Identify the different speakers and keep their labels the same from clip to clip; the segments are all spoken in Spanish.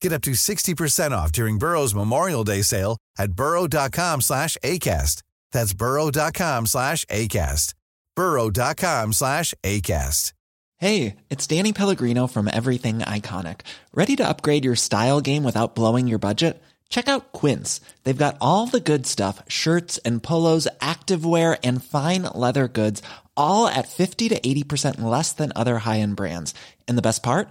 Speaker 1: Get up to 60% off during Burrow's Memorial Day sale at burrow.com slash ACAST. That's burrow.com slash ACAST. burrow.com slash ACAST.
Speaker 2: Hey, it's Danny Pellegrino from Everything Iconic. Ready to upgrade your style game without blowing your budget? Check out Quince. They've got all the good stuff, shirts and polos, activewear, and fine leather goods, all at 50 to 80% less than other high-end brands. And the best part?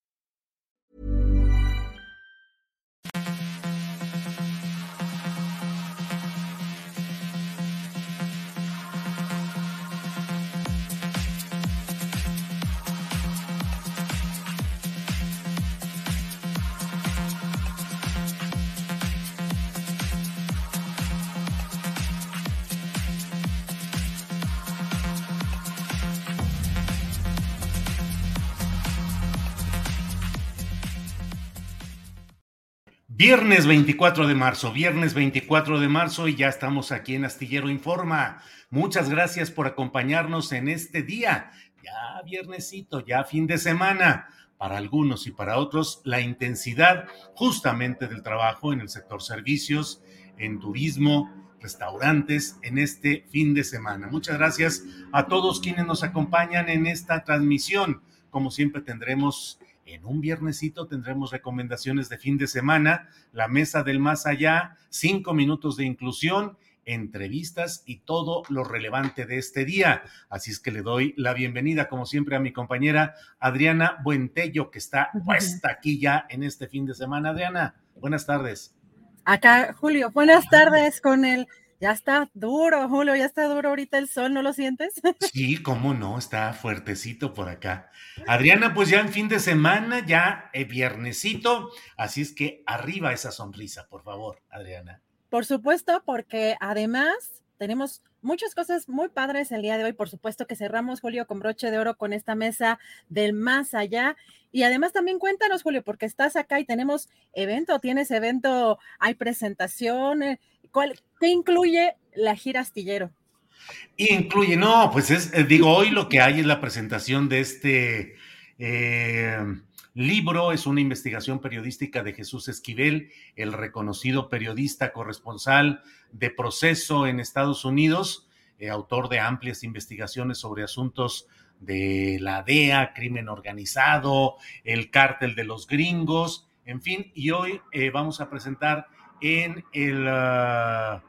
Speaker 3: Viernes 24 de marzo, viernes 24 de marzo y ya estamos aquí en Astillero Informa. Muchas gracias por acompañarnos en este día. Ya viernesito, ya fin de semana. Para algunos y para otros, la intensidad justamente del trabajo en el sector servicios, en turismo, restaurantes en este fin de semana. Muchas gracias a todos quienes nos acompañan en esta transmisión. Como siempre tendremos en un viernesito tendremos recomendaciones de fin de semana, la mesa del más allá, cinco minutos de inclusión, entrevistas y todo lo relevante de este día. Así es que le doy la bienvenida, como siempre, a mi compañera Adriana Buentello, que está puesta aquí ya en este fin de semana. Adriana, buenas tardes.
Speaker 4: Acá, Julio, buenas tardes con el ya está duro, Julio, ya está duro ahorita el sol, ¿no lo sientes?
Speaker 3: Sí, cómo no, está fuertecito por acá. Adriana, pues ya en fin de semana, ya eh, viernesito, así es que arriba esa sonrisa, por favor, Adriana.
Speaker 4: Por supuesto, porque además tenemos muchas cosas muy padres el día de hoy. Por supuesto que cerramos, Julio, con broche de oro con esta mesa del más allá. Y además también cuéntanos, Julio, porque estás acá y tenemos evento, tienes evento, hay presentación, eh, ¿Cuál, ¿Qué incluye la gira astillero?
Speaker 3: Incluye, no, pues es, eh, digo, hoy lo que hay es la presentación de este eh, libro, es una investigación periodística de Jesús Esquivel, el reconocido periodista corresponsal de proceso en Estados Unidos, eh, autor de amplias investigaciones sobre asuntos de la DEA, crimen organizado, el cártel de los gringos, en fin, y hoy vamos a presentar ah,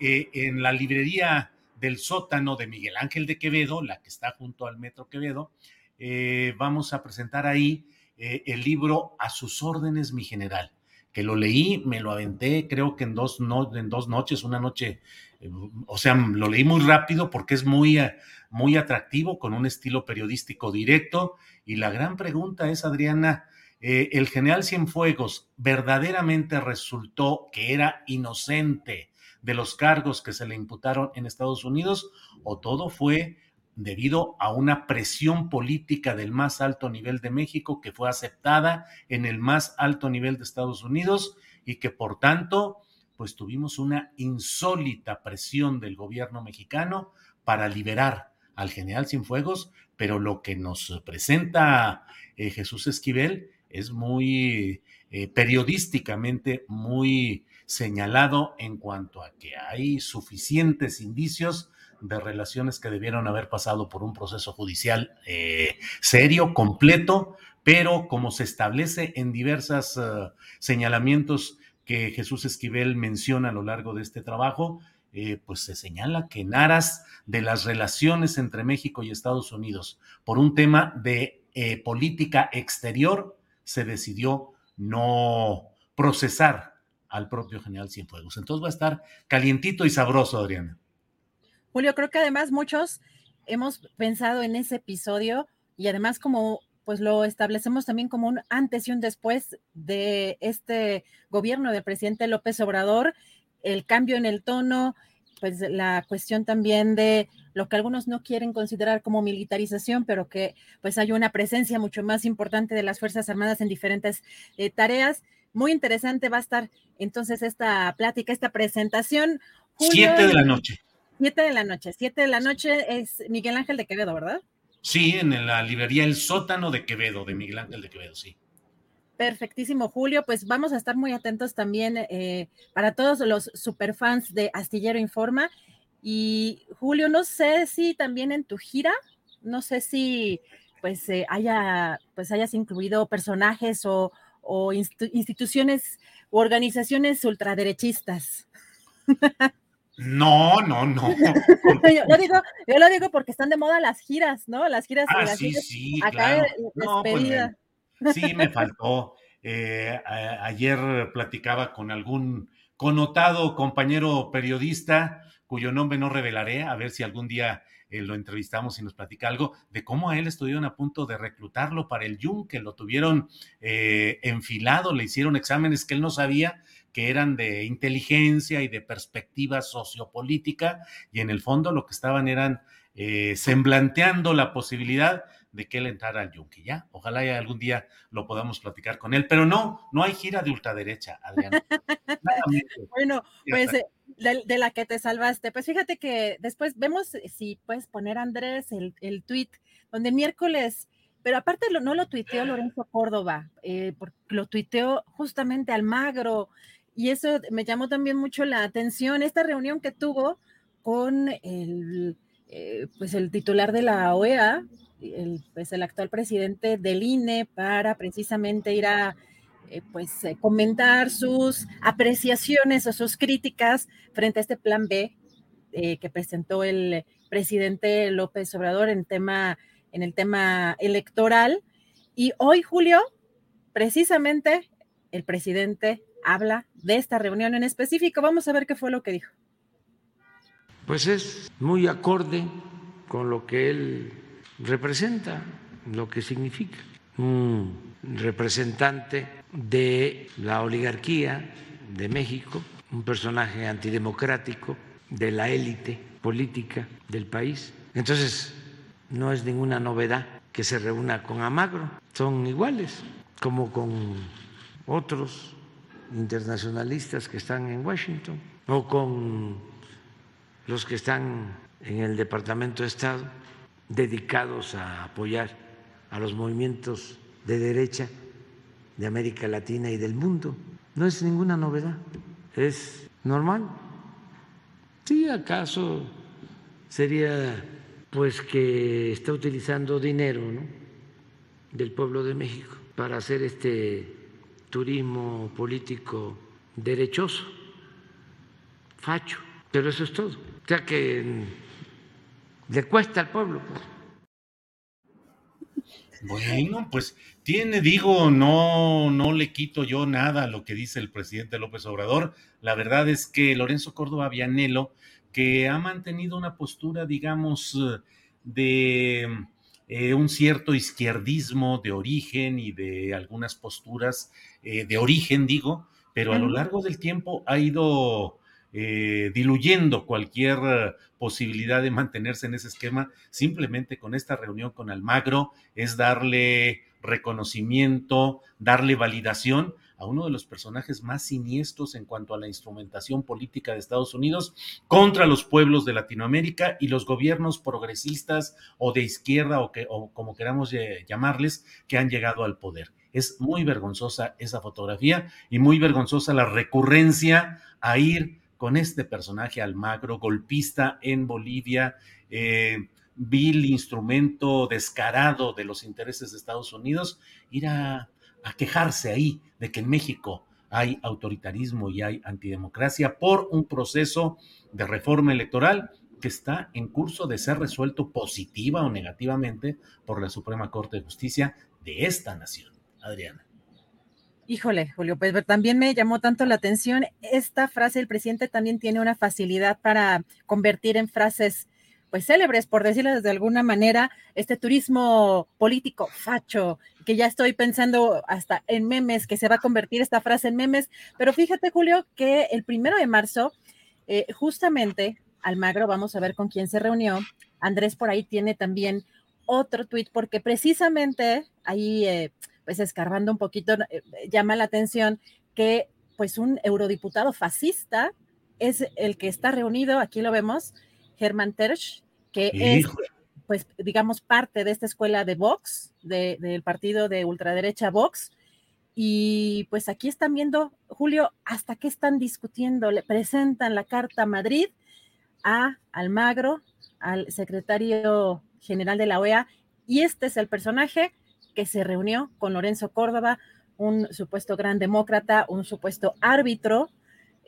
Speaker 3: eh, en la librería del sótano de Miguel Ángel de Quevedo, la que está junto al Metro Quevedo. Eh, vamos a presentar ahí eh, el libro A sus órdenes, mi general, que lo leí, me lo aventé, creo que en dos, no, en dos noches, una noche, o sea, lo leí muy rápido porque es muy, muy atractivo, con un estilo periodístico directo. Y la gran pregunta es, Adriana, eh, el general Cienfuegos verdaderamente resultó que era inocente de los cargos que se le imputaron en Estados Unidos o todo fue debido a una presión política del más alto nivel de México que fue aceptada en el más alto nivel de Estados Unidos y que por tanto pues tuvimos una insólita presión del gobierno mexicano para liberar al general Cienfuegos, pero lo que nos presenta eh, Jesús Esquivel es muy eh, periodísticamente muy señalado en cuanto a que hay suficientes indicios de relaciones que debieron haber pasado por un proceso judicial eh, serio, completo, pero como se establece en diversos eh, señalamientos que Jesús Esquivel menciona a lo largo de este trabajo, pues se señala que en aras de las relaciones entre México y Estados Unidos por un tema de política exterior, se decidió no procesar al propio general Cienfuegos. Entonces va a estar calientito y sabroso, Adriana.
Speaker 4: Julio, creo que además muchos hemos pensado en ese episodio y además como pues lo establecemos también como un antes y un después de este gobierno del presidente López Obrador, el cambio en el tono, pues la cuestión también de lo que algunos no quieren considerar como militarización, pero que pues hay una presencia mucho más importante de las Fuerzas Armadas en diferentes eh, tareas. Muy interesante va a estar entonces esta plática, esta presentación.
Speaker 3: siete de la noche.
Speaker 4: Siete de la noche. Siete de la noche es Miguel Ángel de Quevedo, ¿verdad?
Speaker 3: Sí, en la librería El Sótano de Quevedo, de Miguel Ángel de Quevedo, sí.
Speaker 4: Perfectísimo, Julio. Pues vamos a estar muy atentos también eh, para todos los superfans de Astillero Informa. Y Julio, no sé si también en tu gira, no sé si pues eh, haya, pues hayas incluido personajes o, instituciones u organizaciones ultraderechistas.
Speaker 3: No, no, no.
Speaker 4: yo, lo digo, yo lo digo porque están de moda las giras, ¿no? Las giras.
Speaker 3: Ah,
Speaker 4: las
Speaker 3: sí, sí, claro. No, pues sí, me faltó. Eh, ayer platicaba con algún connotado compañero periodista cuyo nombre no revelaré, a ver si algún día eh, lo entrevistamos y nos platica algo de cómo a él estuvieron a punto de reclutarlo para el YUM, que lo tuvieron eh, enfilado, le hicieron exámenes que él no sabía que eran de inteligencia y de perspectiva sociopolítica, y en el fondo lo que estaban eran eh, semblanteando la posibilidad de que él entrara al yunque. Ya, ojalá ya algún día lo podamos platicar con él, pero no, no hay gira de ultraderecha, Adrián.
Speaker 4: bueno, pues eh, de, la que te salvaste, pues fíjate que después vemos si puedes poner, Andrés, el, el tweet, donde miércoles pero aparte no lo tuiteó Lorenzo Córdoba, eh, lo tuiteó justamente Almagro, y eso me llamó también mucho la atención, esta reunión que tuvo con el, eh, pues el titular de la OEA, el, pues el actual presidente del INE, para precisamente ir a eh, pues eh, comentar sus apreciaciones o sus críticas frente a este plan B que presentó el presidente López Obrador en, tema, en el tema electoral. Y hoy, Julio, precisamente el presidente habla de esta reunión en específico. Vamos a ver qué fue lo que dijo.
Speaker 5: Pues es muy acorde con lo que él representa, lo que significa. Un representante de la oligarquía de México, un personaje antidemocrático de la élite política del país. Entonces, no es ninguna novedad que se reúna con Amagro, son iguales, como con otros internacionalistas que están en Washington o con los que están en el Departamento de Estado dedicados a apoyar a los movimientos de derecha de América Latina y del mundo. No es ninguna novedad, es normal. Sí, acaso sería pues que está utilizando dinero del pueblo de México para hacer este turismo político derechoso, facho, pero eso es todo. O sea que le cuesta al pueblo.
Speaker 3: Bueno, pues tiene, digo, no, no le quito yo nada a lo que dice el presidente López Obrador. La verdad es que Lorenzo Córdoba Vianelo, que ha mantenido una postura, digamos, de eh, un cierto izquierdismo de origen y de algunas posturas eh, de origen, digo, pero a lo largo del tiempo ha ido eh, diluyendo cualquier posibilidad de mantenerse en ese esquema. Simplemente con esta reunión con Almagro es darle reconocimiento, darle validación a uno de los personajes más siniestros en cuanto a la instrumentación política de Estados Unidos contra los pueblos de Latinoamérica y los gobiernos progresistas o de izquierda o, que, o como queramos llamarles que han llegado al poder. Es muy vergonzosa esa fotografía y muy vergonzosa la recurrencia a ir con este personaje Almagro, golpista en Bolivia, eh, vil instrumento descarado de los intereses de Estados Unidos, ir a a quejarse ahí de que en México hay autoritarismo y hay antidemocracia por un proceso de reforma electoral que está en curso de ser resuelto positiva o negativamente por la Suprema Corte de Justicia de esta nación. Adriana.
Speaker 4: Híjole, Julio, pues también me llamó tanto la atención. Esta frase del presidente también tiene una facilidad para convertir en frases pues célebres, por decirlo de alguna manera, este turismo político facho, que ya estoy pensando hasta en memes, que se va a convertir esta frase en memes, pero fíjate, Julio, que el primero de marzo, eh, justamente Almagro, vamos a ver con quién se reunió, Andrés por ahí tiene también otro tuit, porque precisamente ahí, eh, pues escarbando un poquito, eh, llama la atención que pues un eurodiputado fascista es el que está reunido, aquí lo vemos, Germán Tersch, que es, pues, digamos, parte de esta escuela de Vox, del partido de ultraderecha Vox. Y pues aquí están viendo, Julio, hasta qué están discutiendo. Le presentan la carta a Madrid a Almagro, al secretario general de la OEA, y este es el personaje que se reunió con Lorenzo Córdoba, un supuesto gran demócrata, un supuesto árbitro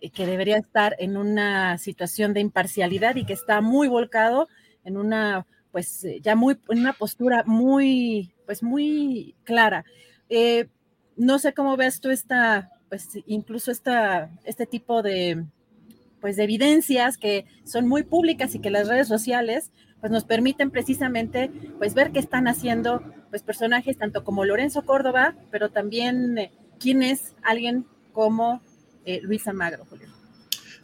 Speaker 4: eh, que debería estar en una situación de imparcialidad y que está muy volcado en una, pues eh, ya muy, en una postura muy, pues muy clara. Eh, no sé cómo ves tú esta, pues incluso esta, este tipo de, pues de evidencias que son muy públicas y que las redes sociales pues nos permiten precisamente pues ver qué están haciendo pues personajes tanto como Lorenzo Córdoba, pero también eh, quién es alguien como Luis Amagro, Julio.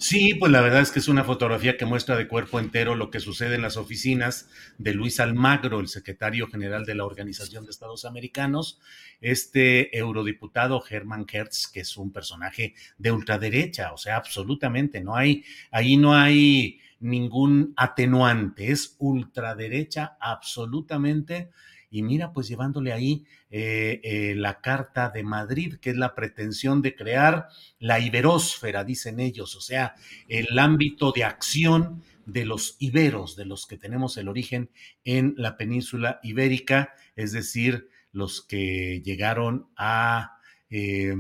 Speaker 3: Sí, pues la verdad es que es una fotografía que muestra de cuerpo entero lo que sucede en las oficinas de Luis Almagro, el secretario general de la Organización de Estados Americanos, este eurodiputado Hermann Hertz, que es un personaje de ultraderecha, o sea, absolutamente, no hay, ahí no hay ningún atenuante, es ultraderecha absolutamente. Y mira, pues llevándole ahí eh, eh, la Carta de Madrid, que es la pretensión de crear la iberósfera, dicen ellos, o sea, el ámbito de acción de los iberos, de los que tenemos el origen en la península ibérica, es decir, los que llegaron a eh,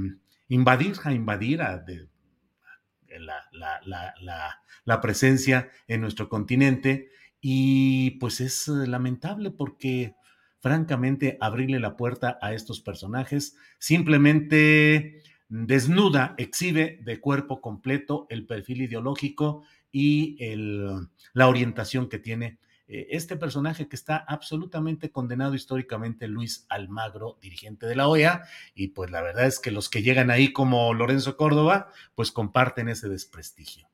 Speaker 3: invadir, a invadir a, la presencia en nuestro continente. Y pues es lamentable porque francamente, abrirle la puerta a estos personajes simplemente desnuda, exhibe de cuerpo completo el perfil ideológico y la orientación que tiene eh, este personaje que está absolutamente condenado históricamente, Luis Almagro, dirigente de la OEA, y pues la verdad es que los que llegan ahí como Lorenzo Córdoba, pues comparten ese desprestigio.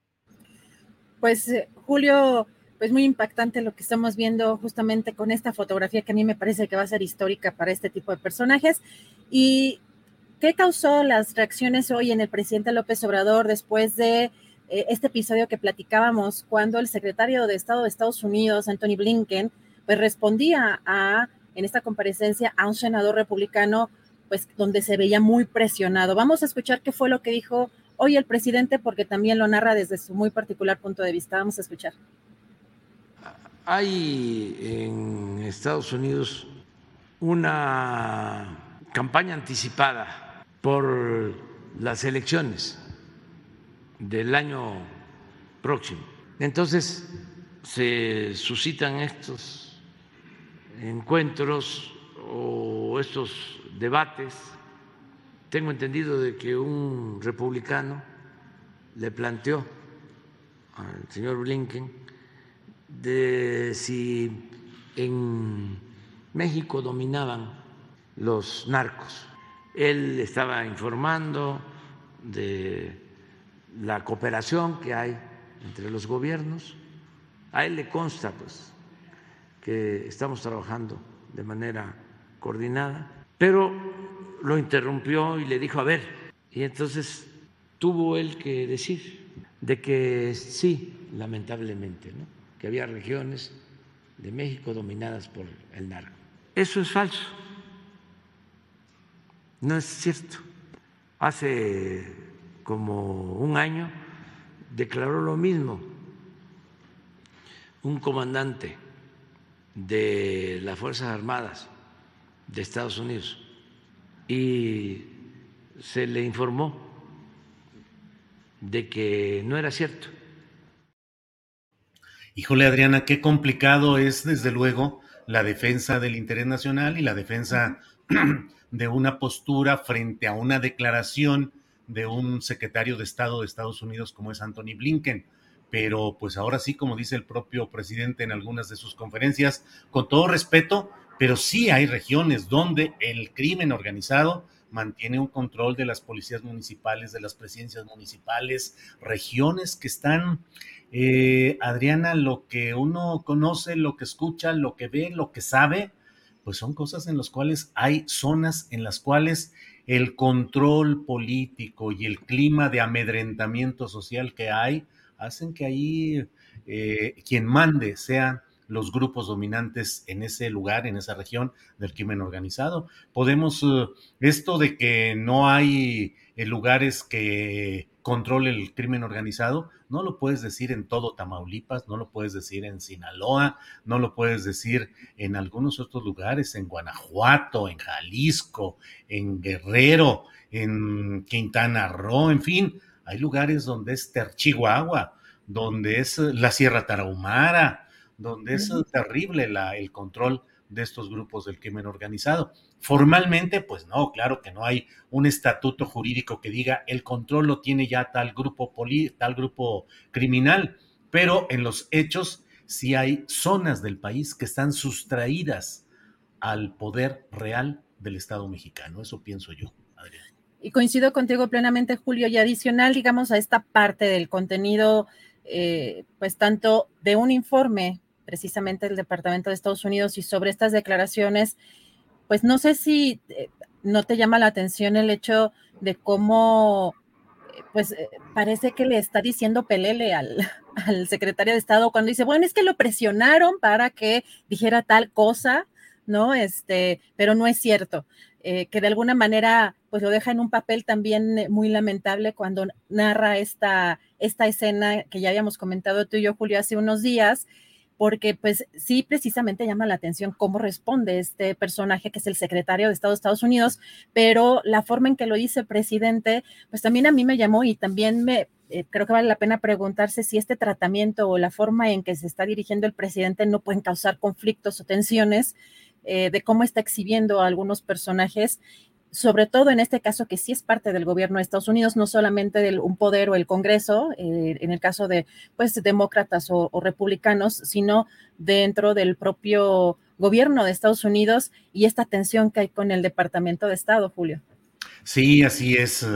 Speaker 4: Pues eh, Julio, pues muy impactante lo que estamos viendo justamente con esta fotografía que a mí me parece que va a ser histórica para este tipo de personajes. ¿Y qué causó las reacciones hoy en el presidente López Obrador después de eh, este episodio que platicábamos cuando el secretario de Estado de Estados Unidos, Anthony Blinken, pues respondía a, en esta comparecencia, a un senador republicano, pues donde se veía muy presionado. Vamos a escuchar qué fue lo que dijo hoy el presidente porque también lo narra desde su muy particular punto de vista. Vamos a escuchar.
Speaker 5: Hay en Estados Unidos una campaña anticipada por las elecciones del año próximo. Entonces se suscitan estos encuentros o estos debates. Tengo entendido de que un republicano le planteó al señor Blinken de si en México dominaban los narcos. Él estaba informando de la cooperación que hay entre los gobiernos. A él le consta pues que estamos trabajando de manera coordinada, pero lo interrumpió y le dijo, a ver, y entonces tuvo él que decir de que sí, lamentablemente, que había regiones de México dominadas por el narco. Eso es falso. No es cierto. Hace como un año declaró lo mismo un comandante de las Fuerzas Armadas de Estados Unidos y se le informó de que no era cierto
Speaker 3: Híjole, Adriana, qué complicado es, desde luego, la defensa del interés nacional y la defensa de una postura frente a una declaración de un secretario de Estado de Estados Unidos como es Anthony Blinken. Pero pues ahora sí, como dice el propio presidente en algunas de sus conferencias, con todo respeto, pero sí hay regiones donde el crimen organizado mantiene un control de las policías municipales, de las presidencias municipales, regiones que están, eh, Adriana, lo que uno conoce, lo que escucha, lo que ve, lo que sabe, pues son cosas en las cuales hay zonas en las cuales el control político y el clima de amedrentamiento social que hay hacen que ahí eh, quien mande sean los grupos dominantes en ese lugar, en esa región del crimen organizado. Podemos, eh, esto de que no hay eh, lugares que controle el crimen organizado, no lo puedes decir en todo Tamaulipas, no lo puedes decir en Sinaloa, no lo puedes decir en algunos otros lugares, en Guanajuato, en Jalisco, en Guerrero, en Quintana Roo, en fin, hay lugares donde es Terchihuahua, donde es la Sierra Tarahumara, donde es terrible el control de estos grupos del crimen organizado. Formalmente, pues no, claro que no hay un estatuto jurídico que diga el control lo tiene ya tal grupo poli, tal grupo criminal, pero en los hechos sí hay zonas del país que están sustraídas al poder real del Estado mexicano. Eso pienso yo, Adrián.
Speaker 4: Y coincido contigo plenamente, Julio, y adicional, digamos, a esta parte del contenido, eh, pues tanto de un informe precisamente el Departamento de Estados Unidos y sobre estas declaraciones, pues no sé si eh, no te llama la atención el hecho de cómo, eh, pues eh, parece que le está diciendo pelele al, al secretario de Estado cuando dice, bueno, es que lo presionaron para que dijera tal cosa, ¿no? Este, pero no es cierto. que de alguna manera pues lo deja en un papel también muy lamentable cuando narra esta, esta escena que ya habíamos comentado tú y yo, Julio, hace unos días, porque pues sí precisamente llama la atención cómo responde este personaje que es el secretario de Estado de Estados Unidos, pero la forma en que lo dice presidente, pues también a mí me llamó y también me eh, creo que vale la pena preguntarse si este tratamiento o la forma en que se está dirigiendo el presidente no pueden causar conflictos o tensiones eh, de cómo está exhibiendo a algunos personajes sobre todo en este caso que sí es parte del gobierno de Estados Unidos, no solamente de un poder o el Congreso, eh, en el caso de pues demócratas o, republicanos, sino dentro del propio gobierno de Estados Unidos y esta tensión que hay con el Departamento de Estado, Julio.
Speaker 3: Sí, así es.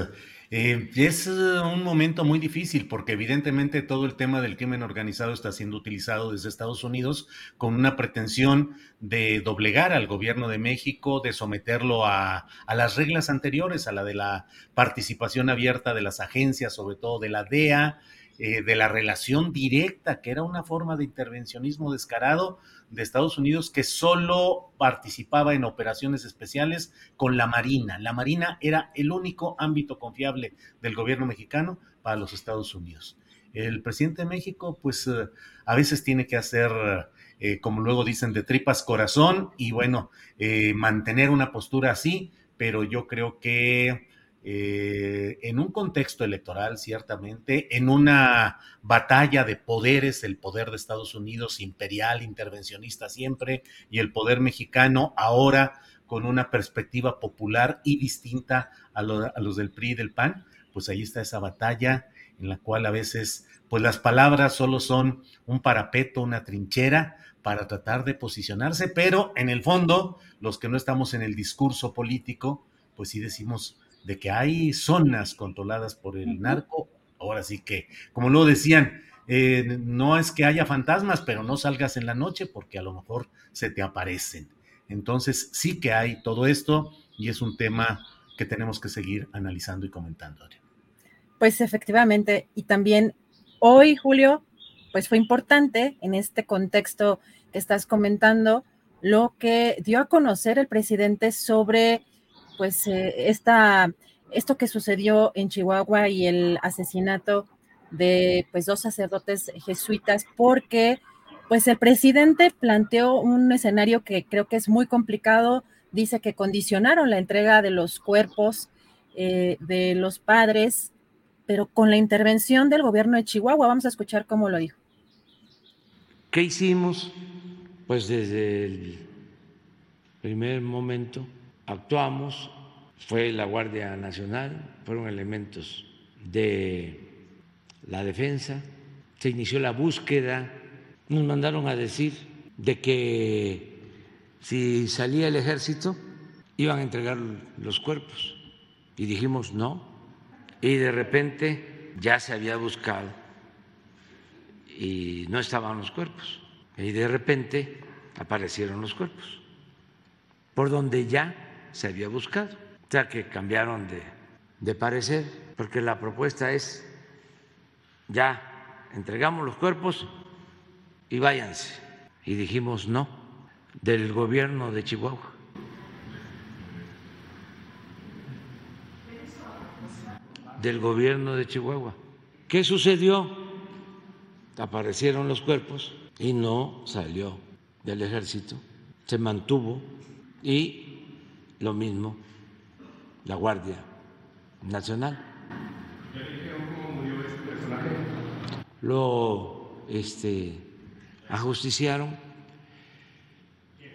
Speaker 3: Eh, es un momento muy difícil porque evidentemente todo el tema del crimen organizado está siendo utilizado desde Estados Unidos con una pretensión de doblegar al gobierno de México, de someterlo a, a las reglas anteriores, a la de la participación abierta de las agencias, sobre todo de la DEA, eh, de la relación directa, que era una forma de intervencionismo descarado de Estados Unidos que solo participaba en operaciones especiales con la Marina. La Marina era el único ámbito confiable del gobierno mexicano para los Estados Unidos. El presidente de México, pues eh, a veces tiene que hacer, eh, como luego dicen, de tripas corazón y bueno, mantener una postura así, pero yo creo que eh, en un contexto electoral, ciertamente, en una batalla de poderes, el poder de Estados Unidos imperial, intervencionista siempre, y el poder mexicano ahora con una perspectiva popular y distinta a, los del PRI y del PAN, pues ahí está esa batalla en la cual a veces, pues las palabras solo son un parapeto, una trinchera para tratar de posicionarse, pero en el fondo, los que no estamos en el discurso político, pues sí decimos, de que hay zonas controladas por el narco. Ahora sí que, como lo decían, eh, no es que haya fantasmas, pero no salgas en la noche porque a lo mejor se te aparecen. Entonces sí que hay todo esto y es un tema que tenemos que seguir analizando y comentando.
Speaker 4: Pues efectivamente, y también hoy, Julio, pues fue importante en este contexto que estás comentando lo que dio a conocer el presidente sobre pues eh, esta, esto que sucedió en Chihuahua y el asesinato de pues dos sacerdotes jesuitas porque pues el presidente planteó un escenario que creo que es muy complicado, dice que condicionaron la entrega de los cuerpos eh, de los padres, pero con la intervención del gobierno de Chihuahua, vamos a escuchar cómo lo dijo.
Speaker 5: ¿Qué hicimos? Pues desde el primer momento actuamos, fue la Guardia Nacional, fueron elementos de la defensa, se inició la búsqueda, nos mandaron a decir de que si salía el ejército iban a entregar los cuerpos. Y dijimos no y de repente ya se había buscado y no estaban los cuerpos. Y de repente aparecieron los cuerpos. Por donde ya se había buscado. O sea que cambiaron de, de parecer, porque la propuesta es ya entregamos los cuerpos y váyanse. Y dijimos no, del gobierno de Chihuahua. Del gobierno de Chihuahua. ¿Qué sucedió? Aparecieron los cuerpos y no salió del ejército, se mantuvo y lo mismo la Guardia Nacional. Lo este, ajusticiaron.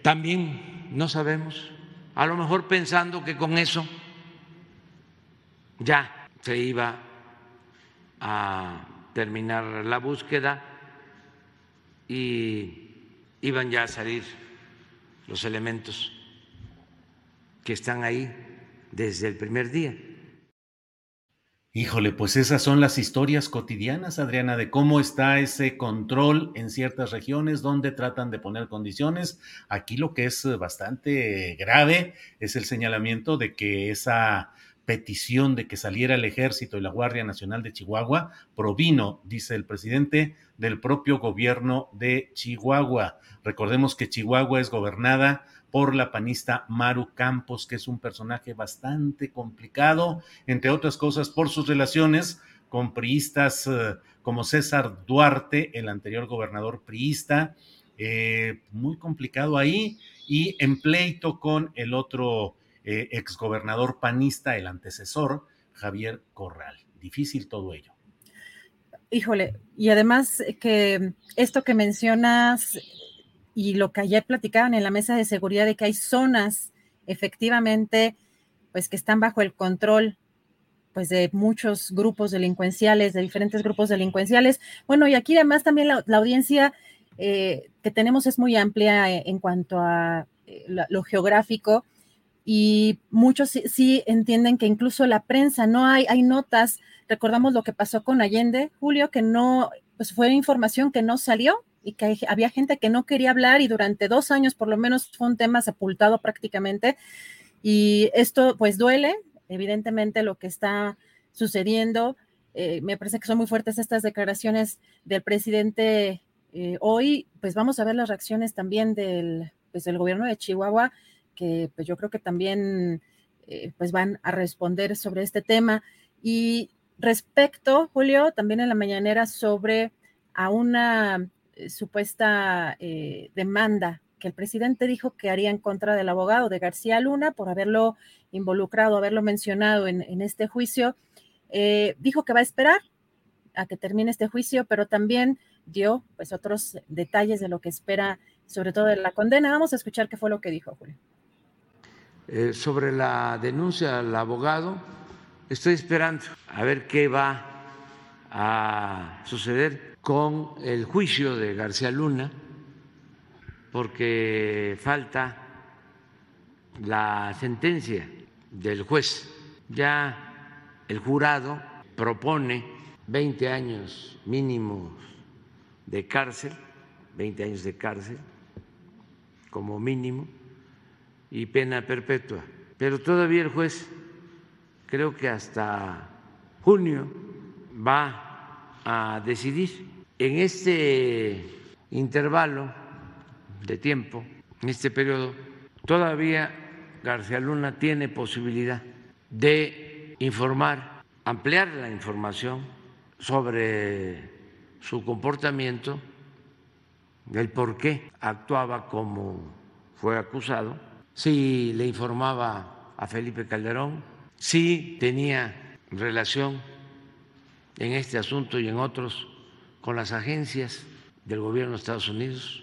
Speaker 5: También no sabemos, a lo mejor pensando que con eso ya se iba a terminar la búsqueda y iban ya a salir los elementos que están ahí desde el primer día.
Speaker 3: Híjole, pues esas son las historias cotidianas, Adriana, de cómo está ese control en ciertas regiones donde tratan de poner condiciones. Aquí lo que es bastante grave es el señalamiento de que esa petición de que saliera el ejército y la Guardia Nacional de Chihuahua provino, dice el presidente, del propio gobierno de Chihuahua. Recordemos que Chihuahua es gobernada por la panista Maru Campos, que es un personaje bastante complicado, entre otras cosas por sus relaciones con priistas eh, como César Duarte, el anterior gobernador priista, eh, muy complicado ahí, y en pleito con el otro eh, exgobernador panista, el antecesor, Javier Corral. Difícil todo ello.
Speaker 4: Híjole, y además que esto que mencionas y lo que ayer platicaban en la mesa de seguridad de que hay zonas efectivamente pues que están bajo el control pues de muchos grupos delincuenciales, de diferentes grupos delincuenciales. Bueno, y aquí además también la, audiencia eh, que tenemos es muy amplia en cuanto a eh, lo geográfico y muchos sí, entienden que incluso la prensa, no hay, hay notas, recordamos lo que pasó con Allende, Julio, que no, pues fue información que no salió y que había gente que no quería hablar y durante dos años por lo menos fue un tema sepultado prácticamente. Y esto pues duele, evidentemente lo que está sucediendo. Eh, me parece que son muy fuertes estas declaraciones del presidente eh, hoy. Pues vamos a ver las reacciones también del, pues, del gobierno de Chihuahua, que pues yo creo que también eh, pues van a responder sobre este tema. Y respecto, Julio, también en la mañanera sobre a una supuesta eh, demanda que el presidente dijo que haría en contra del abogado de García Luna por haberlo involucrado, haberlo mencionado en, este juicio. Eh, dijo que va a esperar a que termine este juicio, pero también dio pues otros detalles de lo que espera, sobre todo de la condena. Vamos a escuchar qué fue lo que dijo Julio.
Speaker 5: sobre la denuncia al abogado, estoy esperando a ver qué va a suceder con el juicio de García Luna, porque falta la sentencia del juez. Ya el jurado propone 20 años mínimos de cárcel, 20 años de cárcel como mínimo y pena perpetua. Pero todavía el juez creo que hasta junio va a decidir en este intervalo de tiempo, en este periodo, todavía García Luna tiene posibilidad de informar, ampliar la información sobre su comportamiento, el por qué actuaba como fue acusado, si le informaba a Felipe Calderón, si tenía relación en este asunto y en otros con las agencias del gobierno de Estados Unidos.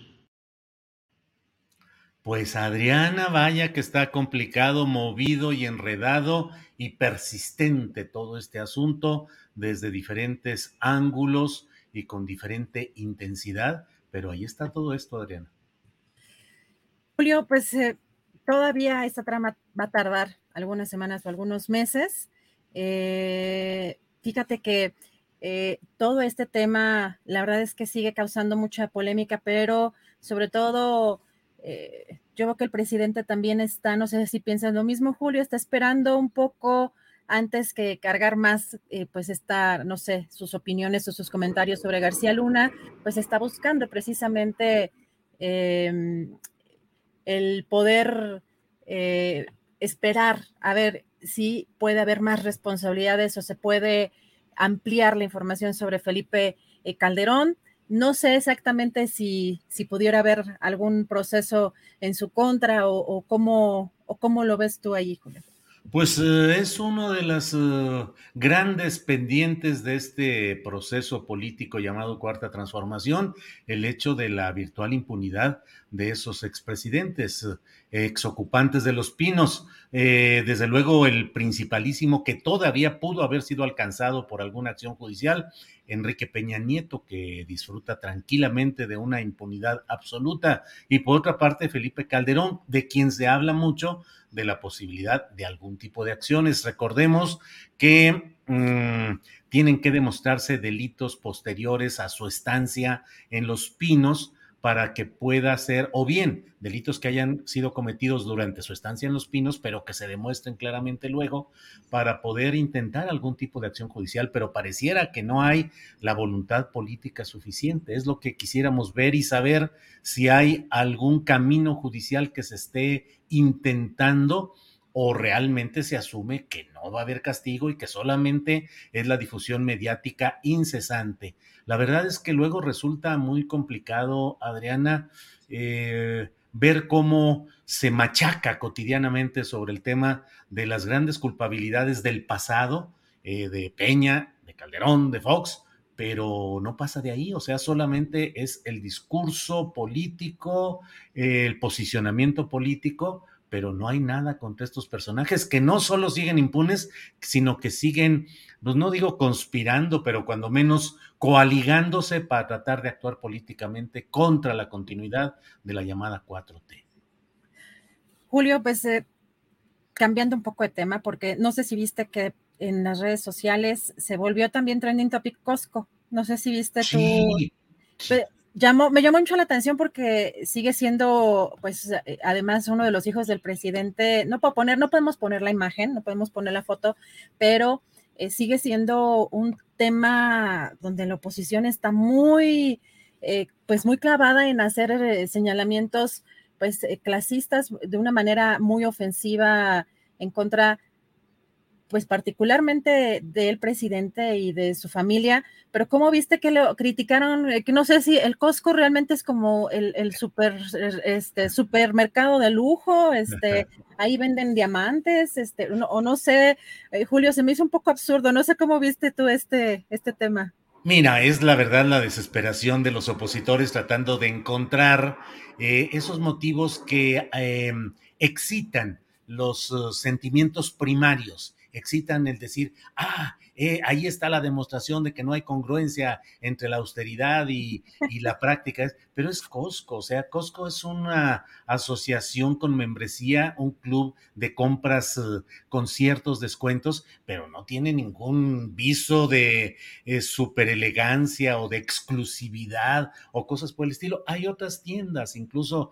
Speaker 3: Pues Adriana, vaya que está complicado, movido y enredado y persistente todo este asunto desde diferentes ángulos y con diferente intensidad, pero ahí está todo esto, Adriana.
Speaker 4: Julio, pues eh, todavía esta trama va a tardar algunas semanas o algunos meses. Eh, fíjate que eh, todo este tema, la verdad es que sigue causando mucha polémica, pero sobre todo eh, yo veo que el presidente también está, no sé si piensa lo mismo, Julio, está esperando un poco antes que cargar más, eh, pues está, no sé, sus opiniones o sus comentarios sobre García Luna, pues está buscando precisamente em, el poder esperar a ver si puede haber más responsabilidades o se puede ampliar la información sobre Felipe Calderón. No sé exactamente si, si pudiera haber algún proceso en su contra o, cómo, o cómo lo ves tú ahí, Julio.
Speaker 3: Pues eh, es uno de las eh, grandes pendientes de este proceso político llamado Cuarta Transformación, el hecho de la virtual impunidad de esos expresidentes, eh, exocupantes de los pinos. desde luego el principalísimo que todavía pudo haber sido alcanzado por alguna acción judicial Enrique Peña Nieto, que disfruta tranquilamente de una impunidad absoluta, y por otra parte Felipe Calderón, de quien se habla mucho de la posibilidad de algún tipo de acciones. Recordemos que mm, tienen que demostrarse delitos posteriores a su estancia en Los Pinos para que pueda ser, o bien delitos que hayan sido cometidos durante su estancia en Los Pinos, pero que se demuestren claramente luego, para poder intentar algún tipo de acción judicial, pero pareciera que no hay la voluntad política suficiente. Es lo que quisiéramos ver y saber si hay algún camino judicial que se esté intentando o realmente se asume que no va a haber castigo y que solamente es la difusión mediática incesante. La verdad es que luego resulta muy complicado, Adriana, eh, ver cómo se machaca cotidianamente sobre el tema de las grandes culpabilidades del pasado, eh, de Peña, de Calderón, de Fox, pero no pasa de ahí, o sea, solamente es el discurso político, el posicionamiento político, pero no hay nada contra estos personajes que no solo siguen impunes, sino que siguen, pues no digo conspirando, pero cuando menos coaligándose para tratar de actuar políticamente contra la continuidad de la llamada 4T.
Speaker 4: Julio, pues eh, cambiando un poco de tema, porque no sé si viste que en las redes sociales se volvió también trending topic Costco. No sé si viste sí. tú me llamó mucho la atención porque sigue siendo, pues, eh, además uno de los hijos del presidente. No puedo poner, no podemos poner la imagen, no podemos poner la foto, pero eh, sigue siendo un tema donde la oposición está muy, eh, pues, muy clavada en hacer señalamientos, pues, clasistas de una manera muy ofensiva en contra pues particularmente del presidente y de su familia, pero ¿cómo viste que lo criticaron? Eh, que no sé si el Costco realmente es como el, super, este, supermercado de lujo, este, ahí venden diamantes, este, o no sé, eh, Julio, se me hizo un poco absurdo, no sé cómo viste tú este, este tema.
Speaker 3: Mira, es la verdad la desesperación de los opositores tratando de encontrar eh, esos motivos que em, excitan los sentimientos primarios excitan el decir, ah, eh, ahí está la demostración de que no hay congruencia entre la austeridad y, la práctica, pero es Costco, o sea, Costco es una asociación con membresía, un club de compras eh, con ciertos descuentos, pero no tiene ningún viso de eh, super elegancia o de exclusividad o cosas por el estilo. Hay otras tiendas, incluso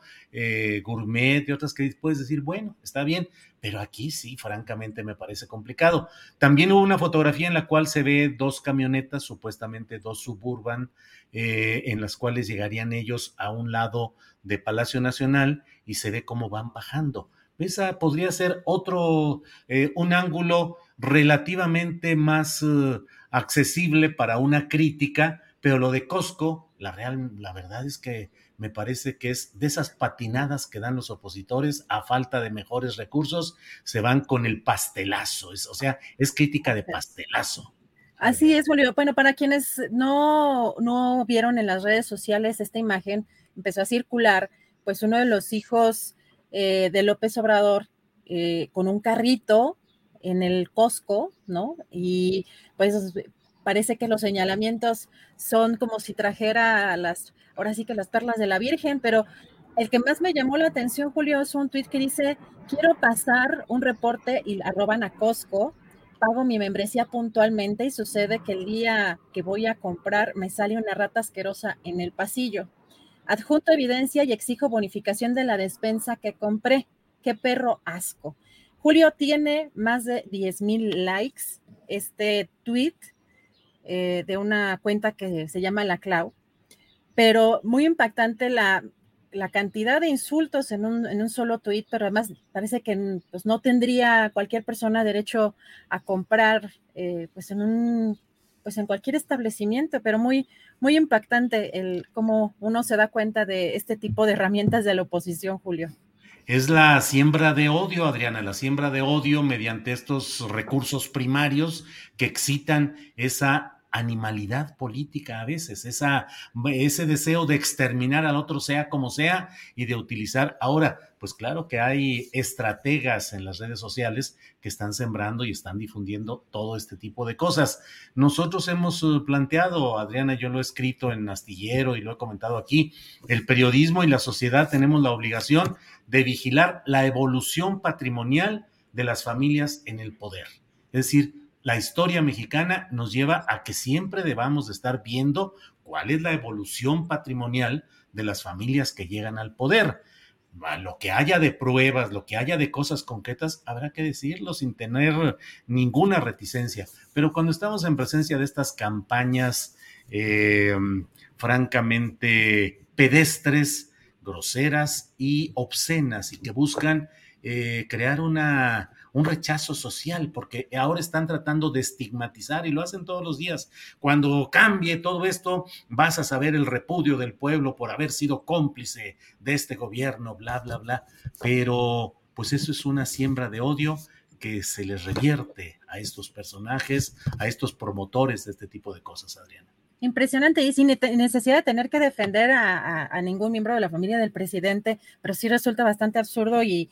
Speaker 3: gourmet y otras que puedes decir, bueno, está bien, pero aquí sí, francamente me parece complicado. También hubo una fotografía en la cual se ve dos camionetas, supuestamente dos suburban, eh, en las cuales llegarían ellos a un lado de Palacio Nacional y se ve cómo van bajando. Esa podría ser otro, eh, un ángulo relativamente más eh, accesible para una crítica, pero lo de Costco, la real, la verdad es que me parece que es de esas patinadas que dan los opositores a falta de mejores recursos, se van con el pastelazo, o sea, es crítica de pastelazo.
Speaker 4: Así es, Julio. Bueno, para quienes no, no vieron en las redes sociales esta imagen, empezó a circular, pues uno de los hijos eh, de López Obrador eh, con un carrito en el Costco, ¿no? Y pues parece que los señalamientos son como si trajera las, ahora sí que las perlas de la Virgen, pero el que más me llamó la atención, Julio, es un tweet que dice, quiero pasar un reporte y arroban a Costco, pago mi membresía puntualmente y sucede que el día que voy a comprar me sale una rata asquerosa en el pasillo. Adjunto evidencia y exijo bonificación de la despensa que compré. Qué perro asco. Julio tiene más de 10 mil likes este tweet eh, de una cuenta que se llama La Clau, pero muy impactante la, la cantidad de insultos en un, en un, solo tweet, pero además parece que pues, no tendría cualquier persona derecho a comprar eh, pues en un pues en cualquier establecimiento, pero muy, muy impactante el cómo uno se da cuenta de este tipo de herramientas de la oposición, Julio.
Speaker 3: Es la siembra de odio, Adriana, la siembra de odio mediante estos recursos primarios que excitan esa animalidad política a veces, esa, ese deseo de exterminar al otro sea como sea y de utilizar. Ahora, pues claro que hay estrategas en las redes sociales que están sembrando y están difundiendo todo este tipo de cosas. Nosotros hemos eh, planteado, Adriana, yo lo he escrito en Astillero y lo he comentado aquí, el periodismo y la sociedad tenemos la obligación de vigilar la evolución patrimonial de las familias en el poder. Es decir, la historia mexicana nos lleva a que siempre debamos de estar viendo cuál es la evolución patrimonial de las familias que llegan al poder. Lo que haya de pruebas, lo que haya de cosas concretas, habrá que decirlo sin tener ninguna reticencia. Pero cuando estamos en presencia de estas campañas eh, francamente pedestres, groseras y obscenas y que buscan eh, crear una, un rechazo social, porque ahora están tratando de estigmatizar y lo hacen todos los días. Cuando cambie todo esto, vas a saber el repudio del pueblo por haber sido cómplice de este gobierno, bla, bla, bla. Pero pues eso es una siembra de odio que se les revierte a estos personajes, a estos promotores de este tipo de cosas, Adriana.
Speaker 4: Impresionante y sin necesidad de tener que defender a, a, ningún miembro de la familia del presidente, pero sí resulta bastante absurdo y,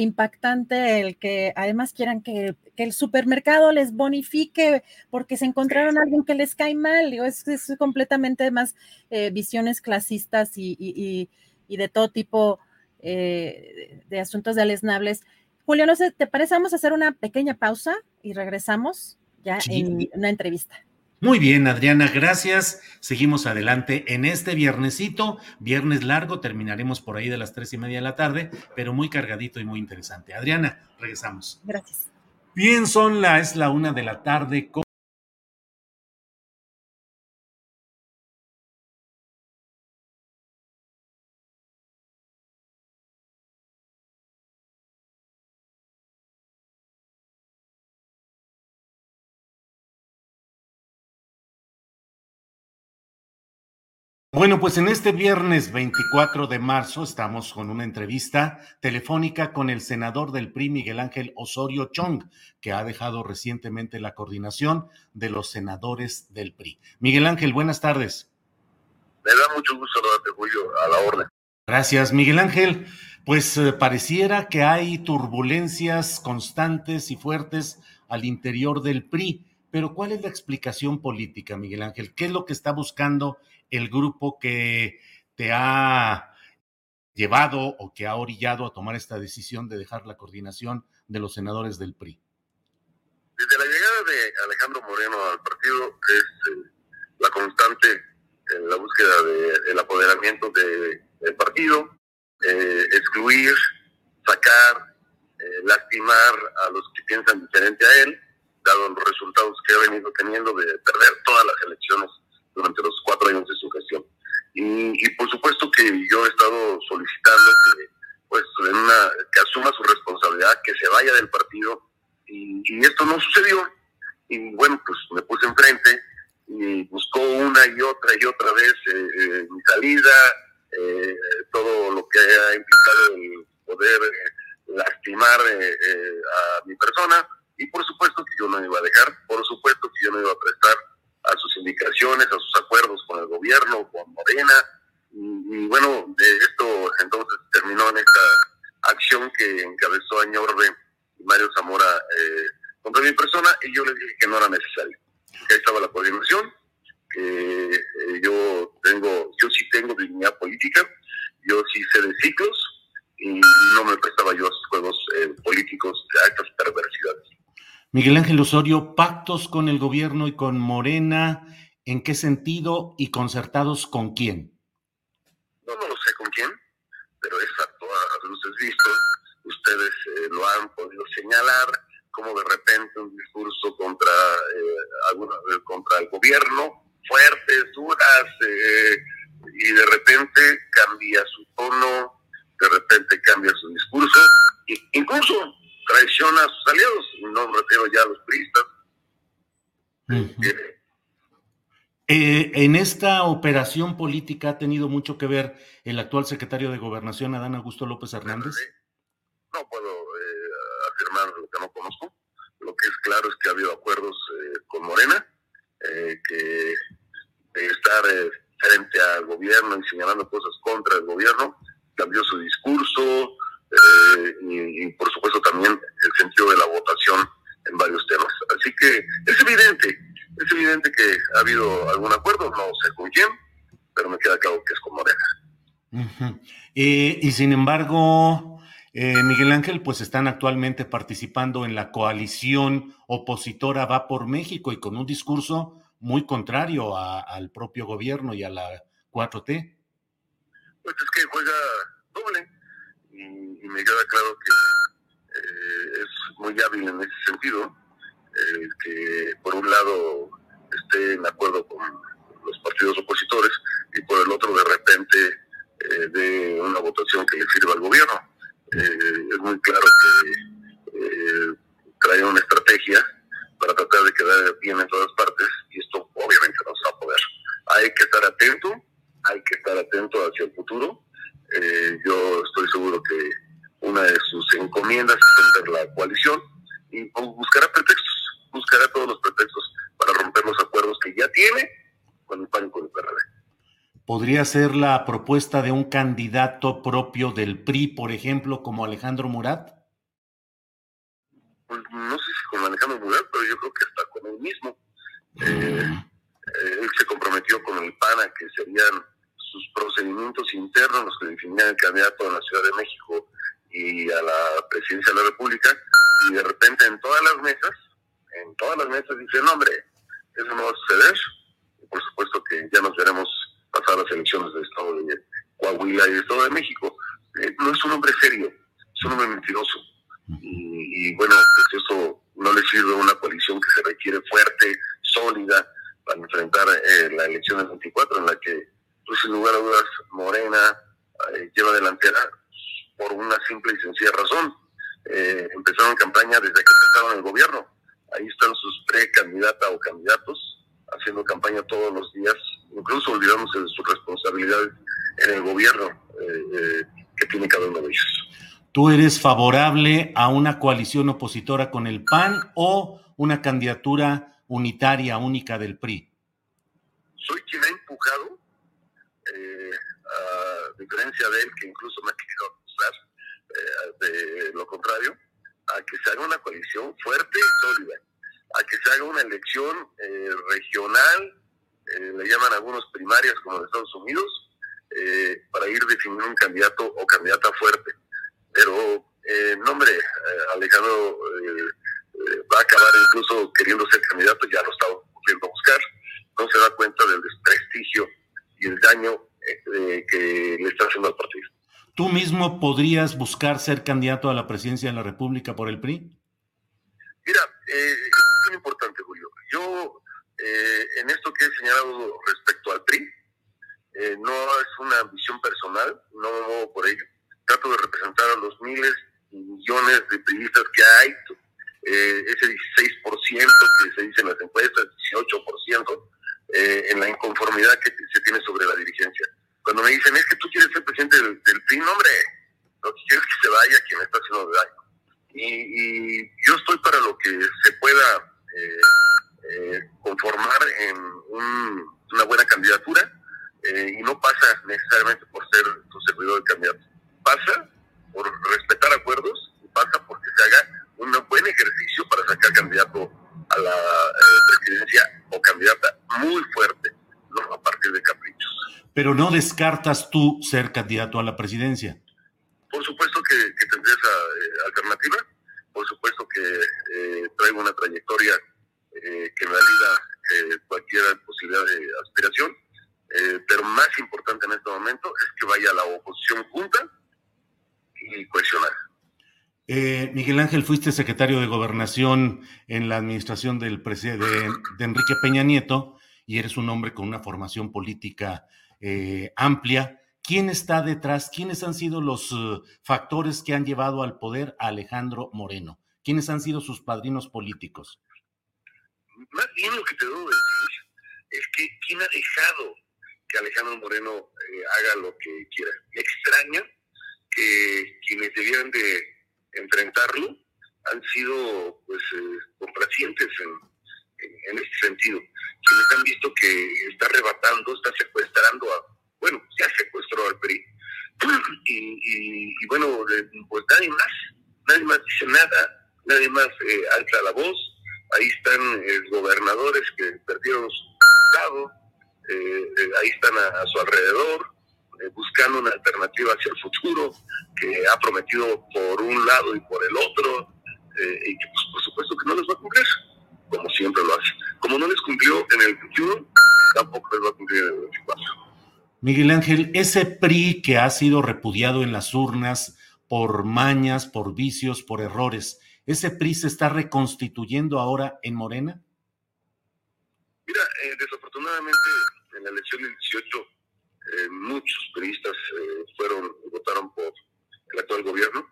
Speaker 4: impactante el que además quieran que, el supermercado les bonifique porque se encontraron a alguien que les cae mal. Es, es completamente más eh, visiones clasistas y, de todo tipo eh, de asuntos deleznables. Julio, no sé, ¿te parece? Vamos a hacer una pequeña pausa y regresamos ya en una entrevista.
Speaker 3: Muy bien, Adriana, gracias. Seguimos adelante en este viernesito, viernes largo, terminaremos por ahí de las tres y media de la tarde, pero muy cargadito y muy interesante. Adriana, regresamos.
Speaker 4: Gracias.
Speaker 3: Bien, son la, es la una de la tarde. Bueno, pues en este viernes 24 de marzo estamos con una entrevista telefónica con el senador del PRI, Miguel Ángel Osorio Chong, que ha dejado recientemente la coordinación de los senadores del PRI. Miguel Ángel, buenas tardes.
Speaker 6: Me da mucho gusto saludarte, Julio, a la orden.
Speaker 3: Gracias, Miguel Ángel. Pues eh, pareciera que hay turbulencias constantes y fuertes al interior del PRI. Pero ¿cuál es la explicación política, Miguel Ángel? ¿Qué es lo que está buscando el grupo que te ha llevado o que ha orillado a tomar esta decisión de dejar la coordinación de los senadores del PRI?
Speaker 6: Desde la llegada de Alejandro Moreno al partido es eh, la constante en la búsqueda del apoderamiento del partido, eh, excluir, sacar, eh, lastimar a los que piensan diferente a él dado los resultados que ha venido teniendo de perder todas las elecciones durante los cuatro años de su gestión. Y, por supuesto que yo he estado solicitando que, pues, que asuma su responsabilidad, que se vaya del partido, y, esto no sucedió. Y bueno, pues me puse enfrente y buscó una y otra y otra vez eh, eh, mi salida, eh, todo lo que ha implicado el poder lastimar a mi persona y por supuesto que yo no iba a dejar, por supuesto que yo no iba a prestar a sus indicaciones, a sus acuerdos con el gobierno, con Morena. Y, bueno, de esto entonces terminó en esta acción que encabezó Añorbe y Mario Zamora eh, contra mi persona y yo les dije que no era necesario, que ahí estaba la coordinación, que eh, yo tengo, yo sí tengo dignidad política, yo sí sé de ciclos y no me prestaba yo a esos juegos eh, políticos, a estas perversidades.
Speaker 3: Miguel Ángel Osorio, pactos con el gobierno y con Morena, ¿en qué sentido y concertados con quién?
Speaker 6: No, no lo sé con quién, pero es a todas luces visto, ustedes eh, lo han podido señalar, como de repente un discurso contra, alguna, contra el gobierno, fuertes, duras, eh, y de repente cambia su tono, de repente cambia su discurso, e incluso traiciona a sus aliados, no me refiero ya a los turistas.
Speaker 3: Eh, en esta operación política ha tenido mucho que ver el actual secretario de Gobernación, Adán Augusto López Hernández.
Speaker 6: No puedo eh, afirmar lo que no conozco. Lo que es claro es que ha habido acuerdos con Morena, que de estar eh, frente al gobierno y señalando cosas contra el gobierno, cambió su discurso eh, y, por supuesto también el sentido de la votación en varios temas. Así que es evidente, es evidente que ha habido algún acuerdo, no sé con quién, pero me queda claro que es con Morena.
Speaker 3: Eh, y sin embargo, Miguel Ángel, pues están actualmente participando en la coalición opositora Va por México y con un discurso muy contrario al propio gobierno y a la 4T.
Speaker 6: Pues es que juega doble me queda claro que eh, es muy hábil en ese sentido, eh, que por un lado esté en acuerdo con los partidos opositores y por el otro de repente eh, de una votación que le sirva al gobierno. es muy claro que trae una estrategia para tratar de quedar bien en todas partes y esto obviamente no se va a poder. Hay que estar atento, hay que estar atento hacia el futuro. Eh, yo estoy seguro que una de sus encomiendas es romper la coalición y buscará pretextos, buscará todos los pretextos para romper los acuerdos que ya tiene con el PAN y con el PRD.
Speaker 3: ¿Podría ser la propuesta de un candidato propio del PRI, por ejemplo, como Alejandro Murat?
Speaker 6: Pues no sé si con Alejandro Murat, pero yo creo que está con él mismo. Eh, eh, él se comprometió con el PAN a que serían sus procedimientos internos los que definían el candidato a la Ciudad de México y a la presidencia de la República, y de repente en todas las mesas, en todas las mesas dice, no hombre, eso no va a suceder, y por supuesto que ya nos veremos pasar las elecciones del Estado de Coahuila y del Estado de México. Eh, no es un hombre serio, es un hombre mentiroso. Y, y bueno, pues eso no le sirve a una coalición que se requiere fuerte, sólida para enfrentar eh, la elección del 24, en la que, pues, sin lugar a dudas, Morena eh, lleva delantera por una simple y sencilla razón. Eh, empezaron campaña desde que empezaron el gobierno. Ahí están sus precandidatas o candidatos haciendo campaña todos los días, incluso olvidándose de sus responsabilidades en el gobierno eh, que tiene cada uno de ellos.
Speaker 3: ¿Tú eres favorable a una coalición opositora con el PAN o una candidatura unitaria, única del PRI?
Speaker 6: Soy quien ha empujado, eh, a diferencia de él, que incluso me ha querido eh, de lo contrario, a que se haga una coalición fuerte y sólida, a que se haga una elección eh, regional, le llaman algunos primarias como en Estados Unidos, para ir definiendo un candidato o candidata fuerte. Pero, no hombre, Alejandro va a acabar incluso queriendo ser candidato, ya lo está pudiendo buscar, no se da cuenta del desprestigio y el daño eh, que le está haciendo al partido.
Speaker 3: ¿Tú mismo podrías buscar ser candidato a la presidencia de la República por el PRI?
Speaker 6: Mira, eh, es muy importante, Julio. Yo, eh, en esto que he señalado respecto al PRI, no es una ambición personal, no me muevo por ello. Trato de representar a los miles y millones de periodistas que hay eh, ese 16% que se dice en las encuestas, 18%, eh, en la inconformidad que se tiene sobre la dirigencia. Cuando me dicen, es que tú quieres ser presidente del, del PRI, hombre, lo que quiero es que se vaya quien está haciendo daño. Y, y, yo estoy para lo que se pueda eh, eh, conformar en una buena candidatura eh, y no pasa necesariamente por ser tu servidor de candidato. Pasa por respetar acuerdos y pasa porque se haga un buen ejercicio para sacar candidato a la presidencia o candidata muy fuerte, no a partir de caprichos.
Speaker 3: Pero no descartas tú ser candidato a la presidencia.
Speaker 6: Por supuesto que, tendré esa eh, alternativa, por supuesto que eh, traigo una trayectoria eh, que valida cualquier posibilidad de aspiración, pero más importante en este momento es que vaya la oposición junta y cohesionada.
Speaker 3: Eh, Miguel Ángel, fuiste secretario de Gobernación en la administración del de, de Enrique Peña Nieto y eres un hombre con una formación política eh, amplia. ¿Quién está detrás? ¿Quiénes han sido los uh, factores que han llevado al poder a Alejandro Moreno? ¿Quiénes han sido sus padrinos políticos?
Speaker 6: Más bien lo que te debo decir es que quién ha dejado que Alejandro Moreno eh, haga lo que quiera. Me extraña que quienes debieran de enfrentarlo han sido pues eh, complacientes en, en, este sentido. Quienes han visto que está arrebatando, está secuestrando a, bueno, ya secuestró al PRI. Y, bueno, pues nadie más, nadie más dice nada, nadie más eh, alza la voz. Ahí están eh, gobernadores que perdieron su estado, eh, ahí están a su alrededor, eh, buscando una alternativa hacia el futuro, que ha prometido por un lado y por el otro, eh, y que pues, por supuesto que no les va a cumplir, como siempre lo hace. Como no les cumplió en el 21, tampoco les va a cumplir en el 24.
Speaker 3: Miguel Ángel, ese PRI que ha sido repudiado en las urnas por mañas, por vicios, por errores, ¿ese PRI se está reconstituyendo ahora en Morena?
Speaker 6: Mira, eh, desafortunadamente en la elección del 18 eh, muchos periodistas eh, fueron votaron por el actual gobierno,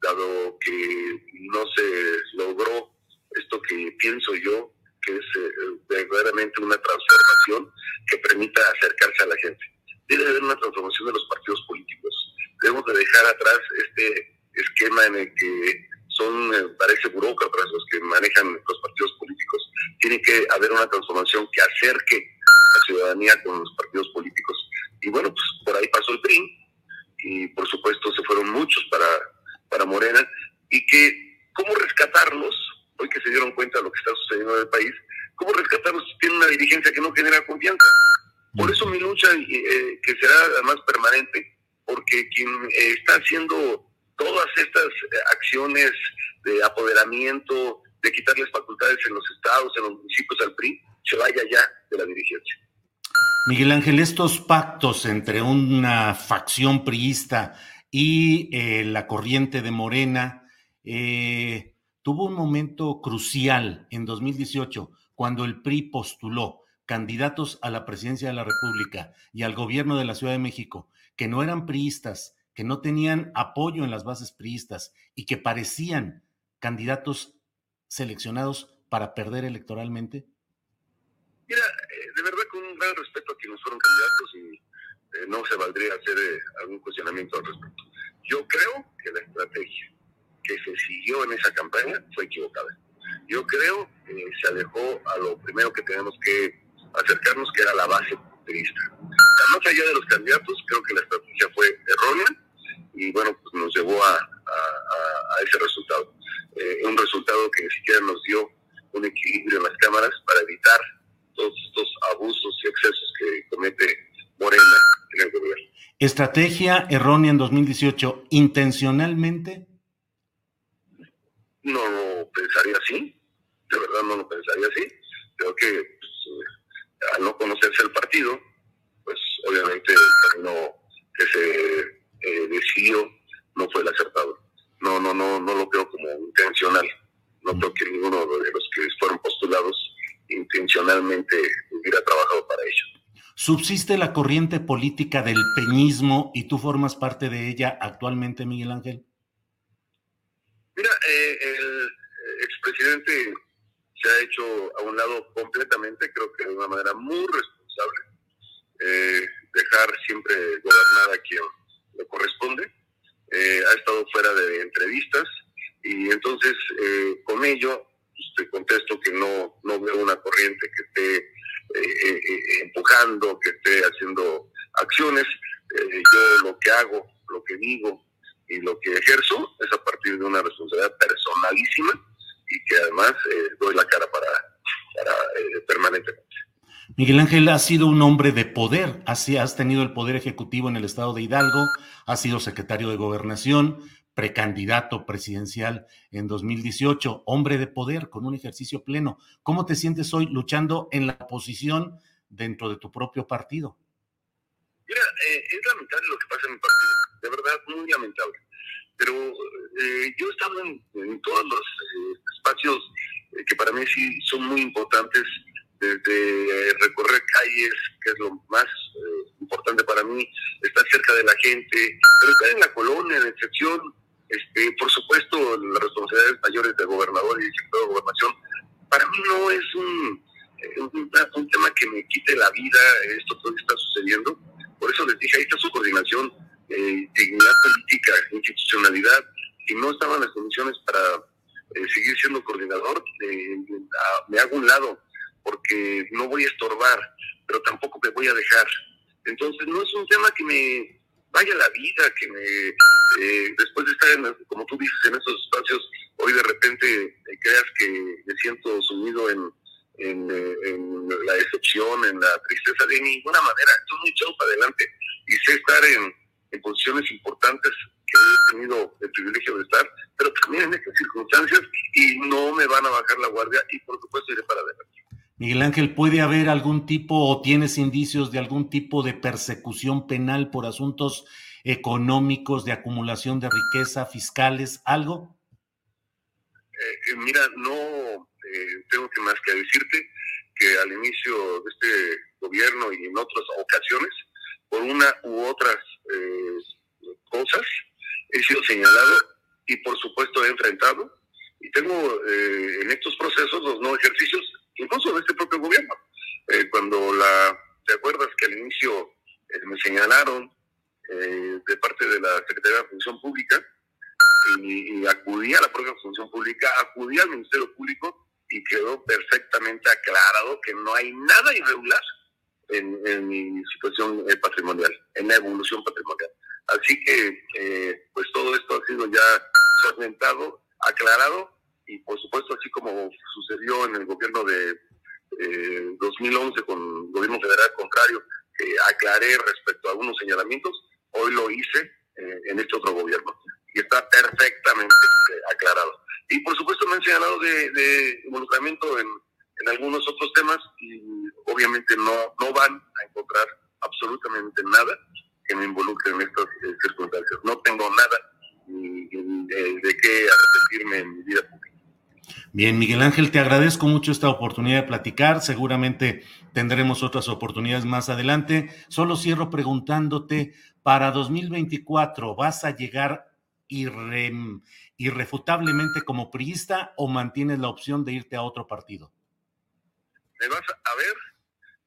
Speaker 6: dado que no se logró esto que pienso yo que es eh, verdaderamente una transformación que permita acercarse a la gente. Debe haber una transformación de los partidos políticos. Debemos de dejar atrás este esquema en el que son, parece burócratas los que manejan los partidos políticos. Tiene que haber una transformación que acerque ciudadanía con los partidos políticos. Y bueno, pues por ahí pasó el PRI y por supuesto se fueron muchos para, para Morena y que cómo rescatarlos, hoy que se dieron cuenta de lo que está sucediendo en el país, cómo rescatarlos si tienen una dirigencia que no genera confianza. Por eso mi lucha, eh, que será además permanente, porque quien eh, está haciendo todas estas eh, acciones de apoderamiento, de quitarles facultades en los estados, en los municipios al PRI, se vaya ya de la dirigencia.
Speaker 3: Miguel Ángel, estos pactos entre una facción priista y eh, la corriente de Morena eh, tuvo un momento crucial en 2018 cuando el PRI postuló candidatos a la presidencia de la República y al gobierno de la Ciudad de México que no eran priistas, que no tenían apoyo en las bases priistas y que parecían candidatos seleccionados para perder electoralmente?
Speaker 6: Mira, eh, de verdad con un gran respeto a quienes fueron candidatos y eh, no se valdría hacer eh, algún cuestionamiento al respecto. Yo creo que la estrategia que se siguió en esa campaña fue equivocada. Yo creo que se alejó a lo primero que tenemos que acercarnos, que era la base populista. Más allá de los candidatos, creo que la estrategia fue errónea y bueno, pues nos llevó a, a, ese resultado. un resultado que ni siquiera nos dio un equilibrio en las cámaras para evitar todos estos abusos y excesos que comete Morena en el gobierno.
Speaker 3: ¿Estrategia errónea en 2018 intencionalmente?
Speaker 6: No lo pensaría así, de verdad no lo pensaría así. Creo que pues, eh, al no conocerse el partido, pues obviamente el camino que se eh, decidió no fue el acertado. No, no, no, no lo creo como intencional. No creo que ninguno de los que fueron postulados intencionalmente hubiera trabajado para ello.
Speaker 3: ¿Subsiste la corriente política del peñismo y tú formas parte de ella actualmente, Miguel Ángel?
Speaker 6: Mira, eh, el expresidente se ha hecho a un lado completamente, creo que de una manera muy responsable, eh, dejar siempre gobernar a quien le corresponde. Eh, ha estado fuera de entrevistas y entonces con ello pues, te contesto que no, no veo una corriente que esté eh, eh, eh, empujando, que esté haciendo acciones. yo lo que hago, lo que digo y lo que ejerzo es a partir de una responsabilidad personalísima y que además doy la cara para, para eh, permanentemente.
Speaker 3: Miguel Ángel ha sido un hombre de poder, así has tenido el poder ejecutivo en el estado de Hidalgo, has sido secretario de gobernación, precandidato presidencial en 2018, hombre de poder con un ejercicio pleno. ¿Cómo te sientes hoy luchando en la oposición dentro de tu propio partido?
Speaker 6: Mira, eh, es lamentable lo que pasa en mi partido, de verdad, muy lamentable. Pero eh, yo he estado en, todos los eh, espacios que para mí sí son muy importantes, desde recorrer calles, que es lo más importante para mí, estar cerca de la gente, pero estar en la colonia, en excepción, este, por supuesto, las responsabilidades mayores del gobernador y del sector de gobernación, para mí no es un, un, tema que me quite la vida, esto todo está sucediendo. Por eso les dije, ahí está su coordinación, eh, dignidad política, institucionalidad, y no estaban las condiciones para eh, seguir siendo coordinador, eh, me hago un lado, porque no voy a estorbar, pero tampoco me voy a dejar. Entonces no es un tema que me vaya la vida, que me, eh, después de estar, en, como tú dices, en esos espacios, hoy de repente eh, creas que me siento sumido en, la decepción, en la tristeza, de ninguna manera. Estoy muy echado para adelante y sé estar en, en posiciones importantes que he tenido el privilegio de estar, pero también en estas circunstancias y no me van a bajar la guardia y por supuesto iré para adelante.
Speaker 3: Miguel Ángel, ¿puede haber algún tipo o tienes indicios de algún tipo de persecución penal por asuntos económicos, de acumulación de riqueza, fiscales, algo?
Speaker 6: Eh, eh mira, no eh, tengo que más que decirte que al inicio de este gobierno y en otras ocasiones, por una u otras eh, cosas, he sido señalado y por supuesto he enfrentado y tengo en estos procesos los no ejercicios incluso de este propio gobierno. Eh, cuando la, ¿te acuerdas que al inicio eh, me señalaron eh, de parte de la Secretaría de Función Pública y, acudí a la propia Función Pública, acudí al Ministerio Público y quedó perfectamente aclarado que no hay nada irregular en, mi situación patrimonial, en la evolución patrimonial. Así que, pues todo esto ha sido ya segmentado, aclarado y por supuesto así como sucedió en el gobierno de 2011 con el gobierno federal contrario, que aclaré respecto a algunos señalamientos, hoy lo hice eh, en este otro gobierno y está perfectamente eh, aclarado. Y por supuesto me han señalado de, involucramiento en, en, algunos otros temas y obviamente no, no van a encontrar absolutamente nada que me involucre en estas eh, circunstancias. No tengo nada ni, de qué arrepentirme en mi vida pública.
Speaker 3: Bien, Miguel Ángel, te agradezco mucho esta oportunidad de platicar. Seguramente tendremos otras oportunidades más adelante. Solo cierro preguntándote, para 2024, ¿vas a llegar irrefutablemente como priista o mantienes la opción de irte a otro partido?
Speaker 6: Me vas a ver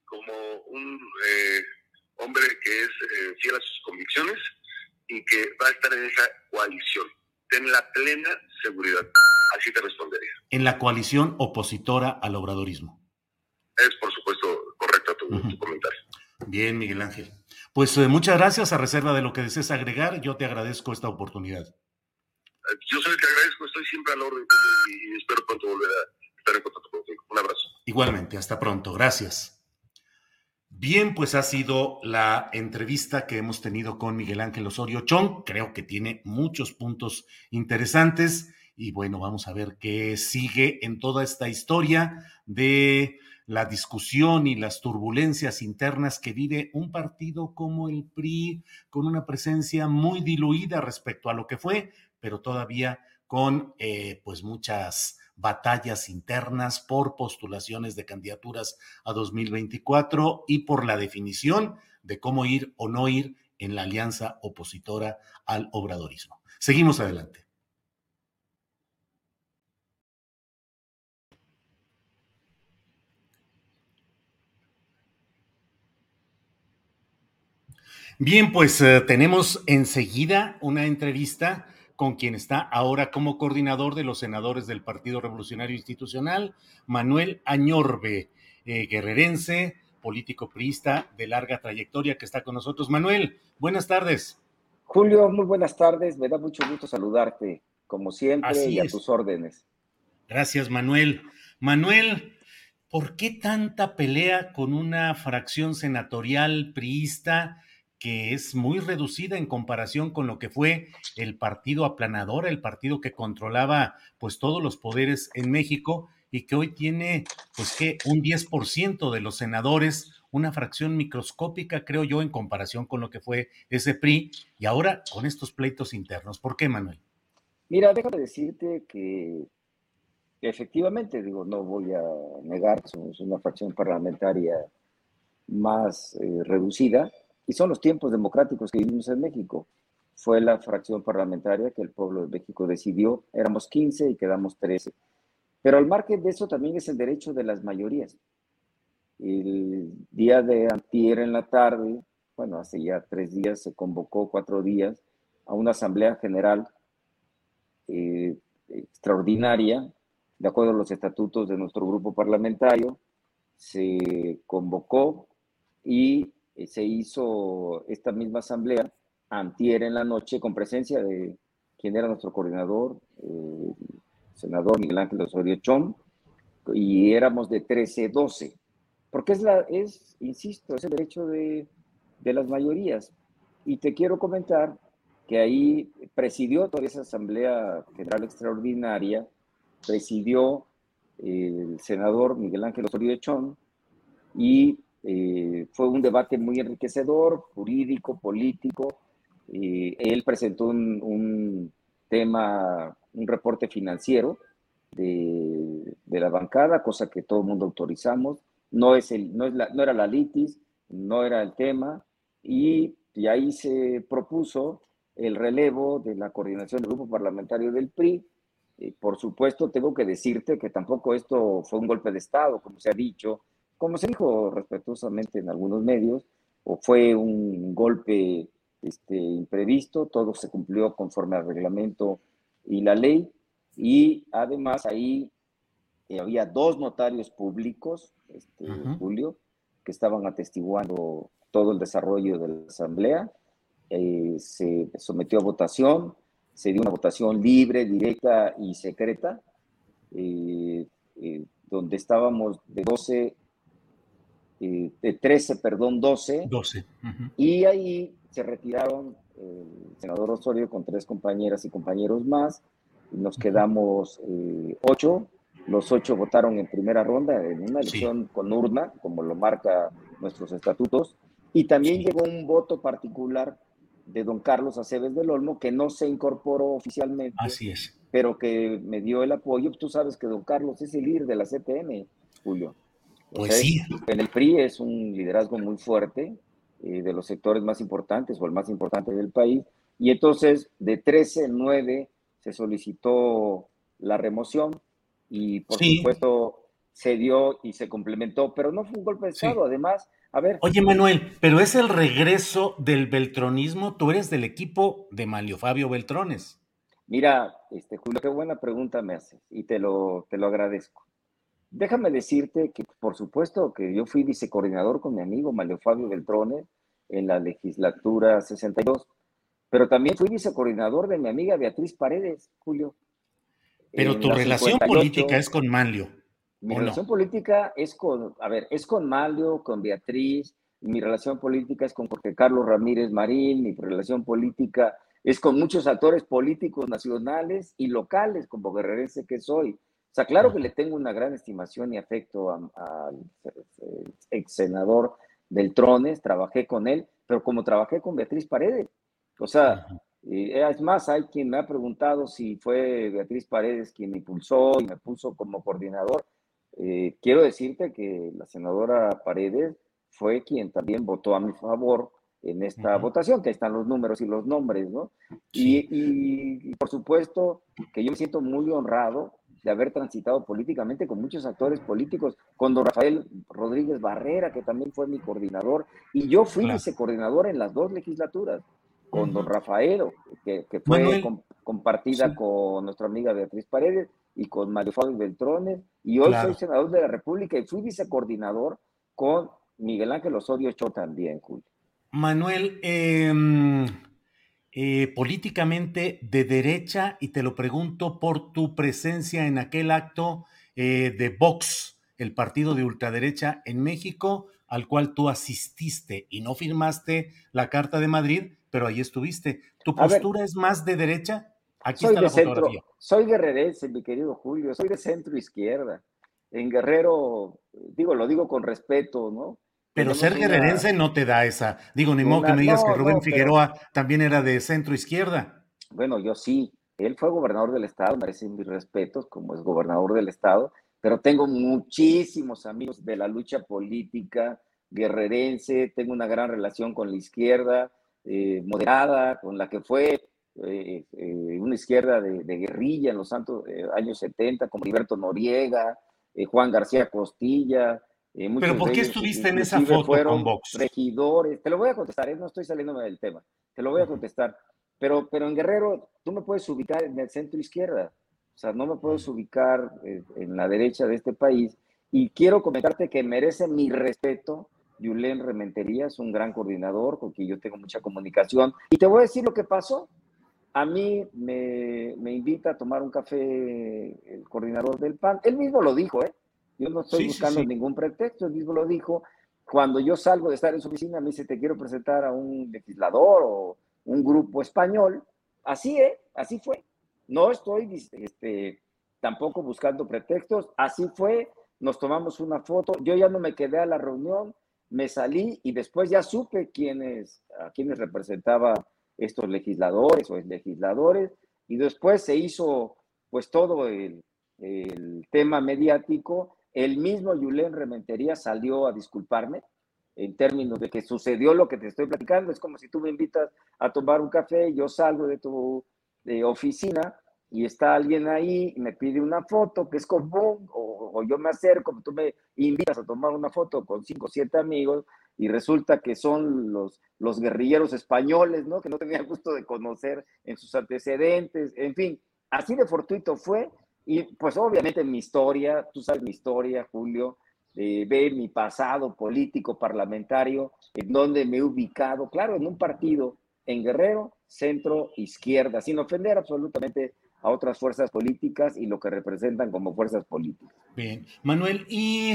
Speaker 6: como un eh, hombre que es eh, fiel a sus convicciones y que va a estar en esa coalición. Ten la plena seguridad. Así te respondería.
Speaker 3: En la coalición opositora al obradorismo.
Speaker 6: Es, por supuesto, correcto tu, comentario.
Speaker 3: Bien, Miguel Ángel. Pues eh, muchas gracias a reserva de lo que desees agregar. Yo te agradezco esta oportunidad.
Speaker 6: Yo soy el que agradezco, estoy siempre al orden y, espero pronto volver a estar en contacto contigo. Un abrazo.
Speaker 3: Igualmente, hasta pronto. Gracias. Bien, pues ha sido la entrevista que hemos tenido con Miguel Ángel Osorio Chong. Creo que tiene muchos puntos interesantes. Y bueno, vamos a ver qué sigue en toda esta historia de la discusión y las turbulencias internas que vive un partido como el PRI, con una presencia muy diluida respecto a lo que fue, pero todavía con eh, pues muchas batallas internas por postulaciones de candidaturas a 2024 y por la definición de cómo ir o no ir en la alianza opositora al obradorismo. Seguimos adelante. Bien, pues eh, tenemos enseguida una entrevista con quien está ahora como coordinador de los senadores del Partido Revolucionario Institucional, Manuel Añorbe, eh, guerrerense, político priista de larga trayectoria que está con nosotros. Manuel, buenas tardes.
Speaker 7: Julio, muy buenas tardes. Me da mucho gusto saludarte, como siempre, y a tus órdenes.
Speaker 3: Gracias, Manuel. Manuel, ¿por qué tanta pelea con una fracción senatorial priista que es muy reducida en comparación con lo que fue el partido aplanador, el partido que controlaba pues todos los poderes en México y que hoy tiene pues que un 10% de los senadores, una fracción microscópica creo yo en comparación con lo que fue ese PRI y ahora con estos pleitos internos. ¿Por qué, Manuel?
Speaker 7: Mira, déjame decirte que efectivamente, digo, no voy a negar, somos una fracción parlamentaria más eh, reducida, y son los tiempos democráticos que vivimos en México. Fue la fracción parlamentaria que el pueblo de México decidió, éramos 15 y quedamos 13. Pero al margen de eso también es el derecho de las mayorías. El día de antier en la tarde, bueno, hace ya tres días, se convocó cuatro días a una asamblea general eh, extraordinaria, de acuerdo a los estatutos de nuestro grupo parlamentario, se convocó y eh, se hizo esta misma asamblea antier en la noche con presencia de quien era nuestro coordinador, el senador Miguel Ángel Osorio Chón, y éramos de 13-12, porque es, la, es, insisto, es el derecho de, de las mayorías. Y te quiero comentar que ahí presidió toda esa Asamblea General Extraordinaria, presidió el senador Miguel Ángel Osorio Chón, y eh, fue un debate muy enriquecedor, jurídico, político. Eh, él presentó un, tema, un reporte financiero de, la bancada, cosa que todo el mundo autorizamos. No, es el, no, es la, no era la litis, no era el tema, y, y ahí se propuso el relevo de la coordinación del grupo parlamentario del PRI. Eh, por supuesto, tengo que decirte que tampoco esto fue un golpe de Estado, como se ha dicho, como se dijo respetuosamente en algunos medios, o fue un golpe este, imprevisto, todo se cumplió conforme al reglamento y la ley, y además ahí eh, había dos notarios públicos, este, Julio, que estaban atestiguando todo el desarrollo de la asamblea, eh, se sometió a votación, se dio una votación libre, directa y secreta, eh, donde estábamos de 12 eh, de 13, perdón, 12.
Speaker 3: 12.
Speaker 7: Y ahí se retiraron el senador Osorio con tres compañeras y compañeros más. Nos quedamos eh, ocho. Los ocho votaron en primera ronda en una elección con urna, como lo marca nuestros estatutos. Y también llegó un voto particular de don Carlos Aceves del Olmo, que no se incorporó oficialmente.
Speaker 3: Así es.
Speaker 7: Pero que me dio el apoyo. Tú sabes que don Carlos es el líder de la CTM, Julio.
Speaker 3: Pues sí.
Speaker 7: En el PRI es un liderazgo muy fuerte eh, de los sectores más importantes o el más importante del país. Y entonces de 13 9 se solicitó la remoción y por supuesto se dio y se complementó, pero no fue un golpe de Estado. Además, a ver.
Speaker 3: Oye, Manuel, pero es el regreso del beltronismo. Tú eres del equipo de Malio Fabio Beltrones.
Speaker 7: Mira, este, Julio, qué buena pregunta me haces y te lo, te lo agradezco. Déjame decirte que, por supuesto, que yo fui vicecoordinador con mi amigo Mario Fabio Beltrone en la legislatura 62, pero también fui vicecoordinador de mi amiga Beatriz Paredes, Julio.
Speaker 3: Pero tu relación política es con Manlio.
Speaker 7: Mi relación política es con, a ver, es con Manlio, con Beatriz, mi relación política es con Jorge Carlos Ramírez Marín, mi relación política es con muchos actores políticos nacionales y locales, como guerrerense que soy. O sea, claro que le tengo una gran estimación y afecto al ex senador Beltrones, trabajé con él, pero como trabajé con Beatriz Paredes. O sea, eh, es más, hay quien me ha preguntado si fue Beatriz Paredes quien me impulsó y me puso como coordinador. Eh, quiero decirte que la senadora Paredes fue quien también votó a mi favor en esta votación, que ahí están los números y los nombres, ¿no? y, por supuesto que yo me siento muy honrado de haber transitado políticamente con muchos actores políticos, con don Rafael Rodríguez Barrera, que también fue mi coordinador, y yo fui ese coordinador en las dos legislaturas, con don Rafael, que, fue compartida con nuestra amiga Beatriz Paredes y con Mario Fabio Beltrones, y hoy soy senador de la República y fui vicecoordinador con Miguel Ángel Osorio Cho también, Julio.
Speaker 3: Manuel, eh, eh, políticamente de derecha y te lo pregunto por tu presencia en aquel acto eh, de Vox el partido de ultraderecha en México al cual tú asististe y no firmaste la Carta de Madrid, pero ahí estuviste. ¿Tu postura es más de derecha? Aquí está la fotografía.
Speaker 7: soy guerrerense, mi querido Julio, soy de centro izquierda. En Guerrero, digo, lo digo con respeto, ¿no?
Speaker 3: Pero ser guerrerense no te da esa. Digo, ni modo que me digas que Rubén Figueroa también era de centro izquierda.
Speaker 7: Bueno, yo sí. Él fue gobernador del estado, merecen mis respetos como es gobernador del estado, pero tengo muchísimos amigos de la lucha política guerrerense, tengo una gran relación con la izquierda eh, moderada, con la que fue eh, eh, una izquierda de, guerrilla en los santos años 70, como Liberto Noriega, Juan García Costilla.
Speaker 3: ¿Pero por qué estuviste en esa foto con Vox?
Speaker 7: Regidores, te lo voy a contestar, no estoy saliéndome del tema, te lo voy a contestar. Pero, pero en Guerrero, tú me puedes ubicar en el centro izquierda. O sea, no me puedes ubicar eh, en la derecha de este país. Y quiero comentarte que merece mi respeto. Yulén Rementería es un gran coordinador con quien yo tengo mucha comunicación. Y te voy a decir lo que pasó. A mí me, me invita a tomar un café el coordinador del PAN. Él mismo lo dijo, ¿eh? Yo no estoy buscando ningún pretexto, él mismo lo dijo. Cuando yo salgo de estar en su oficina, me dice, te quiero presentar a un legislador o un grupo español. Así, ¿eh? Así fue. No estoy este, tampoco buscando pretextos. Así fue, nos tomamos una foto. Yo ya no me quedé a la reunión, me salí y después ya supe quiénes, a quiénes representaba estos legisladores o legisladores. Y después se hizo pues todo el, el tema mediático. El mismo Yulén Rementería salió a disculparme en términos de que sucedió lo que te estoy platicando. Es como si tú me invitas a tomar un café, yo salgo de tu oficina y está alguien ahí y me pide una foto que es común, o, yo me acerco, tú me invitas a tomar una foto con cinco o siete amigos y resulta que son los, los guerrilleros españoles, ¿no? Que no tenía gusto de conocer en sus antecedentes, en fin, así de fortuito fue y pues obviamente mi historia, tú sabes mi historia, Julio, eh, ve mi pasado político parlamentario, en donde me he ubicado, claro, en un partido en Guerrero, centro, izquierda, sin ofender absolutamente a otras fuerzas políticas y lo que representan como fuerzas políticas.
Speaker 3: Bien, Manuel, y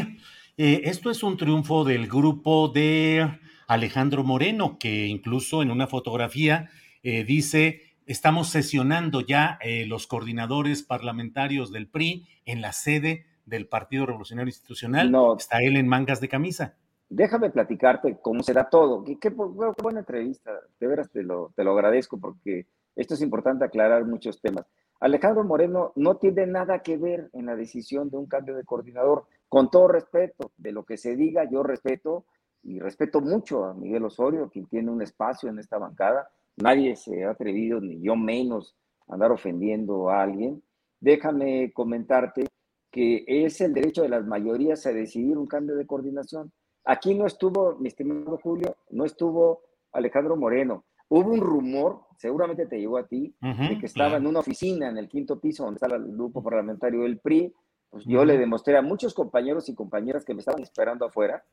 Speaker 3: eh, esto es un triunfo del grupo de Alejandro Moreno, que incluso en una fotografía eh, dice, estamos sesionando ya eh, los coordinadores parlamentarios del PRI en la sede del Partido Revolucionario Institucional. No, Está él en mangas de camisa
Speaker 7: déjame platicarte cómo será todo. Qué, buena entrevista, de veras te lo, te lo agradezco porque esto es importante aclarar muchos temas. Alejandro Moreno no tiene nada que ver en la decisión de un cambio de coordinador. Con todo respeto, de lo que se diga, yo respeto y respeto mucho a Miguel Osorio, quien tiene un espacio en esta bancada. Nadie se ha atrevido, ni yo menos, a andar ofendiendo a alguien. Déjame comentarte que es el derecho de las mayorías a decidir un cambio de coordinación. Aquí no estuvo, mi estimado Julio, no estuvo Alejandro Moreno. Hubo un rumor, seguramente te llegó a ti, de que estaba en una oficina en el quinto piso donde está el grupo parlamentario del PRI. Pues yo le demostré a muchos compañeros y compañeras que me estaban esperando afuera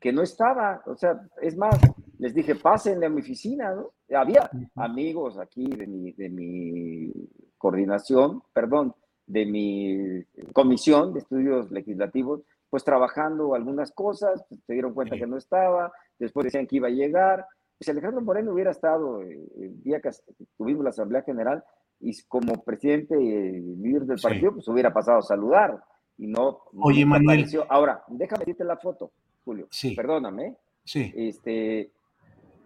Speaker 7: que no estaba. O sea, es más, les dije, pásenle a mi oficina, ¿no? Había amigos aquí de mi, de mi coordinación, perdón, de mi comisión de estudios legislativos pues trabajando algunas cosas, pues, se dieron cuenta que no estaba, después decían que iba a llegar. Si Alejandro Moreno hubiera estado eh, el día que tuvimos la Asamblea General y como presidente y líder del partido, pues hubiera pasado a saludar y no.
Speaker 3: Oye, Manuel.
Speaker 7: Ahora, déjame decirte la foto, Julio. Sí. Perdóname.
Speaker 3: Sí.
Speaker 7: Este,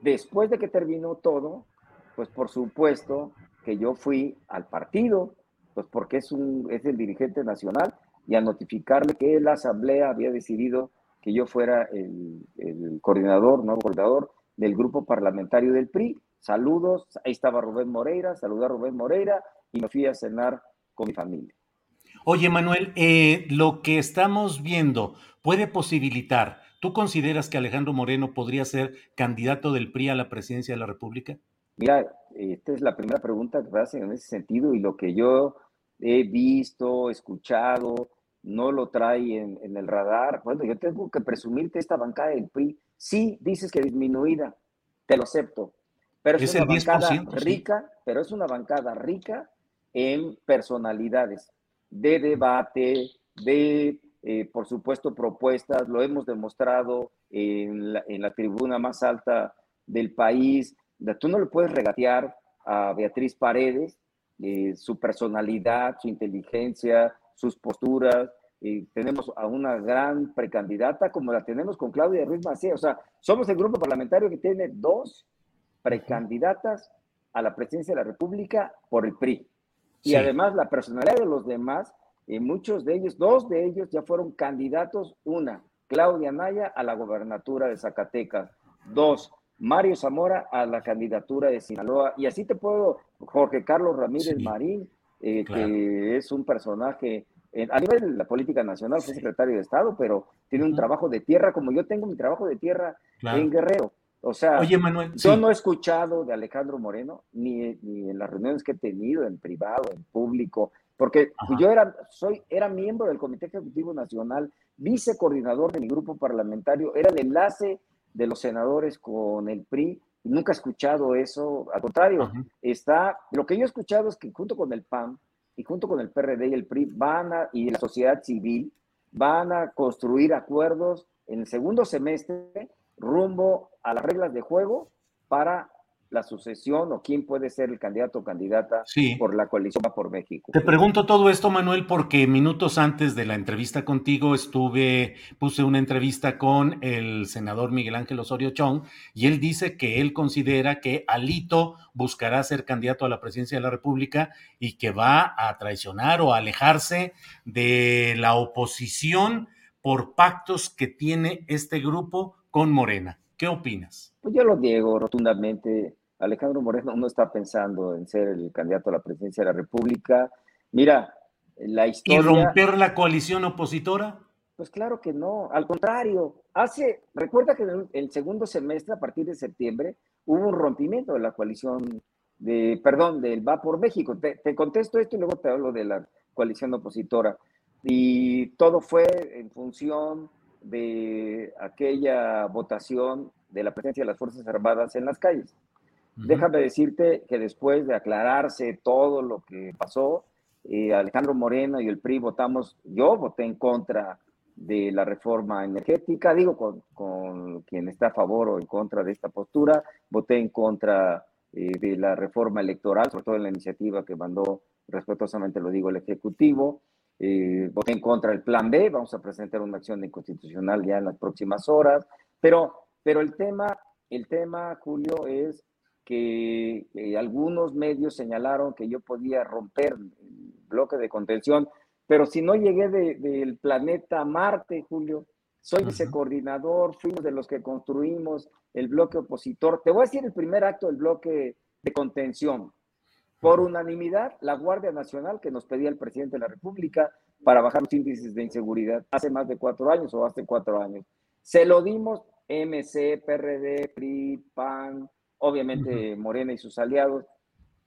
Speaker 7: después de que terminó todo, pues por supuesto que yo fui al partido, pues porque es, un, es el dirigente nacional y a notificarle que la asamblea había decidido que yo fuera el, coordinador, no coordinador del grupo parlamentario del PRI. Saludos, ahí estaba Rubén Moreira, saludé a Rubén Moreira y me fui a cenar con mi familia.
Speaker 3: Oye, Manuel, eh, lo que estamos viendo puede posibilitar, ¿tú consideras que Alejandro Moreno podría ser candidato del PRI a la presidencia de la República?
Speaker 7: Mira, esta es la primera pregunta que me hacen en ese sentido y lo que yo he visto, escuchado, no lo trae en, el radar. Bueno, yo tengo que presumirte esta bancada del PRI. Sí, dices que disminuida, te lo acepto. Pero es, una bancada rica, pero es una bancada rica en personalidades, de debate, de eh, por supuesto, propuestas, lo hemos demostrado en la, en la tribuna más alta del país. Tú no le puedes regatear a Beatriz Paredes eh, su personalidad, su inteligencia, sus posturas. y tenemos a una gran precandidata como la tenemos con Claudia Ruiz Macía. O sea, somos el grupo parlamentario que tiene dos precandidatas a la presidencia de la República por el PRI. Y además la personalidad de los demás, y muchos de ellos, dos de ellos ya fueron candidatos. Una, Claudia Naya a la gobernatura de Zacatecas. Dos, Mario Zamora a la candidatura de Sinaloa. Y así te puedo, Jorge Carlos Ramírez Marín, eh, que es un personaje, a nivel de la política nacional, fue secretario de Estado, pero tiene un trabajo de tierra, como yo tengo mi trabajo de tierra en Guerrero. O sea, yo no he escuchado de Alejandro Moreno, ni, ni, en las reuniones que he tenido, en privado, en público, porque yo era, soy, era miembro del Comité Ejecutivo Nacional, vicecoordinador de mi grupo parlamentario, era el enlace de los senadores con el PRI. Nunca he escuchado eso, al contrario, está, lo que yo he escuchado es que junto con el PAN y junto con el PRD y el PRI van a, y la sociedad civil van a construir acuerdos en el segundo semestre rumbo a las reglas de juego para la sucesión o quién puede ser el candidato o candidata por la coalición por México.
Speaker 3: Te pregunto todo esto, Manuel, porque minutos antes de la entrevista contigo estuve, puse una entrevista con el senador Miguel Ángel Osorio Chong y él dice que él considera que Alito buscará ser candidato a la presidencia de la República y que va a traicionar o alejarse de la oposición por pactos que tiene este grupo con Morena. ¿Qué opinas?
Speaker 7: Pues yo lo digo rotundamente. Alejandro Moreno no está pensando en ser el candidato a la presidencia de la República. Mira, la historia...
Speaker 3: ¿Y romper la coalición opositora?
Speaker 7: Pues claro que no, al contrario. Hace, recuerda que en el segundo semestre, a partir de septiembre, hubo un rompimiento de la coalición de, perdón, del Va por México. Te, te contesto esto y luego te hablo de la coalición opositora. Y todo fue en función de aquella votación de la presencia de las Fuerzas Armadas en las calles. Déjame decirte que después de aclararse todo lo que pasó, eh, Alejandro Moreno y el PRI votamos, yo voté en contra de la reforma energética, digo con, con quien está a favor o en contra de esta postura, voté en contra eh, de la reforma electoral, sobre todo en la iniciativa que mandó, respetuosamente lo digo, el Ejecutivo, eh, voté en contra del plan B, vamos a presentar una acción inconstitucional ya en las próximas horas, pero, pero el tema, el tema, Julio, es que algunos medios señalaron que yo podía romper el bloque de contención, pero si no llegué del planeta Marte, Julio, soy vicecoordinador, fuimos de los que construimos el bloque opositor. Te voy a decir el primer acto del bloque de contención. Por unanimidad, la Guardia Nacional que nos pedía el presidente de la República para bajar los índices de inseguridad hace más de cuatro años o hace cuatro años. Se lo dimos MC, PRD, PRI, PAN, obviamente Morena y sus aliados,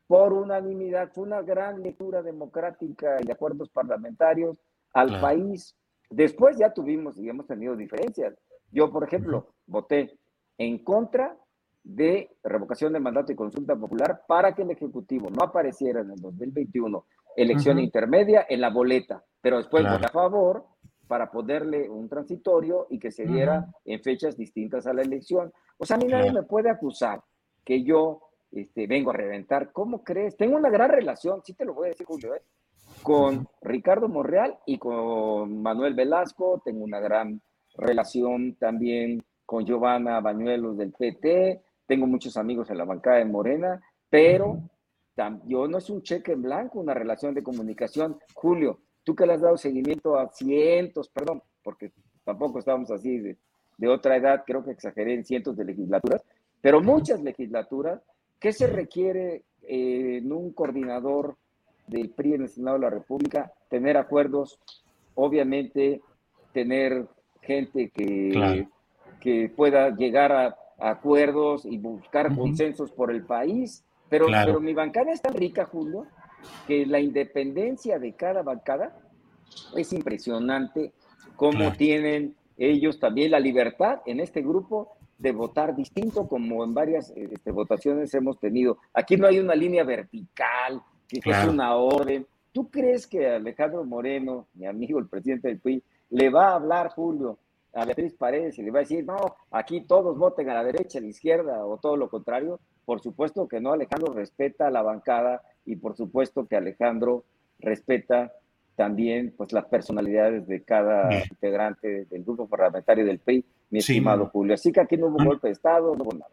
Speaker 7: por unanimidad. Fue una gran lectura democrática y de acuerdos parlamentarios al país. Después ya tuvimos y hemos tenido diferencias. Yo, por ejemplo, voté en contra de revocación de mandato y consulta popular para que el Ejecutivo no apareciera en el 2021 elección intermedia en la boleta, pero después voté a favor para ponerle un transitorio y que se diera en fechas distintas a la elección. O sea, a mí nadie me puede acusar que yo este, vengo a reventar. ¿Cómo crees? Tengo una gran relación, sí te lo voy a decir, Julio, ¿eh? con Ricardo Monreal y con Manuel Velasco. Tengo una gran relación también con Giovanna Bañuelos del PT. Tengo muchos amigos en la bancada de Morena, pero yo no es un cheque en blanco, una relación de comunicación. Julio, tú que le has dado seguimiento a cientos, perdón, porque tampoco estamos así de, de otra edad, creo que exageré en cientos de legislaturas, pero muchas legislaturas, ¿qué se requiere eh, en un coordinador del PRI en el Senado de la República? Tener acuerdos, obviamente tener gente que, que pueda llegar a, acuerdos y buscar consensos por el país, pero, pero mi bancada es tan rica, Julio, que la independencia de cada bancada es impresionante, cómo tienen ellos también la libertad en este grupo de votar distinto como en varias este, votaciones hemos tenido. Aquí no hay una línea vertical, que es una orden. ¿Tú crees que Alejandro Moreno, mi amigo, el presidente del PRI, le va a hablar Julio a Beatriz Paredes y le va a decir, no, aquí todos voten a la derecha, a la izquierda o todo lo contrario, por supuesto que no, Alejandro respeta a la bancada y por supuesto que Alejandro respeta también pues las personalidades de cada integrante del grupo parlamentario del PRI, mi estimado Julio. Así que aquí no hubo golpe de Estado, no hubo nada.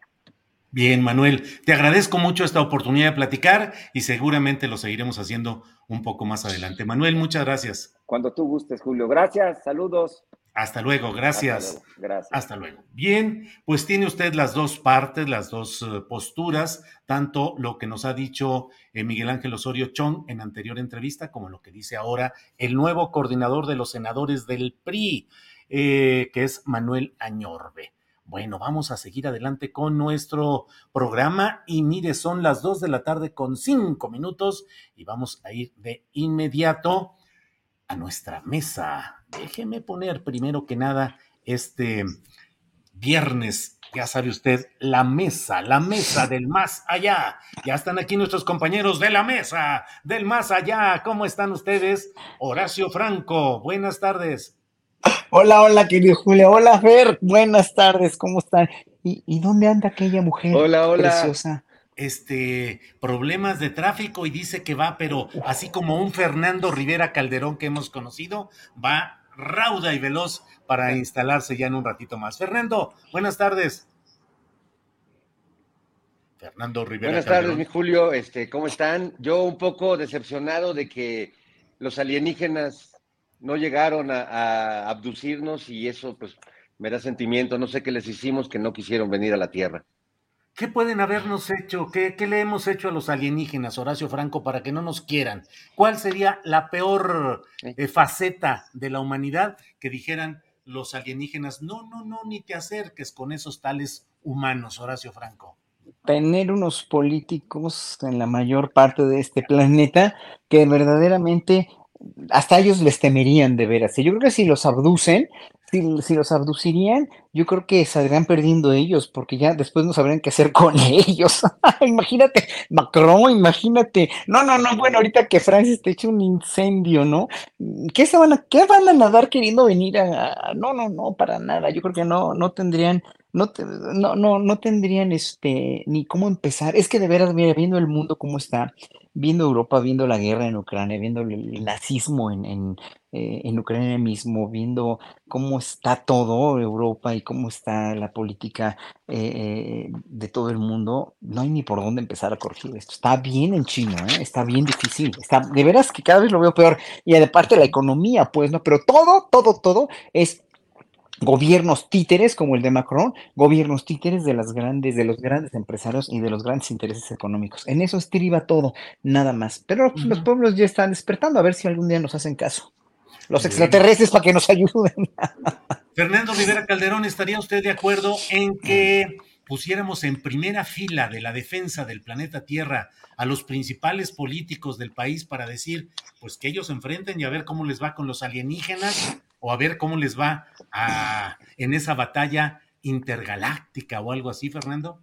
Speaker 3: Bien, Manuel, te agradezco mucho esta oportunidad de platicar y seguramente lo seguiremos haciendo un poco más adelante. Manuel, muchas gracias.
Speaker 7: Cuando tú gustes, Julio. Gracias, saludos.
Speaker 3: Hasta luego, gracias.
Speaker 7: Hasta luego. Gracias.
Speaker 3: Hasta luego. Bien, pues tiene usted las dos partes, las dos uh, posturas, tanto lo que nos ha dicho eh, Miguel Ángel Osorio Chong en anterior entrevista, como lo que dice ahora el nuevo coordinador de los senadores del PRI, eh, que es Manuel Añorbe. Bueno, vamos a seguir adelante con nuestro programa y mire, son las dos de la tarde con cinco minutos y vamos a ir de inmediato a nuestra mesa. Déjeme poner primero que nada este viernes, ya sabe usted, la mesa, la mesa del más allá. Ya están aquí nuestros compañeros de la mesa del más allá. ¿Cómo están ustedes? Horacio Franco, buenas tardes.
Speaker 8: Hola, hola, querido Julio. Hola, Fer. Buenas tardes, ¿cómo están? ¿Y, y dónde anda aquella mujer
Speaker 9: hola, hola.
Speaker 8: preciosa?
Speaker 3: este problemas de tráfico y dice que va, pero así como un Fernando Rivera Calderón que hemos conocido, va rauda y veloz para instalarse ya en un ratito más. Fernando, buenas tardes. Fernando Rivera.
Speaker 9: Buenas
Speaker 3: Calderón.
Speaker 9: tardes, mi Julio. Este, ¿cómo están? Yo un poco decepcionado de que los alienígenas no llegaron a, a abducirnos y eso pues me da sentimiento. No sé qué les hicimos que no quisieron venir a la Tierra.
Speaker 3: ¿Qué pueden habernos hecho? ¿Qué, ¿Qué, le hemos hecho a los alienígenas, Horacio Franco, para que no nos quieran? ¿Cuál sería la peor eh, faceta de la humanidad que dijeran los alienígenas? No, no, no, ni te acerques con esos tales humanos, Horacio Franco.
Speaker 8: Tener unos políticos en la mayor parte de este planeta que verdaderamente hasta ellos les temerían de veras. Yo creo que si los abducen, si, los abducirían, yo creo que saldrían perdiendo ellos, porque ya después no sabrían qué hacer con ellos. imagínate, Macron, imagínate. No, no, no, bueno, ahorita que Francis te eche un incendio, ¿no? ¿Qué, se van a, qué van a nadar queriendo venir a, No, no, no, para nada. Yo creo que no, no tendrían, no, no, no, no tendrían este, ni cómo empezar. Es que de veras, mira, viendo el mundo cómo está, viendo Europa, viendo la guerra en Ucrania, viendo el nazismo en, eh, en Ucrania mismo, viendo cómo está todo Europa y cómo está la política eh, de todo el mundo, no hay ni por dónde empezar a corregir esto. Está bien en chino, ¿eh? está bien difícil, está, de veras que cada vez lo veo peor. Y aparte la economía, pues, ¿no? Pero todo, todo, todo es gobiernos títeres como el de Macron, gobiernos títeres de las grandes, de los grandes empresarios y de los grandes intereses económicos. En eso estriba todo, nada más. Pero uh -huh. los pueblos ya están despertando a ver si algún día nos hacen caso. Los extraterrestres para que nos ayuden.
Speaker 3: Fernando Rivera Calderón, ¿estaría usted de acuerdo en que pusiéramos en primera fila de la defensa del planeta Tierra a los principales políticos del país para decir, pues que ellos se enfrenten y a ver cómo les va con los alienígenas o a ver cómo les va a, en esa batalla intergaláctica o algo así, Fernando?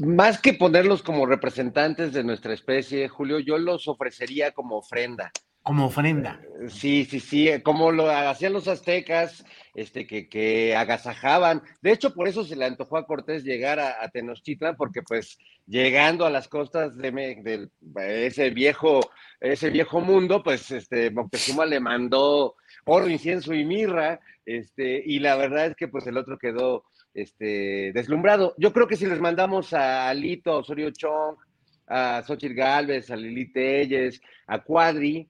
Speaker 9: Más que ponerlos como representantes de nuestra especie, Julio, yo los ofrecería como ofrenda.
Speaker 3: Como ofrenda.
Speaker 9: Sí, sí, sí, como lo hacían los aztecas, este, que, que agasajaban. De hecho, por eso se le antojó a Cortés llegar a, a Tenochtitlan, porque pues llegando a las costas de ese viejo, ese viejo mundo, pues este, Moctezuma le mandó oro, incienso y mirra, este, y la verdad es que pues el otro quedó este, deslumbrado. Yo creo que si les mandamos a Alito, a Osorio Chong, a Xochitl Galvez, a Lili Telles, a Cuadri,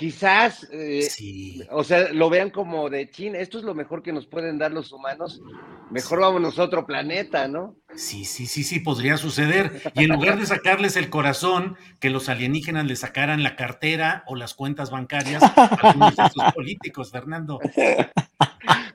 Speaker 9: quizás, eh, sí. o sea, lo vean como de China, esto es lo mejor que nos pueden dar los humanos, mejor sí. vámonos a otro planeta, ¿no?
Speaker 3: Sí, sí, sí, sí, podría suceder. Y en lugar de sacarles el corazón, que los alienígenas les sacaran la cartera o las cuentas bancarias a estos políticos, Fernando.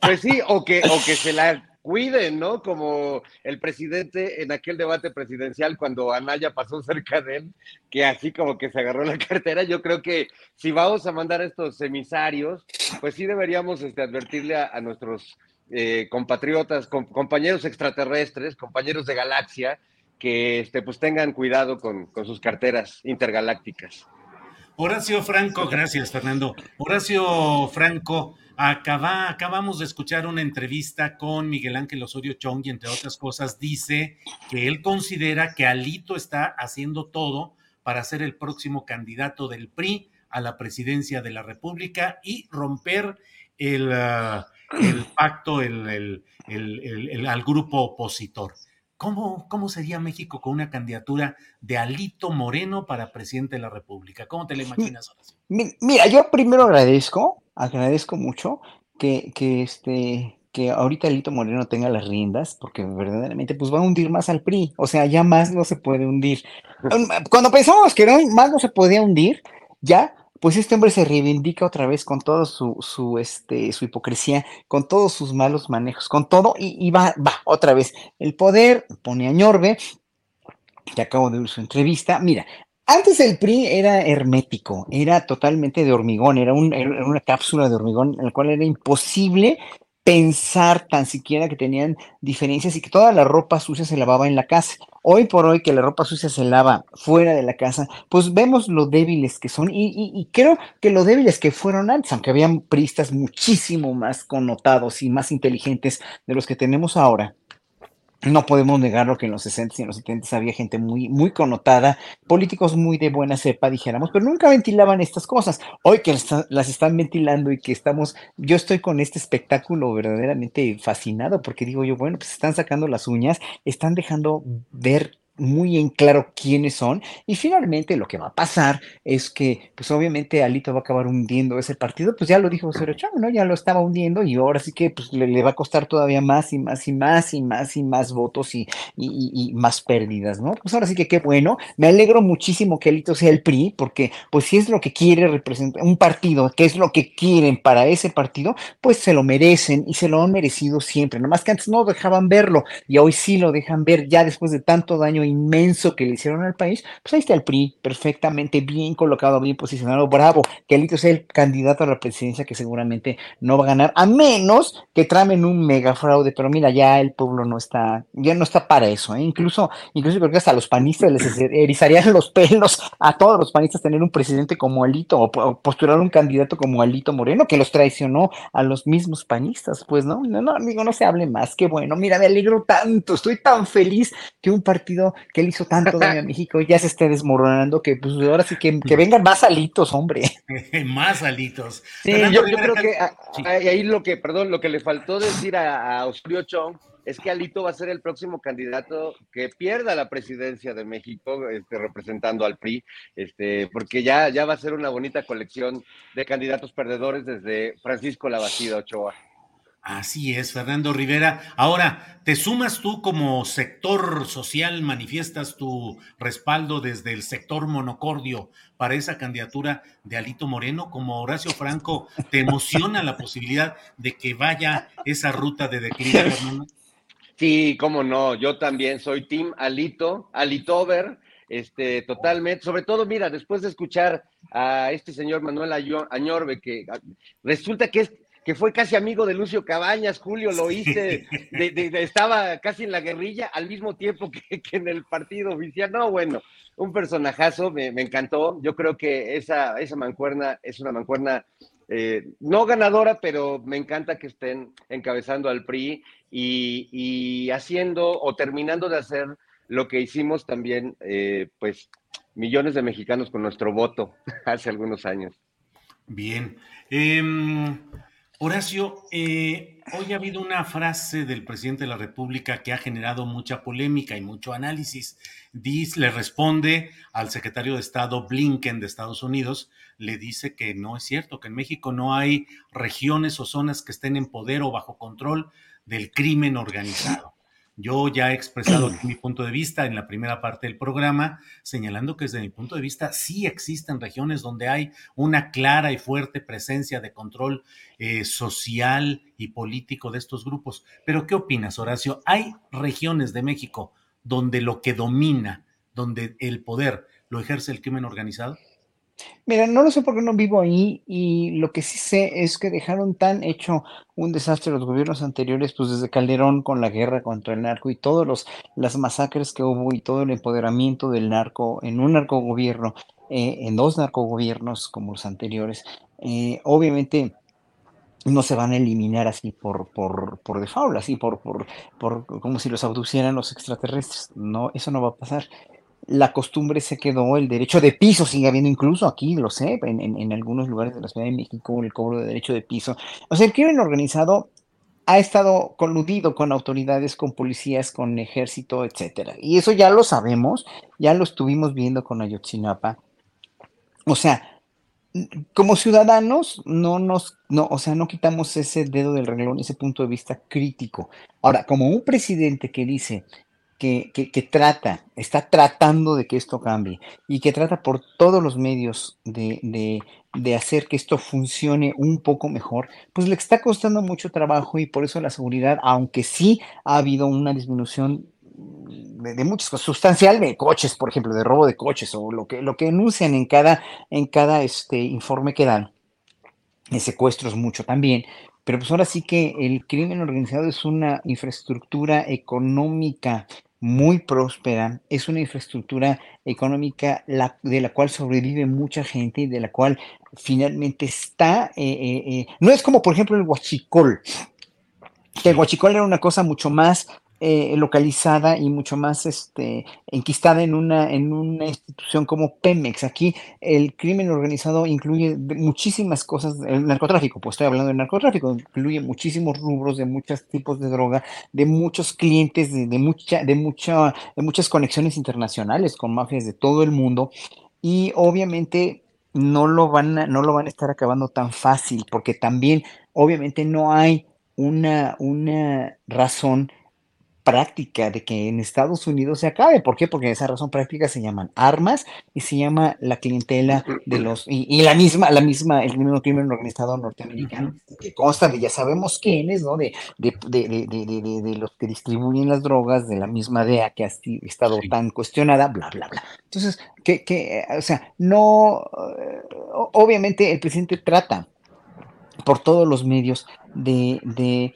Speaker 9: Pues sí, o que, o que se la cuiden, ¿no? Como el presidente en aquel debate presidencial cuando Anaya pasó cerca de él, que así como que se agarró la cartera. Yo creo que si vamos a mandar a estos emisarios, pues sí deberíamos este, advertirle a, nuestros eh, compatriotas, com, compañeros extraterrestres, compañeros de galaxia, que este, pues tengan cuidado con, con sus carteras intergalácticas.
Speaker 3: Horacio Franco, gracias Fernando. Horacio Franco, acaba, acabamos de escuchar una entrevista con Miguel Ángel Osorio Chong y entre otras cosas dice que él considera que Alito está haciendo todo para ser el próximo candidato del PRI a la presidencia de la República y romper el, el pacto el, al grupo opositor. ¿Cómo, ¿Cómo sería México con una candidatura de Alito Moreno para presidente de la República? ¿Cómo te la imaginas?
Speaker 8: Mira, yo primero agradezco, agradezco mucho que, que, este, que ahorita Alito Moreno tenga las riendas, porque verdaderamente pues va a hundir más al PRI, o sea, ya más no se puede hundir. Cuando pensamos que no, más no se podía hundir, ya pues este hombre se reivindica otra vez con toda su, su, este, su hipocresía, con todos sus malos manejos, con todo, y, va, va, otra vez. El poder pone a Ñorbe, que acabo de ver su entrevista. Mira, antes el PRI era hermético, era totalmente de hormigón, era, era una cápsula de hormigón en la cual era imposible pensar tan siquiera que tenían diferencias y que toda la ropa sucia se lavaba en la casa. Hoy por hoy que la ropa sucia se lava fuera de la casa, pues vemos lo débiles que son y, creo que lo débiles que fueron antes, aunque habían pristas muchísimo más connotados y más inteligentes de los que tenemos ahora no podemos negar lo que en los 60 y en los 70 había gente muy, muy connotada, políticos muy de buena cepa, dijéramos, pero nunca ventilaban estas cosas. Hoy que las están ventilando y que estamos, yo estoy con este espectáculo verdaderamente fascinado, porque digo yo, bueno, pues están sacando las uñas, están dejando ver muy en claro quiénes son. Y finalmente lo que va a pasar es que, pues obviamente Alito va a acabar hundiendo ese partido, pues ya lo dijo Osorio Chong, ¿no? Ya lo estaba hundiendo y ahora sí que pues, le, va a costar todavía más y más y más y más y más votos y, y, más pérdidas, ¿no? Pues ahora sí que qué bueno. Me alegro muchísimo que Alito sea el PRI, porque pues si es lo que quiere representar un partido, que es lo que quieren para ese partido, pues se lo merecen y se lo han merecido siempre. Nomás que antes no dejaban verlo y hoy sí lo dejan ver ya después de tanto daño inmenso que le hicieron al país, pues ahí está el PRI, perfectamente bien colocado, bien posicionado, bravo, que Alito sea el candidato a la presidencia que seguramente no va a ganar, a menos que tramen un mega fraude, pero mira, ya el pueblo no está, ya no está para eso, ¿eh? incluso, incluso creo que hasta los panistas les erizarían los pelos a todos los panistas tener un presidente como Alito o, postular un candidato como Alito Moreno que los traicionó a los mismos panistas, pues no, no, no, amigo, no se hable más, qué bueno, mira, me alegro tanto, estoy tan feliz que un partido que él hizo tanto daño a México ya se esté desmoronando que pues ahora sí que, que vengan más alitos, hombre.
Speaker 3: más alitos.
Speaker 9: Sí, yo, creo que ahí lo que, perdón, lo que le faltó decir a, a Osorio Chong es que Alito va a ser el próximo candidato que pierda la presidencia de México, este, representando al PRI, este, porque ya, ya va a ser una bonita colección de candidatos perdedores desde Francisco Lavacida Ochoa.
Speaker 3: Así es, Fernando Rivera. Ahora, ¿te sumas tú como sector social, manifiestas tu respaldo desde el sector monocordio para esa candidatura de Alito Moreno? Como Horacio Franco, ¿te emociona la posibilidad de que vaya esa ruta de declive, Fernando?
Speaker 9: Sí, cómo no, yo también soy Team Alito, Alitover, este, totalmente, sobre todo, mira, después de escuchar a este señor Manuel Añorbe, que ah, resulta que es que fue casi amigo de Lucio Cabañas, Julio, lo hice, estaba casi en la guerrilla al mismo tiempo que, en el partido oficial. No, bueno, un personajazo, me, encantó. Yo creo que esa, esa mancuerna es una mancuerna eh, no ganadora, pero me encanta que estén encabezando al PRI y, y haciendo o terminando de hacer lo que hicimos también, eh, pues, millones de mexicanos con nuestro voto hace algunos años.
Speaker 3: Bien. Eh, Horacio, eh, hoy ha habido una frase del presidente de la República que ha generado mucha polémica y mucho análisis. Dice, le responde al secretario de Estado Blinken de Estados Unidos, le dice que no es cierto, que en México no hay regiones o zonas que estén en poder o bajo control del crimen organizado. Yo ya he expresado mi punto de vista en la primera parte del programa, señalando que desde mi punto de vista sí existen regiones donde hay una clara y fuerte presencia de control eh, social y político de estos grupos. Pero ¿qué opinas, Horacio? ¿Hay regiones de México donde lo que domina, donde el poder lo ejerce el crimen organizado?
Speaker 8: Mira, no lo sé porque no vivo ahí y lo que sí sé es que dejaron tan hecho un desastre los gobiernos anteriores, pues desde Calderón con la guerra contra el narco y todos los las masacres que hubo y todo el empoderamiento del narco en un narcogobierno, eh, en dos narcogobiernos como los anteriores, eh, obviamente no se van a eliminar así por, por, por default, así por, por, por como si los abducieran los extraterrestres. No, eso no va a pasar la costumbre se quedó, el derecho de piso sigue habiendo incluso aquí, lo sé, en, algunos lugares de la Ciudad de México, el cobro de derecho de piso. O sea, el crimen organizado ha estado coludido con autoridades, con policías, con ejército, etcétera. Y eso ya lo sabemos, ya lo estuvimos viendo con Ayotzinapa. O sea, como ciudadanos, no nos, no, o sea, no quitamos ese dedo del renglón, ese punto de vista crítico. Ahora, como un presidente que dice, que, trata, está tratando de que esto cambie y que trata por todos los medios de, de, de, hacer que esto funcione un poco mejor, pues le está costando mucho trabajo y por eso la seguridad, aunque sí ha habido una disminución de, muchas cosas, sustancial de coches, por ejemplo, de robo de coches o lo que, lo que enuncian en cada, en cada este, informe que dan, de secuestros mucho también, pero pues ahora sí que el crimen organizado es una infraestructura económica muy próspera, es una infraestructura económica de la cual sobrevive mucha gente y de la cual finalmente está, eh, eh, eh, no es como por ejemplo el huachicol, que el huachicol era una cosa mucho más eh, localizada y mucho más este, enquistada en una, en una institución como Pemex. Aquí el crimen organizado incluye muchísimas cosas, el narcotráfico, pues estoy hablando de narcotráfico, incluye muchísimos rubros de muchos tipos de droga, de muchos clientes, de, de, mucha, de, mucha, de muchas conexiones internacionales con mafias de todo el mundo y obviamente no lo van a, no lo van a estar acabando tan fácil porque también obviamente no hay una, una razón práctica de que en Estados Unidos se acabe. ¿Por qué? Porque esa razón práctica se llaman armas y se llama la clientela de los y, la misma la misma el mismo crimen organizado norteamericano que consta de ya sabemos quiénes, ¿no? De de, de, de, de, los que distribuyen las drogas de la misma DEA que ha estado tan cuestionada, bla bla bla. Entonces, que que o sea, no eh, obviamente el presidente trata por todos los medios de, de,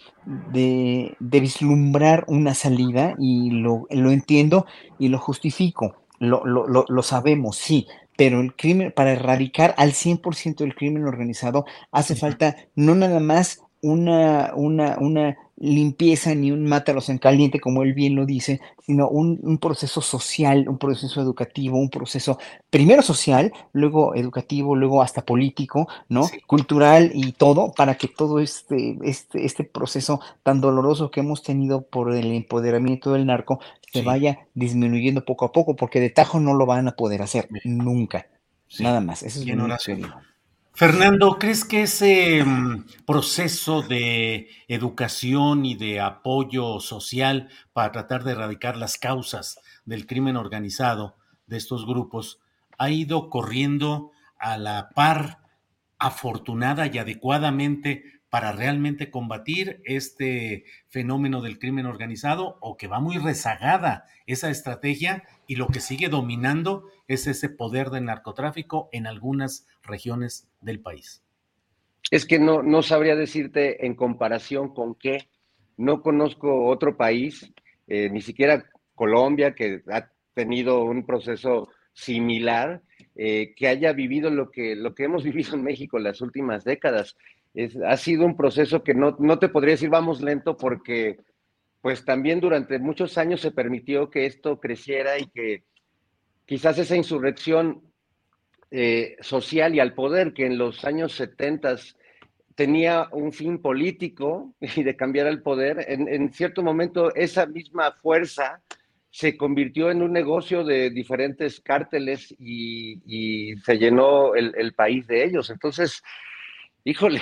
Speaker 8: de, vislumbrar una salida y lo, lo, entiendo y lo justifico, lo, lo, lo, sabemos, sí, pero el crimen, para erradicar al 100% del crimen organizado, hace falta no nada más una, una, una limpieza ni un mátalos en caliente, como él bien lo dice, sino un, proceso social, un proceso educativo, un proceso primero social, luego educativo, luego hasta político, ¿no? Cultural y todo, para que todo este, este, este proceso tan doloroso que hemos tenido por el empoderamiento del narco se vaya disminuyendo poco a poco, porque de tajo no lo van a poder hacer nunca. Nada más. Eso es
Speaker 3: lo que Fernando, ¿crees que ese mm, proceso de educación y de apoyo social para tratar de erradicar las causas del crimen organizado de estos grupos ha ido corriendo a la par afortunada y adecuadamente para realmente combatir este fenómeno del crimen organizado o que va muy rezagada esa estrategia y lo que sigue dominando es ese poder del narcotráfico en algunas regiones del país.
Speaker 9: Es que no, no sabría decirte en comparación con qué. No conozco otro país, eh, ni siquiera Colombia, que ha tenido un proceso similar, eh, que haya vivido lo que, lo que hemos vivido en México en las últimas décadas. Es, ha sido un proceso que no, no te podría decir vamos lento porque pues también durante muchos años se permitió que esto creciera y que quizás esa insurrección eh, social y al poder que en los años 70 tenía un fin político y de cambiar el poder, en, cierto momento esa misma fuerza se convirtió en un negocio de diferentes cárteles y, se llenó el, el país de ellos. Entonces, híjole.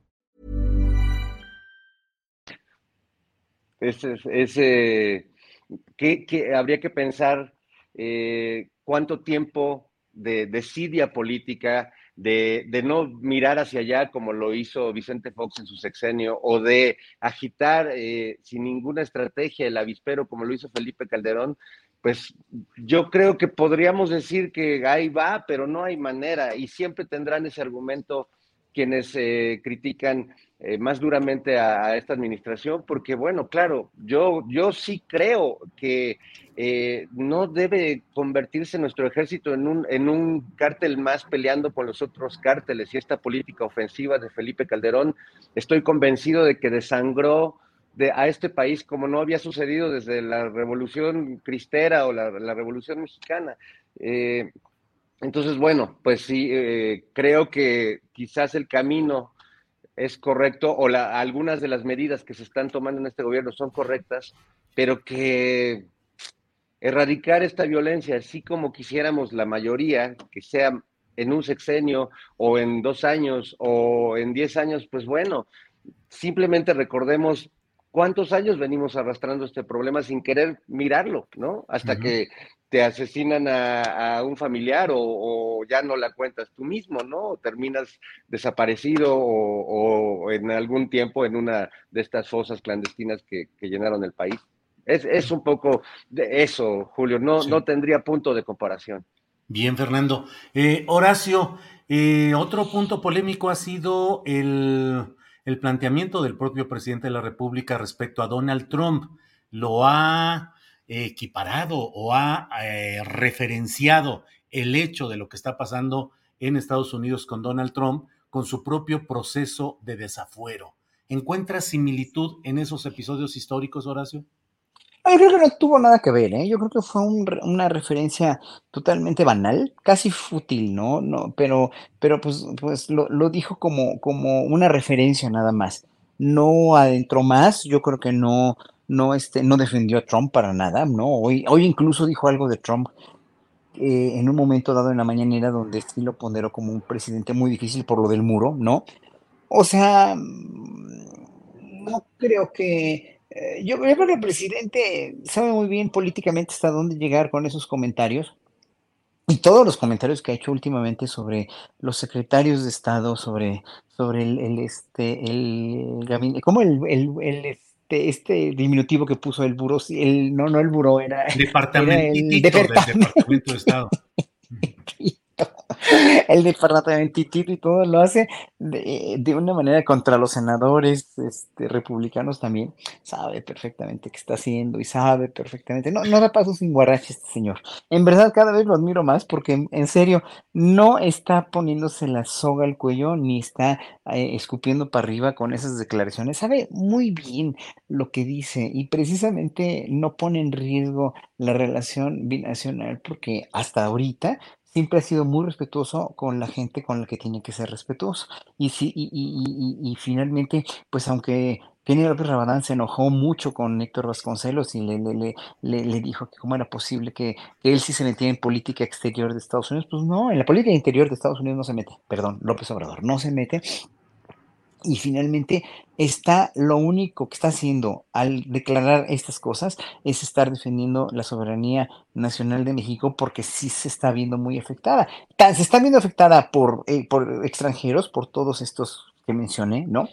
Speaker 9: Es, es, es eh, que, habría que pensar eh, cuánto tiempo de desidia política de, de, no mirar hacia allá como lo hizo Vicente Fox en su sexenio, o de agitar eh, sin ninguna estrategia el avispero como lo hizo Felipe Calderón, pues yo creo que podríamos decir que ahí va, pero no hay manera, y siempre tendrán ese argumento quienes eh, critican eh, más duramente a, esta administración, porque bueno, claro, yo, yo sí creo que eh, no debe convertirse nuestro ejército en un, en un cártel más peleando con los otros cárteles y esta política ofensiva de Felipe Calderón, estoy convencido de que desangró de, a este país como no había sucedido desde la revolución cristera o la, la revolución mexicana. Eh, entonces, bueno, pues sí, eh, creo que quizás el camino es correcto o la, algunas de las medidas que se están tomando en este gobierno son correctas, pero que erradicar esta violencia, así como quisiéramos la mayoría, que sea en un sexenio o en dos años o en diez años, pues bueno, simplemente recordemos cuántos años venimos arrastrando este problema sin querer mirarlo, ¿no? Hasta uh -huh. que te asesinan a, a un familiar o, o, ya no la cuentas tú mismo, ¿no? Terminas desaparecido o, o, en algún tiempo en una de estas fosas clandestinas que, que llenaron el país. Es, es, un poco de eso, Julio, no, sí. no tendría punto de comparación.
Speaker 3: Bien, Fernando. Eh, Horacio, eh, otro punto polémico ha sido el, el planteamiento del propio presidente de la República respecto a Donald Trump. Lo ha equiparado o ha eh, referenciado el hecho de lo que está pasando en Estados Unidos con Donald Trump con su propio proceso de desafuero. ¿Encuentras similitud en esos episodios históricos, Horacio?
Speaker 8: Yo creo que no tuvo nada que ver, ¿eh? Yo creo que fue un, una referencia totalmente banal, casi fútil, ¿no? no pero, pero pues, pues lo, lo, dijo como, como una referencia nada más. No adentró más, yo creo que no, no, este, no defendió a Trump para nada, ¿no? Hoy, hoy incluso dijo algo de Trump eh, en un momento dado en la mañanera donde sí lo ponderó como un presidente muy difícil por lo del muro, ¿no? O sea, no creo que eh, yo, yo creo que el presidente sabe muy bien políticamente hasta dónde llegar con esos comentarios. Y todos los comentarios que ha hecho últimamente sobre los secretarios de Estado, sobre, sobre el, el este, el gabinete, como el, el, el, este, este diminutivo que puso el buró, el, no, no el buró, era,
Speaker 3: Departamentito era el departamento. del Departamento de Estado.
Speaker 8: el departamentito y todo lo hace de, de, una manera contra los senadores este, republicanos también. Sabe perfectamente qué está haciendo y sabe perfectamente. No, no da paso sin guarache este señor. En verdad, cada vez lo admiro más porque, en serio, no está poniéndose la soga al cuello ni está eh, escupiendo para arriba con esas declaraciones. Sabe muy bien lo que dice y precisamente no pone en riesgo la relación binacional porque hasta ahorita siempre ha sido muy respetuoso con la gente con la que tiene que ser respetuoso. Y, sí, y, finalmente, pues aunque Kenny López Rabadán se enojó mucho con Héctor Vasconcelos y le, le, le, le, dijo que cómo era posible que, que, él sí se metiera en política exterior de Estados Unidos. Pues no, en la política interior de Estados Unidos no se mete, perdón, López Obrador no se mete. Y finalmente está lo único que está haciendo al declarar estas cosas es estar defendiendo la soberanía nacional de México porque sí se está viendo muy afectada. Se está viendo afectada por, eh, por extranjeros, por todos estos que mencioné, ¿no?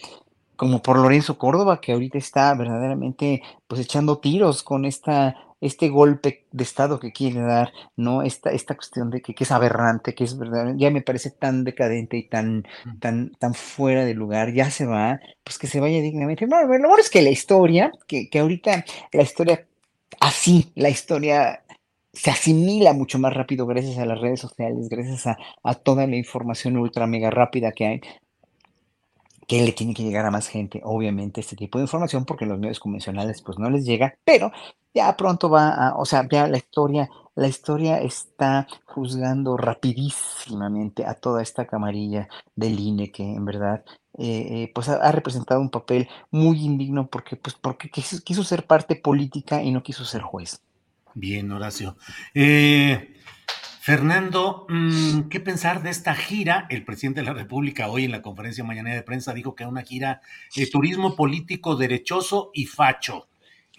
Speaker 8: Como por Lorenzo Córdoba, que ahorita está verdaderamente pues echando tiros con esta este golpe de Estado que quiere dar, ¿no? Esta, esta cuestión de que, que es aberrante, que es verdad, ya me parece tan decadente y tan, tan, tan fuera de lugar, ya se va, pues que se vaya dignamente. Bueno, lo bueno es que la historia, que, que ahorita la historia así, la historia se asimila mucho más rápido gracias a las redes sociales, gracias a, a toda la información ultra mega rápida que hay que le tiene que llegar a más gente, obviamente, este tipo de información, porque los medios convencionales pues no les llega, pero ya pronto va a, o sea, ya la historia, la historia está juzgando rapidísimamente a toda esta camarilla del INE que en verdad eh, eh, pues ha, representado un papel muy indigno porque pues porque quiso, ser parte política y no quiso ser juez.
Speaker 3: Bien, Horacio. Eh, Fernando, mm, ¿qué pensar de esta gira? El presidente de la República hoy en la conferencia mañana de prensa dijo que era una gira de turismo político derechoso y facho.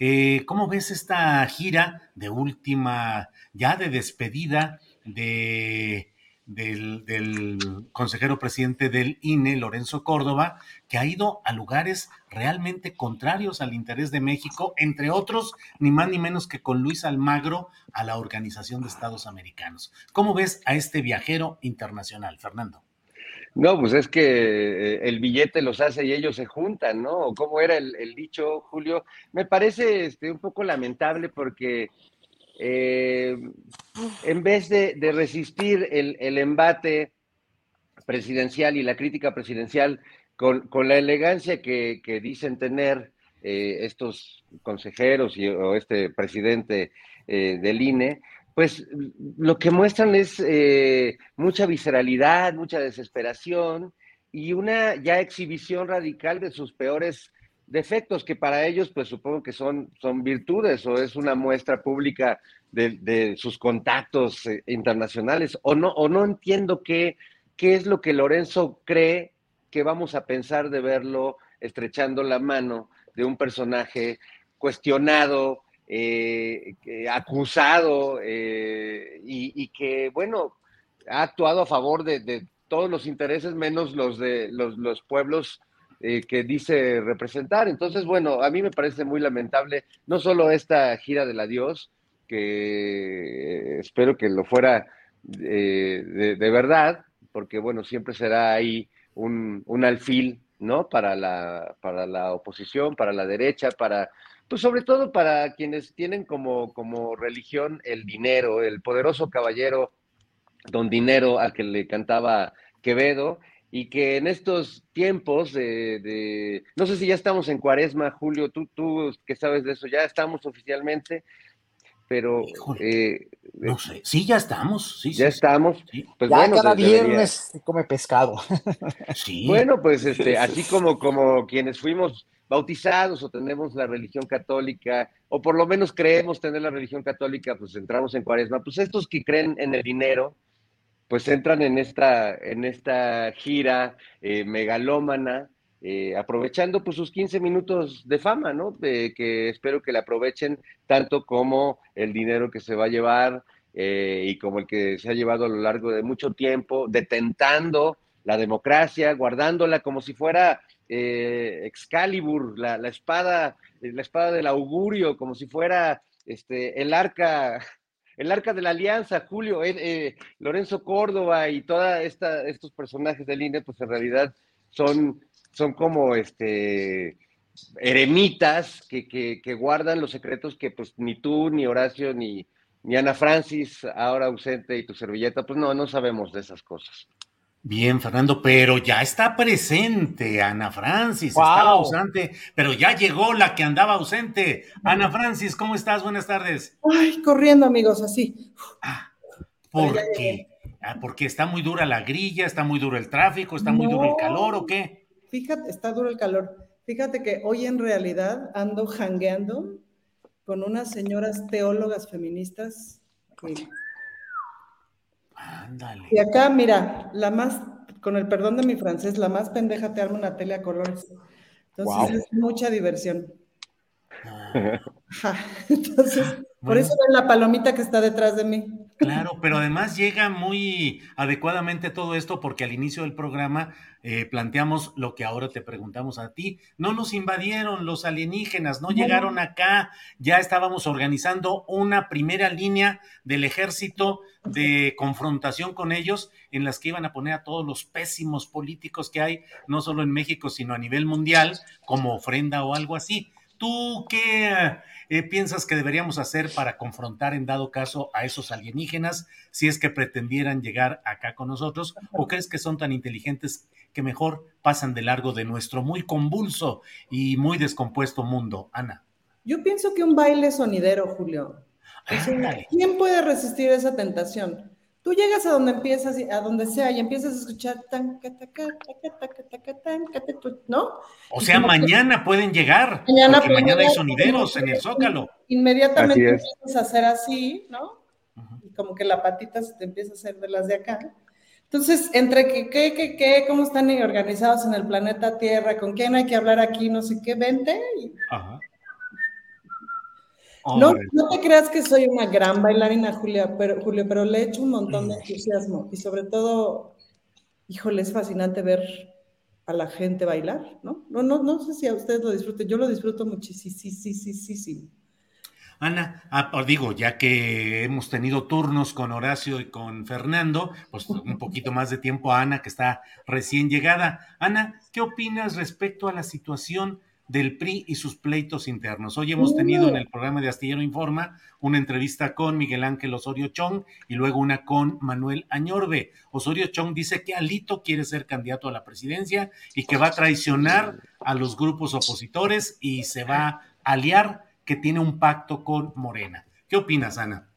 Speaker 3: Eh, ¿Cómo ves esta gira de última, ya de despedida de del, consejero presidente del INE, Lorenzo Córdoba, que ha ido a lugares realmente contrarios al interés de México, entre otros, ni más ni menos que con Luis Almagro a la Organización de Estados Americanos. ¿Cómo ves a este viajero internacional, Fernando?
Speaker 9: No, pues es que eh, el billete los hace y ellos se juntan, ¿no? ¿Cómo era el, dicho, Julio? Me parece este, un poco lamentable porque eh, en vez de, resistir el, embate presidencial y la crítica presidencial con, la elegancia que, dicen tener eh, estos consejeros y, o este presidente eh, del INE, pues lo que muestran es mucha visceralidad, mucha desesperación y una ya exhibición radical de sus peores defectos que para ellos, pues supongo que son, son virtudes o es una muestra pública de, sus contactos eh, internacionales. O no, o no entiendo qué, qué es lo que Lorenzo cree que vamos a pensar de verlo estrechando la mano de un personaje cuestionado, eh, acusado eh, y, que, bueno, ha actuado a favor de, todos los intereses menos los de los, los pueblos eh, que dice representar. Entonces, bueno, a mí me parece muy lamentable no solo esta gira del adiós, que espero que lo fuera de, verdad, porque bueno, siempre será ahí un, alfil, ¿no? Para la, para la oposición, para la derecha, para, pues sobre todo para quienes tienen como, como religión el dinero, el poderoso caballero don dinero al que le cantaba Quevedo, y que en estos tiempos de, no sé si ya estamos en cuaresma, Julio, tú, tú que sabes de eso, ya estamos oficialmente, pero...
Speaker 3: Eh, no sé, sí, ya estamos, sí,
Speaker 9: ya estamos.
Speaker 8: Pues ya cada viernes se come pescado.
Speaker 9: sí. Bueno, pues este, así como, como quienes fuimos bautizados o tenemos la religión católica, o por lo menos creemos tener la religión católica, pues entramos en cuaresma, pues estos que creen en el dinero, pues entran en esta, en esta gira eh, megalómana, eh, aprovechando pues sus 15 minutos de fama, ¿no? que espero que la aprovechen tanto como el dinero que se va a llevar eh, y como el que se ha llevado a lo largo de mucho tiempo, detentando la democracia, guardándola como si fuera Excalibur, la, la, espada, la espada del augurio, como si fuera este, el arca el Arca de la Alianza, Julio, eh, Lorenzo Córdoba y todos estos personajes del INE, pues en realidad son, son como este eremitas que, guardan los secretos que pues ni tú, ni Horacio, ni, ni Ana Francis, ahora ausente, y tu servilleta, pues no, no sabemos de esas cosas.
Speaker 3: Bien, Fernando, pero ya está presente Ana Francis, estaba ausente, pero ya llegó la que andaba ausente. Ana Francis, ¿cómo estás? Buenas tardes.
Speaker 10: Ay, corriendo, amigos, así.
Speaker 3: Ah, ¿Por qué? Ah, porque está muy dura la grilla, está muy duro el tráfico, está muy duro el calor, ¿o qué?
Speaker 10: Fíjate, está duro el calor. Fíjate que hoy en realidad ando jangueando con unas señoras teólogas feministas
Speaker 3: Ándale.
Speaker 10: Y acá, mira, la más, con el perdón de mi francés, la más pendeja te arma una tele a colores. Entonces es mucha diversión. Ah. Entonces, por eso ven la palomita que está detrás de mí.
Speaker 3: Claro, pero además llega muy adecuadamente todo esto porque al inicio del programa eh, planteamos lo que ahora te preguntamos a ti. No nos invadieron los alienígenas, no llegaron acá, ya estábamos organizando una primera línea del ejército de confrontación con ellos en las que iban a poner a todos los pésimos políticos que hay, no solo en México, sino a nivel mundial, como ofrenda o algo así ¿tú qué eh, piensas que deberíamos hacer para confrontar en dado caso a esos alienígenas si es que pretendieran llegar acá con nosotros? ¿O crees que son tan inteligentes que mejor pasan de largo de nuestro muy convulso y muy descompuesto mundo? Ana.
Speaker 10: Yo pienso que un baile sonidero, Julio. ¿Quién puede resistir esa tentación? Tú llegas a donde empiezas, a donde sea, y empiezas a escuchar tan, ¿no?
Speaker 3: O sea, mañana pueden llegar, mañana porque mañana hay sonideros en el Zócalo.
Speaker 10: Inmediatamente empiezas a hacer así, ¿no? Y como que la patita se te empieza a hacer de las de acá. Entonces, entre que, qué, qué, qué, cómo están organizados en el planeta Tierra, con quién hay que hablar aquí, no sé qué, vente. Y... Ajá. No, no te creas que soy una gran bailarina, Julia, pero, Julio, pero le echo un montón de entusiasmo y sobre todo, híjole, es fascinante ver a la gente bailar, ¿no? No, no, no sé si a ustedes lo disfruten, yo lo disfruto muchísimo. Sí, sí, sí, sí, sí.
Speaker 3: Ana, ah, digo, ya que hemos tenido turnos con Horacio y con Fernando, pues un poquito más de tiempo a Ana, que está recién llegada. Ana, ¿qué opinas respecto a la situación del PRI y sus pleitos internos. Hoy hemos tenido en el programa de Astillero Informa una entrevista con Miguel Ángel Osorio Chong y luego una con Manuel Añorbe. Osorio Chong dice que Alito quiere ser candidato a la presidencia y que va a traicionar a los grupos opositores y se va a aliar que tiene un pacto con Morena. ¿Qué opinas, Ana?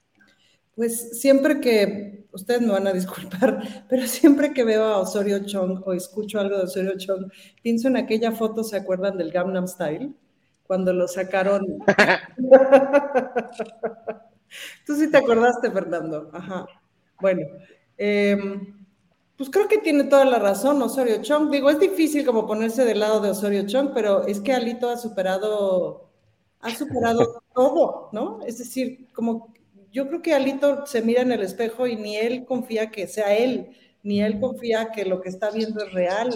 Speaker 10: Pues siempre que, ustedes me van a disculpar, pero siempre que veo a Osorio Chong o escucho algo de Osorio Chong, pienso en aquella foto, ¿se acuerdan del Gangnam Style? Cuando lo sacaron. Tú sí te acordaste, Fernando. Ajá. Bueno, em, pues creo que tiene toda la razón Osorio Chong. Digo, es difícil como ponerse del lado de Osorio Chong, pero es que Alito ha superado, ha superado todo, ¿no? Es decir, como yo creo que Alito se mira en el espejo y ni él confía que sea él, ni él confía que lo que está viendo es real,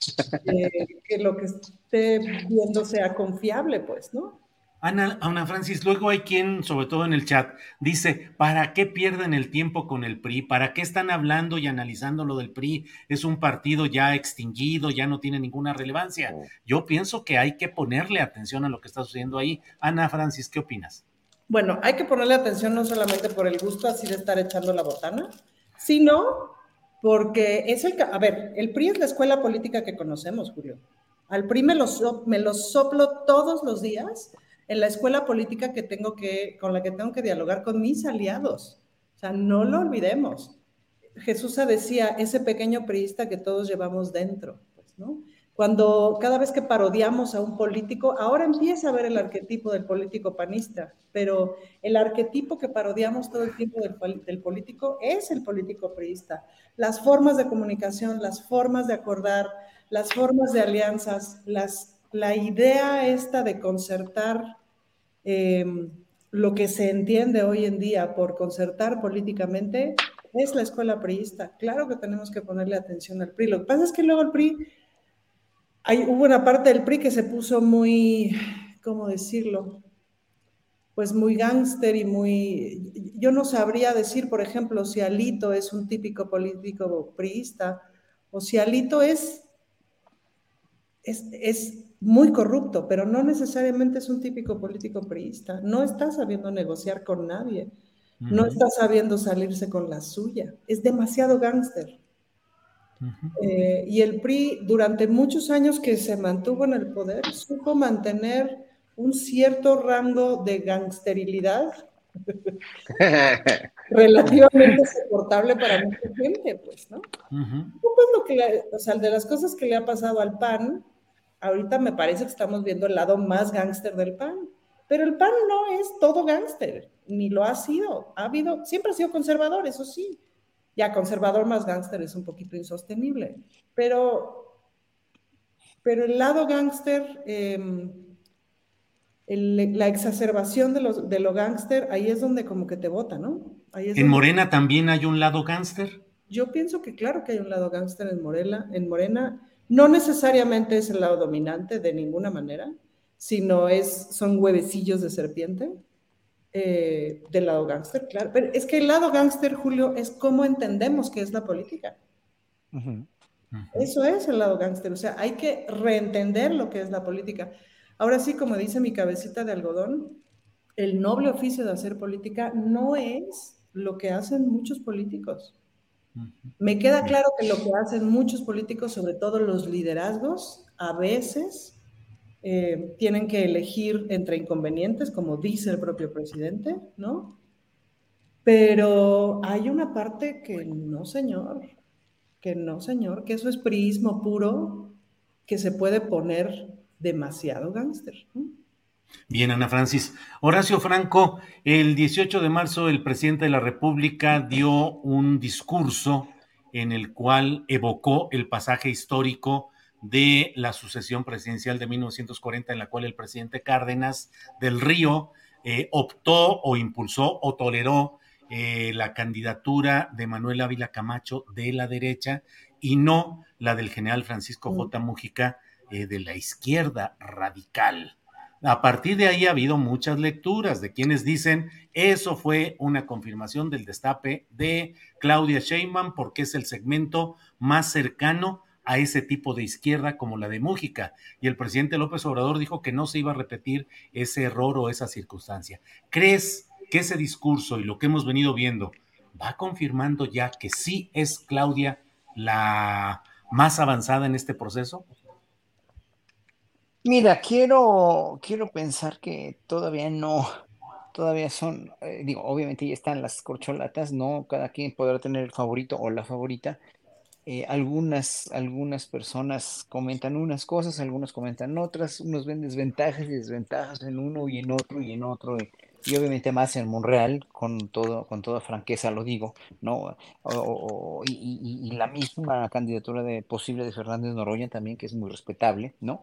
Speaker 10: eh, que lo que esté viendo sea confiable, pues, ¿no?
Speaker 3: Ana, Ana Francis, luego hay quien, sobre todo en el chat, dice, ¿para qué pierden el tiempo con el PRI? ¿Para qué están hablando y analizando lo del PRI? Es un partido ya extinguido, ya no tiene ninguna relevancia. Yo pienso que hay que ponerle atención a lo que está sucediendo ahí. Ana Francis, ¿qué opinas?
Speaker 10: Bueno, hay que ponerle atención no solamente por el gusto así de estar echando la botana, sino porque es el... A ver, el PRI es la escuela política que conocemos, Julio. Al PRI me lo, me lo soplo todos los días en la escuela política que tengo que, con la que tengo que dialogar con mis aliados. O sea, no lo olvidemos. Jesús decía, ese pequeño priista que todos llevamos dentro, pues, ¿no? Cuando cada vez que parodiamos a un político, ahora empieza a ver el arquetipo del político panista, pero el arquetipo que parodiamos todo el tiempo del, político es el político priista. Las formas de comunicación, las formas de acordar, las formas de alianzas, las, la idea esta de concertar em, lo que se entiende hoy en día por concertar políticamente es la escuela priista. Claro que tenemos que ponerle atención al PRI. Lo que pasa es que luego el PRI hay, hubo una parte del PRI que se puso muy, ¿cómo decirlo? Pues muy gángster y muy... Yo no sabría decir, por ejemplo, si Alito es un típico político priista o si Alito es, es, muy corrupto, pero no necesariamente es un típico político priista. No está sabiendo negociar con nadie. No está sabiendo salirse con la suya. Es demasiado gángster. Eh, y el PRI, durante muchos años que se mantuvo en el poder, supo mantener un cierto rango de gangsterilidad. Relativamente soportable para mucha gente, pues, ¿no? lo que, o sea, de las cosas que le ha pasado al PAN, ahorita me parece que estamos viendo el lado más gángster del PAN, pero el PAN no es todo gángster, ni lo ha sido, ha habido, siempre ha sido conservador, eso sí, ya conservador más gángster es un poquito insostenible, pero, pero el lado gángster, em, la exacerbación de, los, de lo gángster, ahí es donde como que te vota, ¿no?
Speaker 3: ¿En Morena también hay un lado gángster?
Speaker 10: Yo pienso que claro que hay un lado gángster en Morena, en Morena. No necesariamente es el lado dominante de ninguna manera, sino es, son huevecillos de serpiente eh, del lado gángster, claro. Pero es que el lado gángster, Julio, es cómo entendemos que es la política. Eso es el lado gángster. O sea, hay que reentender lo que es la política. Ahora sí, como dice mi cabecita de algodón, el noble oficio de hacer política no es lo que hacen muchos políticos. Me queda claro que lo que hacen muchos políticos, sobre todo los liderazgos, a veces eh, tienen que elegir entre inconvenientes, como dice el propio presidente, ¿no? Pero hay una parte que no, señor, que no, señor, que eso es prismo puro, que se puede poner demasiado gángster.
Speaker 3: Bien, Ana Francis. Horacio Franco, el 18 de marzo el presidente de la República dio un discurso en el cual evocó el pasaje histórico de la sucesión presidencial de 1940, en la cual el presidente Cárdenas del Río eh, optó o impulsó o toleró eh, la candidatura de Manuel Ávila Camacho de la derecha y no la del general Francisco mm. J. Mújica eh, de la izquierda radical. A partir de ahí ha habido muchas lecturas de quienes dicen eso fue una confirmación del destape de Claudia Sheinbaum porque es el segmento más cercano a ese tipo de izquierda como la de Mújica. Y el presidente López Obrador dijo que no se iba a repetir ese error o esa circunstancia. ¿Crees que ese discurso y lo que hemos venido viendo va confirmando ya que sí es Claudia la más avanzada en este proceso?
Speaker 8: Mira, quiero, quiero pensar que todavía no, todavía son, eh, digo, obviamente ya están las corcholatas, ¿no? Cada quien podrá tener el favorito o la favorita. Eh, algunas, algunas personas comentan unas cosas, algunos comentan otras, unos ven desventajas y desventajas en uno y en otro y en otro y obviamente más en Monreal, con, todo, con toda franqueza lo digo, ¿no? y, la misma candidatura de posible de Fernández Noroña también, que es muy respetable, ¿no?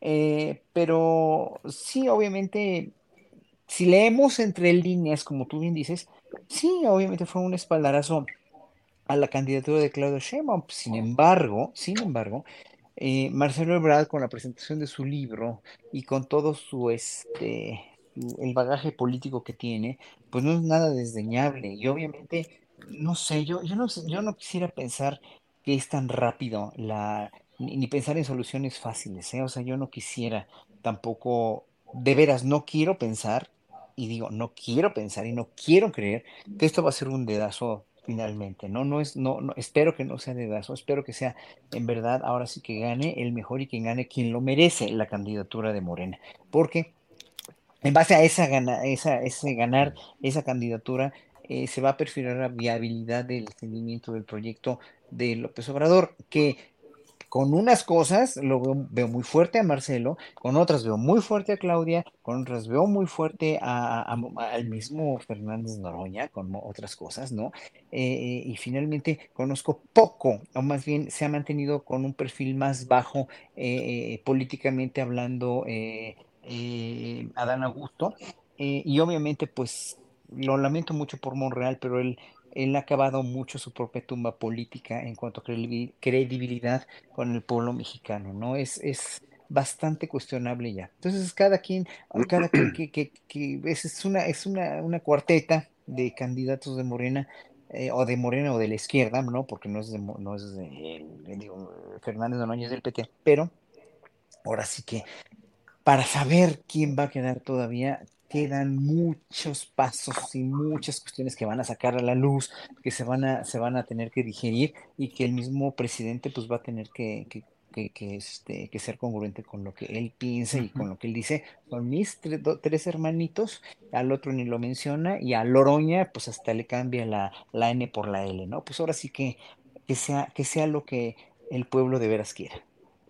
Speaker 8: Eh, pero sí, obviamente, si leemos entre líneas, como tú bien dices, sí, obviamente fue un espaldarazo a la candidatura de Claudio Sheinbaum. Sin embargo, sin embargo, eh, Marcelo Ebrard con la presentación de su libro y con todo su este el bagaje político que tiene, pues no es nada desdeñable. Y obviamente, no sé, yo, yo, no, yo no quisiera pensar que es tan rápido la, ni, pensar en soluciones fáciles, ¿eh? O sea, yo no quisiera tampoco, de veras, no quiero pensar, y digo, no quiero pensar y no quiero creer que esto va a ser un dedazo finalmente, ¿no? No es, no, no, espero que no sea dedazo, espero que sea en verdad ahora sí que gane el mejor y quien gane quien lo merece la candidatura de Morena, porque en base a esa, gana, esa ese ganar esa candidatura, eh, se va a perfilar la viabilidad del seguimiento del proyecto de López Obrador, que con unas cosas lo veo, muy fuerte a Marcelo, con otras veo muy fuerte a Claudia, con otras veo muy fuerte al mismo Fernández Noroña, con otras cosas, ¿no? Eh, y finalmente conozco poco, o más bien se ha mantenido con un perfil más bajo eh, políticamente hablando eh, Adán Augusto. Eh, y obviamente, pues lo lamento mucho por Monreal, pero él, él ha acabado mucho su propia tumba política en cuanto a credibilidad con el pueblo mexicano, ¿no? Es, es bastante cuestionable ya. Entonces, cada quien, cada quien que, que, que es, una, es una, una cuarteta de candidatos de Morena, eh, o de Morena o de la izquierda, ¿no? Porque no es de, no es de, digo, Fernández es del PT, pero ahora sí que para saber quién va a quedar todavía, quedan muchos pasos y muchas cuestiones que van a sacar a la luz, que se van a, se van a tener que digerir y que el mismo presidente pues va a tener que, que, este, que ser congruente con lo que él piensa y con lo que él dice. Son mis tres hermanitos, al otro ni lo menciona y a Loroña pues hasta le cambia la, la N por la L, ¿no? Pues ahora sí que, que, sea, que sea lo que el pueblo de veras quiera.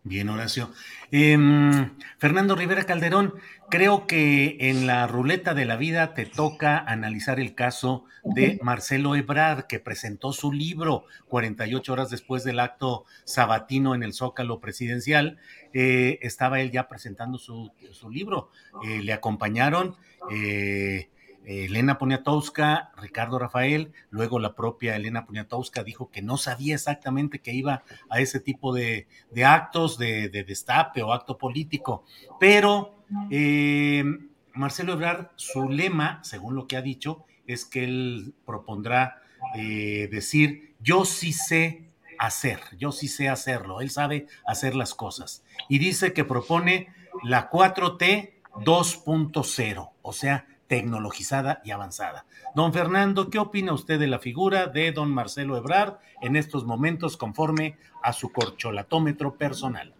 Speaker 3: Bien, Horacio. Em, Fernando Rivera Calderón, creo que en la ruleta de la vida te toca analizar el caso de Marcelo Ebrard, que presentó su libro 48 horas después del acto sabatino en el Zócalo presidencial. Eh, estaba él ya presentando su, libro. Eh, le acompañaron. Eh, Elena Poniatowska, Ricardo Rafael, luego la propia Elena Poniatowska dijo que no sabía exactamente que iba a ese tipo de, actos de, destape o acto político, pero eh, Marcelo Ebrard, su lema, según lo que ha dicho, es que él propondrá eh, decir, yo sí sé hacer, yo sí sé hacerlo, él sabe hacer las cosas. Y dice que propone la 4T 2.0, o sea, tecnologizada y avanzada. Don Fernando, ¿qué opina usted de la figura de don Marcelo Ebrard en estos momentos conforme a su corcholatómetro personal?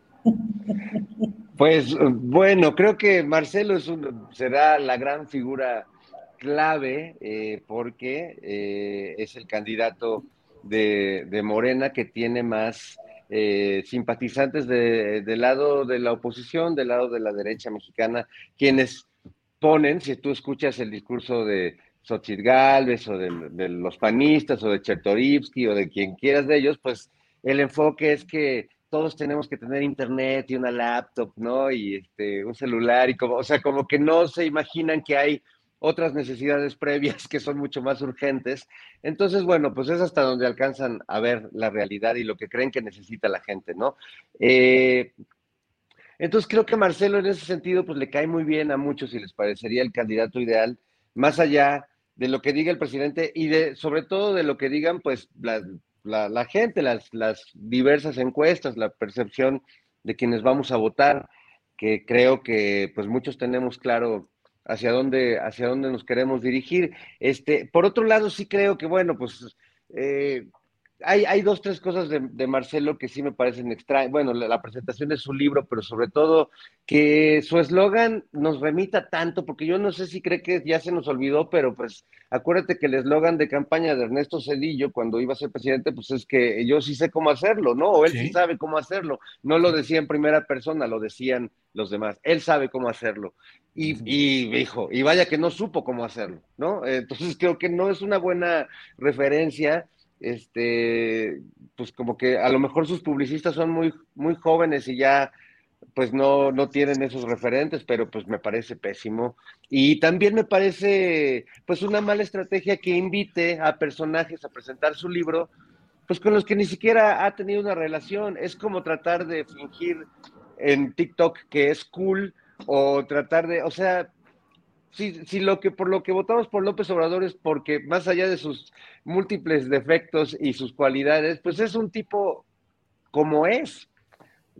Speaker 9: Pues bueno, creo que Marcelo es será la gran figura clave eh, porque eh, es el candidato de, Morena que tiene más eh, simpatizantes del lado de la oposición, del lado de la derecha mexicana, quienes ponen, si tú escuchas el discurso de Xochitl Galvez o de, los panistas o de Chertorivsky o de quien quieras de ellos, pues el enfoque es que todos tenemos que tener internet y una laptop, ¿no? Y este, un celular y como, o sea, como que no se imaginan que hay otras necesidades previas que son mucho más urgentes. Entonces, bueno, pues es hasta donde alcanzan a ver la realidad y lo que creen que necesita la gente, ¿no? Eh, entonces creo que Marcelo en ese sentido, pues le cae muy bien a muchos y les parecería el candidato ideal, más allá de lo que diga el presidente y de, sobre todo de lo que digan, pues, la, gente, las, las diversas encuestas, la percepción de quienes vamos a votar, que creo que, pues, muchos tenemos claro hacia dónde, hacia dónde nos queremos dirigir. Este, por otro lado, sí creo que, bueno, pues eh, hay, hay, dos, tres cosas de, Marcelo que sí me parecen extrañas. Bueno, la, presentación de su libro, pero sobre todo que su eslogan nos remita tanto, porque yo no sé si cree que ya se nos olvidó, pero pues acuérdate que el eslogan de campaña de Ernesto Cedillo cuando iba a ser presidente, pues es que yo sí sé cómo hacerlo, ¿no? O él sí, sabe cómo hacerlo. No lo decía en primera persona, lo decían los demás. Él sabe cómo hacerlo. Y, y dijo, y vaya que no supo cómo hacerlo, ¿no? Entonces creo que no es una buena referencia este, pues como que a lo mejor sus publicistas son muy, muy jóvenes y ya pues no, no tienen esos referentes, pero pues me parece pésimo. Y también me parece pues una mala estrategia que invite a personajes a presentar su libro, pues con los que ni siquiera ha tenido una relación. Es como tratar de fingir en TikTok que es cool o tratar de, o sea, si, lo que por lo que votamos por López Obrador es porque más allá de sus múltiples defectos y sus cualidades, pues es un tipo como es.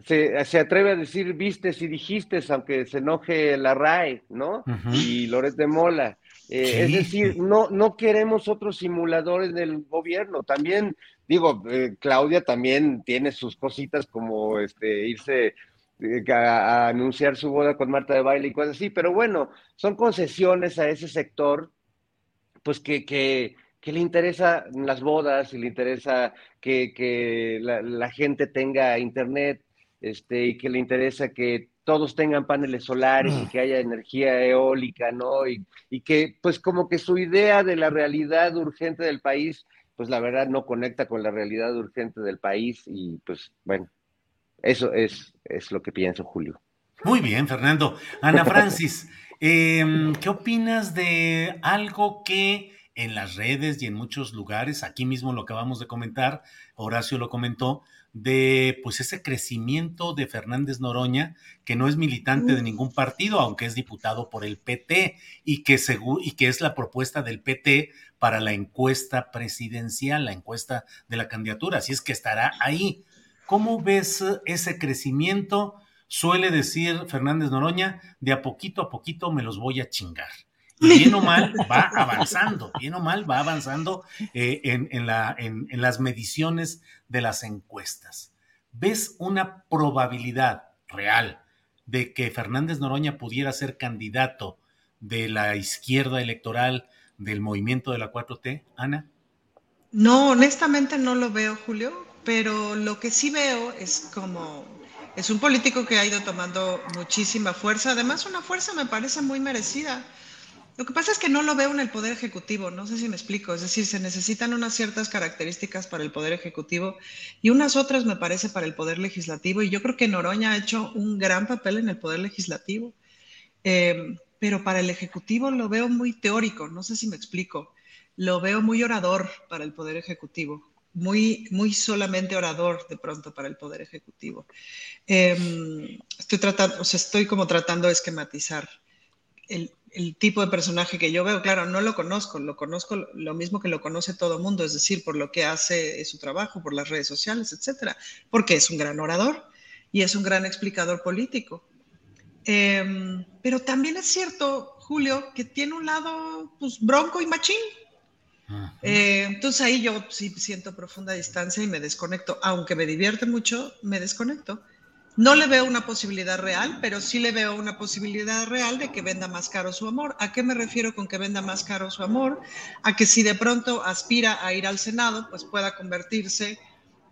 Speaker 9: Se, atreve a decir vistes y dijiste, aunque se enoje la RAE, ¿no? Y Loret de Mola. Eh, es decir, no, no queremos otros simuladores del gobierno. También, digo, eh, Claudia también tiene sus cositas como este, irse eh, a, anunciar su boda con Marta de baile y cosas así, pero bueno, son concesiones a ese sector, pues que, que, le interesa las bodas y le interesa que, la, gente tenga internet este, y que le interesa que todos tengan paneles solares y mm. que haya energía eólica, ¿no? Y, y que pues como que su idea de la realidad urgente del país, pues la verdad no conecta con la realidad urgente del país y pues bueno, eso es, es lo que pienso, Julio.
Speaker 3: Muy bien, Fernando. Ana Francis, em, ¿qué opinas de algo que en las redes y en muchos lugares, aquí mismo lo acabamos de comentar, Horacio lo comentó, de pues ese crecimiento de Fernández Noroña, que no es militante de ningún partido, aunque es diputado por el PT y que, y que es la propuesta del PT para la encuesta presidencial, la encuesta de la candidatura, así es que estará ahí. ¿Cómo ves ese crecimiento? Suele decir Fernández Noroña, de a poquito a poquito me los voy a chingar. Y bien o mal va avanzando, bien o mal va avanzando eh, en, la, en, las mediciones de las encuestas. ¿Ves una probabilidad real de que Fernández Noroña pudiera ser candidato de la izquierda electoral del movimiento de la 4T, Ana?
Speaker 11: No, honestamente no lo veo, Julio pero lo que sí veo es como, es un político que ha ido tomando muchísima fuerza, además una fuerza me parece muy merecida. Lo que pasa es que no lo veo en el Poder Ejecutivo, no sé si me explico, es decir, se necesitan unas ciertas características para el Poder Ejecutivo y unas otras me parece para el Poder Legislativo. Y yo creo que Noroña ha hecho un gran papel en el Poder Legislativo, eh, pero para el Ejecutivo lo veo muy teórico, no sé si me explico, lo veo muy orador para el Poder Ejecutivo muy, muy solamente orador de pronto para el Poder Ejecutivo. Em, estoy, tratando, o sea, estoy como tratando de esquematizar el, el, tipo de personaje que yo veo. Claro, no lo conozco, lo conozco lo mismo que lo conoce todo mundo, es decir, por lo que hace su trabajo, por las redes sociales, etcétera, porque es un gran orador y es un gran explicador político. Em, pero también es cierto, Julio, que tiene un lado pues, bronco y machín. Eh, entonces ahí yo sí siento profunda distancia y me desconecto. Aunque me divierte mucho, me desconecto. No le veo una posibilidad real, pero sí le veo una posibilidad real de que venda más caro su amor. ¿A qué me refiero con que venda más caro su amor? A que si de pronto aspira a ir al Senado, pues pueda convertirse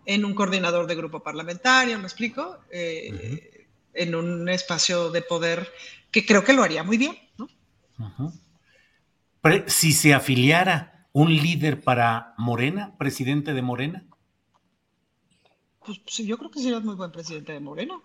Speaker 11: en un coordinador de grupo parlamentario, ¿me explico? Eh, en un espacio de poder que creo que lo haría muy bien, ¿no?
Speaker 3: Si se afiliara un líder para Morena, presidente de Morena.
Speaker 11: Pues, yo creo que sería muy buen presidente de Morena.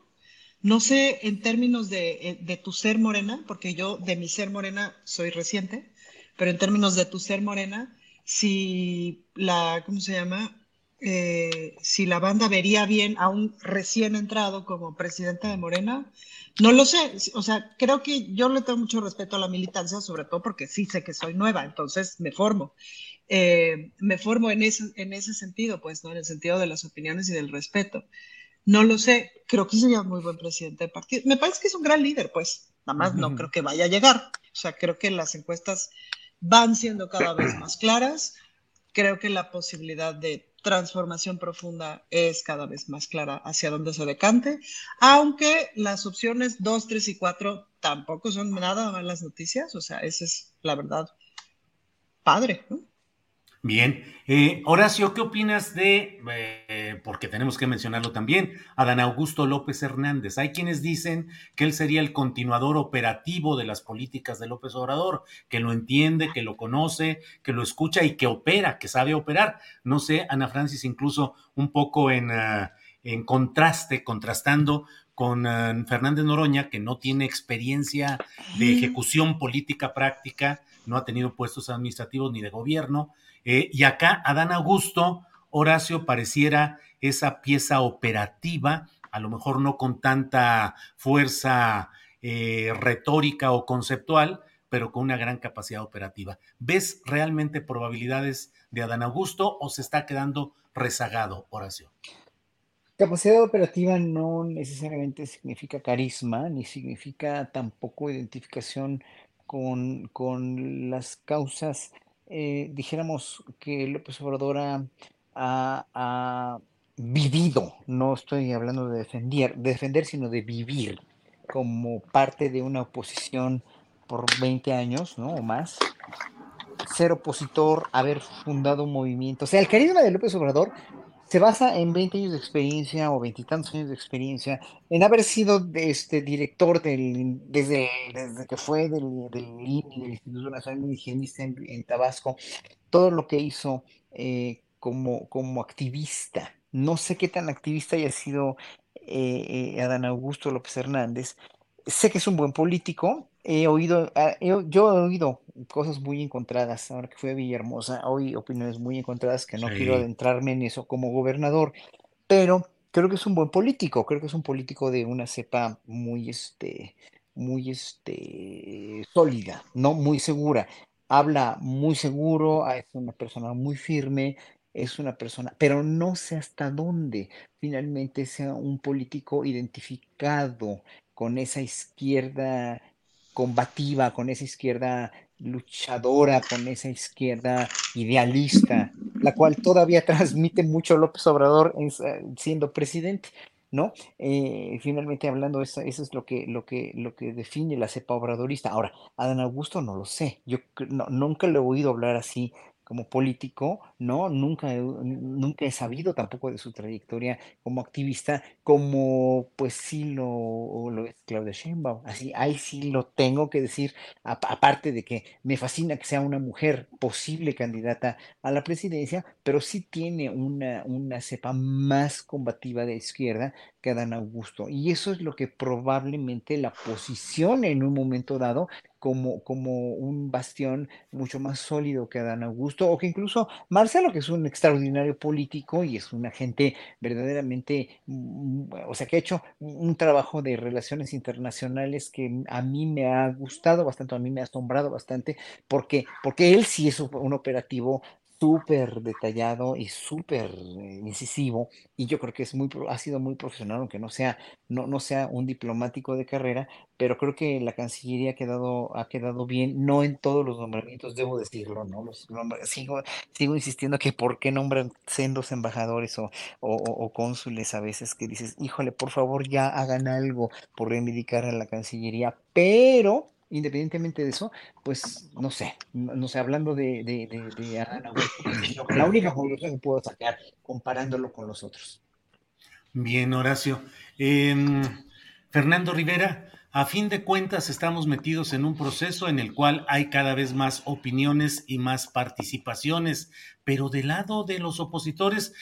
Speaker 11: No sé en términos de, de, tu ser morena, porque yo de mi ser morena soy reciente, pero en términos de tu ser morena, si la, ¿cómo se llama? Eh, si la banda vería bien a un recién entrado como presidente de Morena, no lo sé. O sea, creo que yo le tengo mucho respeto a la militancia, sobre todo porque sí sé que soy nueva, entonces me formo. Eh, me formo en ese, en ese sentido, pues, ¿no? En el sentido de las opiniones y del respeto. No lo sé, creo que sería muy buen presidente de partido. Me parece que es un gran líder, pues, nada más no creo que vaya a llegar. O sea, creo que las encuestas van siendo cada vez más claras. Creo que la posibilidad de transformación profunda es cada vez más clara hacia dónde se decante, aunque las opciones 2, 3 y 4 tampoco son nada malas noticias, o sea, esa es la verdad padre. ¿no?
Speaker 3: Bien. Eh, Horacio, ¿qué opinas de, eh, porque tenemos que mencionarlo también, Adán Augusto López Hernández? Hay quienes dicen que él sería el continuador operativo de las políticas de López Obrador, que lo entiende, que lo conoce, que lo escucha y que opera, que sabe operar. No sé, Ana Francis, incluso un poco en, ah, en contraste, contrastando con ah, Fernández Noroña, que no tiene experiencia de ejecución política práctica, no ha tenido puestos administrativos ni de gobierno eh, y acá Adán Augusto, Horacio, pareciera esa pieza operativa, a lo mejor no con tanta fuerza eh, retórica o conceptual, pero con una gran capacidad operativa. ¿Ves realmente probabilidades de Adán Augusto o se está quedando rezagado, Horacio?
Speaker 8: Capacidad operativa no necesariamente significa carisma, ni significa tampoco identificación con, con las causas eh, dijéramos que López Obrador ha, vivido, no estoy hablando de defender, defender, sino de vivir como parte de una oposición por 20 años, ¿no? O más, ser opositor, haber fundado un movimiento. O sea, el carisma de López Obrador se basa en 20 años de experiencia o veintitantos años de experiencia, en haber sido este, director del, desde, desde que fue del, del INI, del Instituto Nacional de Higienista en, Tabasco, todo lo que hizo eh, como, como activista. No sé qué tan activista haya sido eh, eh, Adán Augusto López Hernández. Sé que es un buen político, he oído, ah, yo he oído cosas muy encontradas, ahora que fui a Villahermosa, oí opiniones muy encontradas que no quiero adentrarme en eso como gobernador, pero creo que es un buen político, creo que es un político de una cepa muy, este, muy, este, sólida, no muy segura. Habla muy seguro, ah, es una persona muy firme, es una persona, pero no sé hasta dónde finalmente sea un político identificado con esa izquierda combativa, con esa izquierda luchadora, con esa izquierda idealista, la cual todavía transmite mucho López Obrador siendo presidente. ¿no? Eh, finalmente hablando, eso, es lo que, lo, que, lo que define la cepa obradorista. Ahora, Adán Augusto no lo sé, yo nunca le he oído hablar así como político, ¿no? Nunca, nunca he sabido tampoco de su trayectoria como activista, como pues sí lo, lo es Claudia Sheinbaum. Así, ahí sí lo tengo que decir, aparte de que me fascina que sea una mujer posible candidata a la presidencia, pero sí tiene una, una cepa más combativa de izquierda que Adán Augusto. Y eso es lo que probablemente la posiciona en un momento dado como, como un bastión mucho más sólido que Adán Augusto, o que incluso Marcelo, que es un extraordinario político y es una gente verdaderamente, mm, o sea, que ha hecho un trabajo de relaciones internacionales que a mí me ha gustado bastante, a mí me ha asombrado bastante, porque, porque él sí es un operativo súper detallado y súper eh, incisivo y yo creo que es muy, ha sido muy profesional, aunque no sea, no, no sea un diplomático de carrera, pero creo que la Cancillería ha quedado, ha quedado bien, no en todos los nombramientos, debo decirlo, ¿no? Los sigo, sigo insistiendo que por qué nombran sendos embajadores o, o- o cónsules a veces que dices, híjole, por favor ya hagan algo por reivindicar a la Cancillería, pero independientemente de eso, pues no sé, no, no sé, hablando de, de, de, de que la única conclusión que puedo sacar comparándolo con los otros.
Speaker 3: Bien, Horacio. Em, Fernando Rivera, a fin de cuentas estamos metidos en un proceso en el cual hay cada vez más opiniones y más participaciones, pero del lado de los opositores,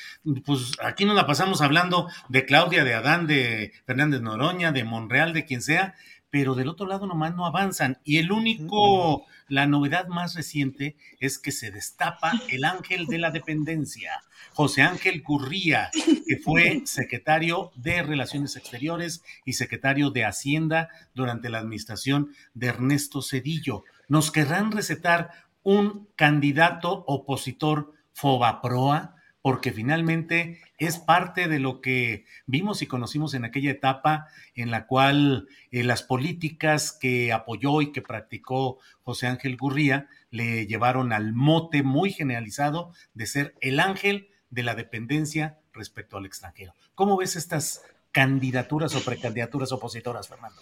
Speaker 3: pues aquí nos la pasamos hablando de Claudia, de Adán, de Fernández Noroña, de Monreal, de quien sea, pero del otro lado nomás no avanzan. Y el único, la novedad más reciente es que se destapa el ángel de la dependencia, José Ángel Gurría, que fue secretario de Relaciones Exteriores y secretario de Hacienda durante la administración de Ernesto Cedillo. ¿Nos querrán recetar un candidato opositor Fobaproa? Porque finalmente es parte de lo que vimos y conocimos en aquella etapa en la cual eh, las políticas que apoyó y que practicó José Ángel Gurría le llevaron al mote muy generalizado de ser el ángel de la dependencia respecto al extranjero. ¿Cómo ves estas candidaturas o precandidaturas opositoras, Fernando?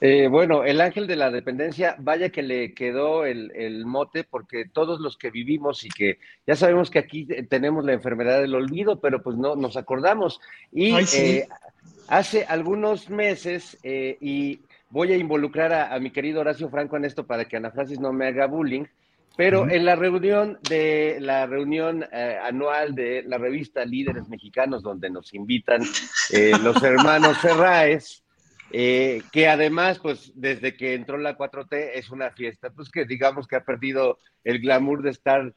Speaker 9: Eh, bueno, el ángel de la dependencia, vaya que le quedó el, el, mote, porque todos los que vivimos y que ya sabemos que aquí tenemos la enfermedad del olvido, pero pues no nos acordamos. Y Ay, sí. eh, hace algunos meses, eh, y voy a involucrar a, a, mi querido Horacio Franco en esto para que Ana Francis no me haga bullying, pero uh -huh. en la reunión de la reunión eh, anual de la revista Líderes Mexicanos, donde nos invitan eh, los hermanos Ferraes, eh, que además, pues desde que entró la 4T es una fiesta, pues que digamos que ha perdido el glamour de estar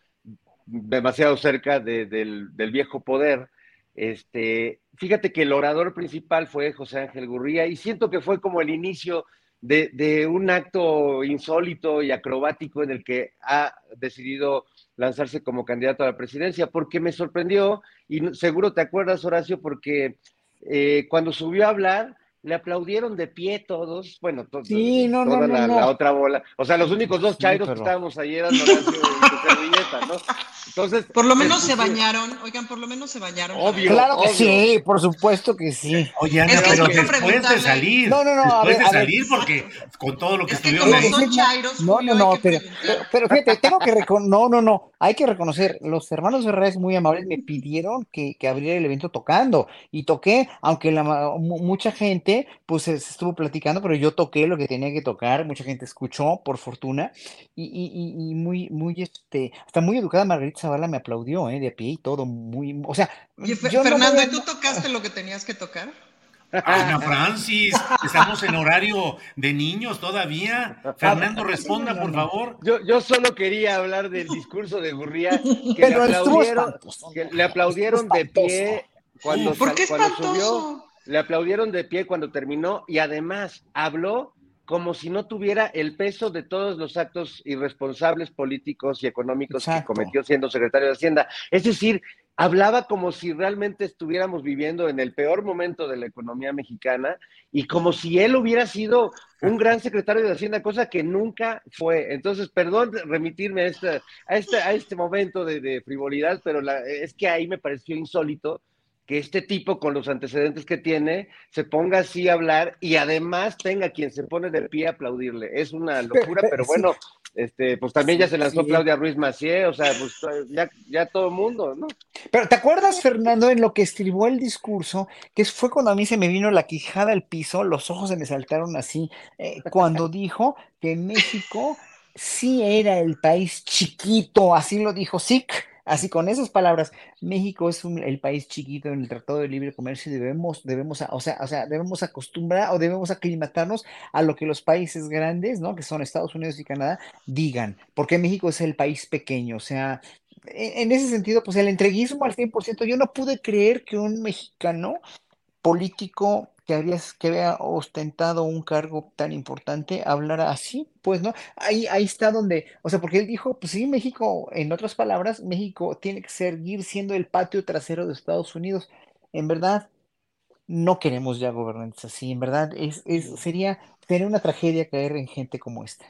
Speaker 9: demasiado cerca de, del, viejo poder. Este, fíjate que el orador principal fue José Ángel Gurría y siento que fue como el inicio de, de, un acto insólito y acrobático en el que ha decidido lanzarse como candidato a la presidencia, porque me sorprendió, y seguro te acuerdas, Horacio, porque eh, cuando subió a hablar, le aplaudieron de pie todos, bueno, to
Speaker 8: sí, no,
Speaker 9: toda
Speaker 8: no,
Speaker 9: la,
Speaker 8: no,
Speaker 9: la, otra bola. O sea, los únicos dos chairos
Speaker 8: sí, pero...
Speaker 9: que estábamos ahí eran Horacio y servilleta, ¿no?
Speaker 11: Entonces, por lo menos se bañaron, oigan, por lo menos se bañaron.
Speaker 8: Obvio, claro que obvio. sí, por supuesto que sí.
Speaker 3: Oye, Ana,
Speaker 11: es que
Speaker 3: pero
Speaker 11: es
Speaker 3: después de salir,
Speaker 8: no, no, no,
Speaker 3: después
Speaker 8: ver,
Speaker 3: de salir, porque con todo lo que
Speaker 11: es que
Speaker 3: estuvieron
Speaker 11: como
Speaker 3: ahí.
Speaker 11: son chairos,
Speaker 8: no, no, no, pero, pero, pero, fíjate, tengo que reconocer, no, no, no, hay que reconocer, los hermanos Ferrer muy amables me pidieron que, que abriera el evento tocando, y toqué, aunque la, mucha gente, pues se estuvo platicando, pero yo toqué lo que tenía que tocar, mucha gente escuchó, por fortuna, y, y, y muy, muy, este, hasta muy educada Margarita Zavala me aplaudió, ¿eh? de pie y todo, muy, o sea,
Speaker 11: y Fernando, no a... ¿y tú tocaste lo que tenías que tocar?
Speaker 3: Ana Francis, estamos en horario de niños todavía. Fernando, responda, por favor.
Speaker 9: Yo, yo solo quería hablar del discurso de Gurría, que, le aplaudieron, que le aplaudieron de pie cuando,
Speaker 11: ¿Por qué
Speaker 9: cuando subió. Le aplaudieron de pie cuando terminó y además habló como si no tuviera el peso de todos los actos irresponsables políticos y económicos
Speaker 8: Exacto.
Speaker 9: que cometió siendo secretario de Hacienda. Es decir, hablaba como si realmente estuviéramos viviendo en el peor momento de la economía mexicana y como si él hubiera sido un gran secretario de Hacienda, cosa que nunca fue. Entonces, perdón remitirme a este, a este, a este momento de, de frivolidad, pero la, es que ahí me pareció insólito que este tipo, con los antecedentes que tiene, se ponga así a hablar y además tenga quien se pone de pie a aplaudirle. Es una locura, pero bueno, este, pues también ya se lanzó
Speaker 8: sí.
Speaker 9: Claudia Ruiz Macié, o sea, pues ya, ya todo el mundo, ¿no?
Speaker 8: Pero ¿te acuerdas, Fernando, en lo que estribó el discurso, que fue cuando a mí se me vino la quijada al piso, los ojos se me saltaron así, eh, cuando dijo que México sí era el país chiquito, así lo dijo SIC, Así con esas palabras, México es un, el país chiquito en el Tratado de Libre Comercio y debemos, debemos, o sea, o sea, debemos acostumbrar o debemos aclimatarnos a lo que los países grandes, ¿no? Que son Estados Unidos y Canadá, digan, porque México es el país pequeño, o sea, en, en ese sentido, pues el entreguismo al 100%, yo no pude creer que un mexicano político que, habías, que había ostentado un cargo tan importante hablara así, pues, ¿no? Ahí, ahí está donde, o sea, porque él dijo, pues sí, México, en otras palabras, México tiene que seguir siendo el patio trasero de Estados Unidos. En verdad, no queremos ya gobernantes así, en verdad, es, es, sería, sería una tragedia caer en gente como esta.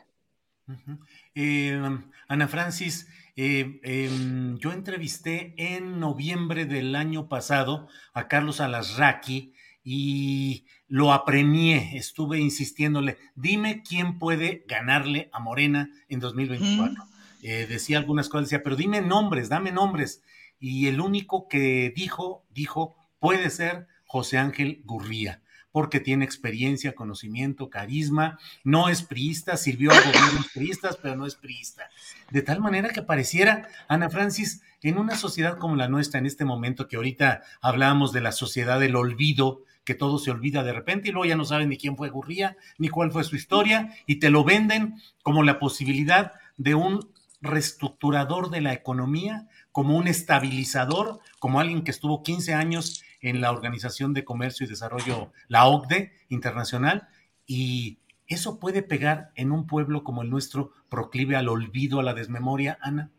Speaker 3: Eh, Ana Francis, eh, em, yo entrevisté en noviembre del año pasado a Carlos Alasraqui y lo apremié, estuve insistiéndole, dime quién puede ganarle a Morena en 2024. Eh, decía algunas cosas, decía, pero dime nombres, dame nombres. Y el único que dijo, dijo, puede ser José Ángel Gurría porque tiene experiencia, conocimiento, carisma, no es priista, sirvió a gobiernos priistas, pero no es priista. De tal manera que pareciera, Ana Francis, en una sociedad como la nuestra en este momento, que ahorita hablábamos de la sociedad del olvido, que todo se olvida de repente y luego ya no saben ni quién fue Gurría, ni cuál fue su historia, y te lo venden como la posibilidad de un reestructurador de la economía, como un estabilizador, como alguien que estuvo 15 años en la Organización de Comercio y Desarrollo, la OCDE internacional, y eso puede pegar en un pueblo como el nuestro, proclive al olvido, a la desmemoria, Ana.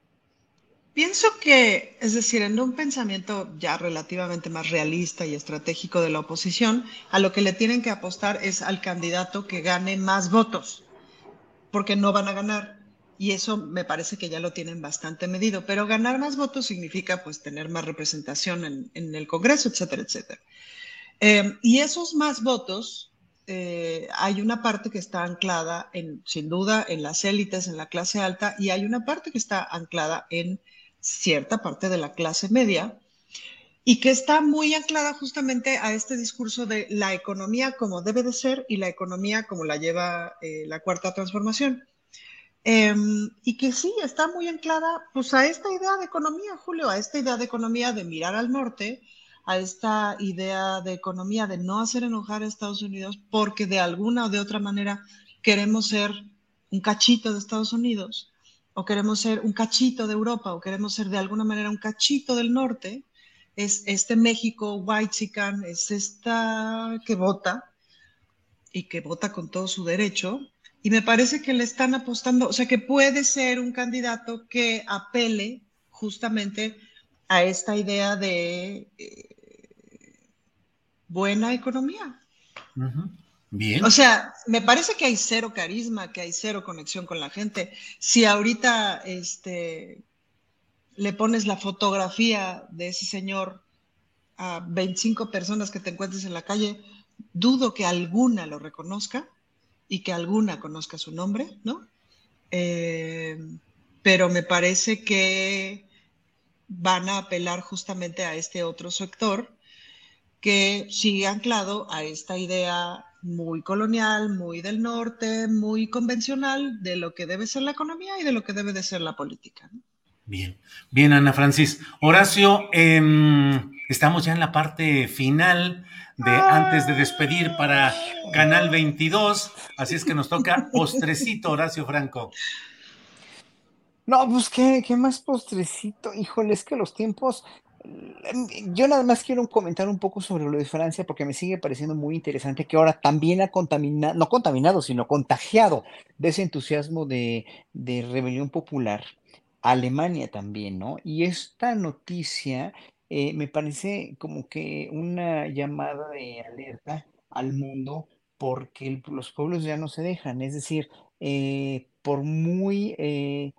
Speaker 11: Pienso que, es decir, en un pensamiento ya relativamente más realista y estratégico de la oposición, a lo que le tienen que apostar es al candidato que gane más votos, porque no van a ganar y eso me parece que ya lo tienen bastante medido, pero ganar más votos significa pues tener más representación en, el Congreso, etcétera, etcétera. Em, y esos más votos, eh, hay una parte que está anclada en, sin duda, en las élites, en la clase alta, y hay una parte que está anclada en cierta parte de la clase media, y que está muy anclada justamente a este discurso de la economía como debe de ser y la economía como la lleva eh, la cuarta transformación. Em, y que sí, está muy anclada pues a esta idea de economía, Julio, a esta idea de economía de mirar al norte, a esta idea de economía de no hacer enojar a Estados Unidos porque de alguna o de otra manera queremos ser un cachito de Estados Unidos o queremos ser un cachito de Europa o queremos ser de alguna manera un cachito del norte, es este México white chican, es esta que vota y que vota con todo su derecho, y me parece que le están apostando, o sea, que puede ser un candidato que apele justamente a esta idea de eh, buena economía. O sea, me parece que hay cero carisma, que hay cero conexión con la gente. Si ahorita este, le pones la fotografía de ese señor a 25 personas que te encuentres en la calle, dudo que alguna lo reconozca y que alguna conozca su nombre, ¿no? Eh, pero me parece que van a apelar justamente a este otro sector que sigue anclado a esta idea muy colonial, muy del norte, muy convencional de lo que debe ser la economía y de lo que debe de ser la política.
Speaker 3: Bien, bien, Ana Francis. Horacio, em, estamos ya en la parte final de antes de despedir para Canal 22, así es que nos toca postrecito, Horacio Franco.
Speaker 8: No, pues qué, qué más postrecito, híjole, es que los tiempos, yo nada más quiero comentar un poco sobre lo de Francia porque me sigue pareciendo muy interesante que ahora también ha contaminado, no contaminado, sino contagiado de ese entusiasmo de, de rebelión popular. Alemania también, ¿no? Y esta noticia eh, me parece como que una llamada de alerta al mundo porque los pueblos ya no se dejan. Es decir, eh, por muy eh,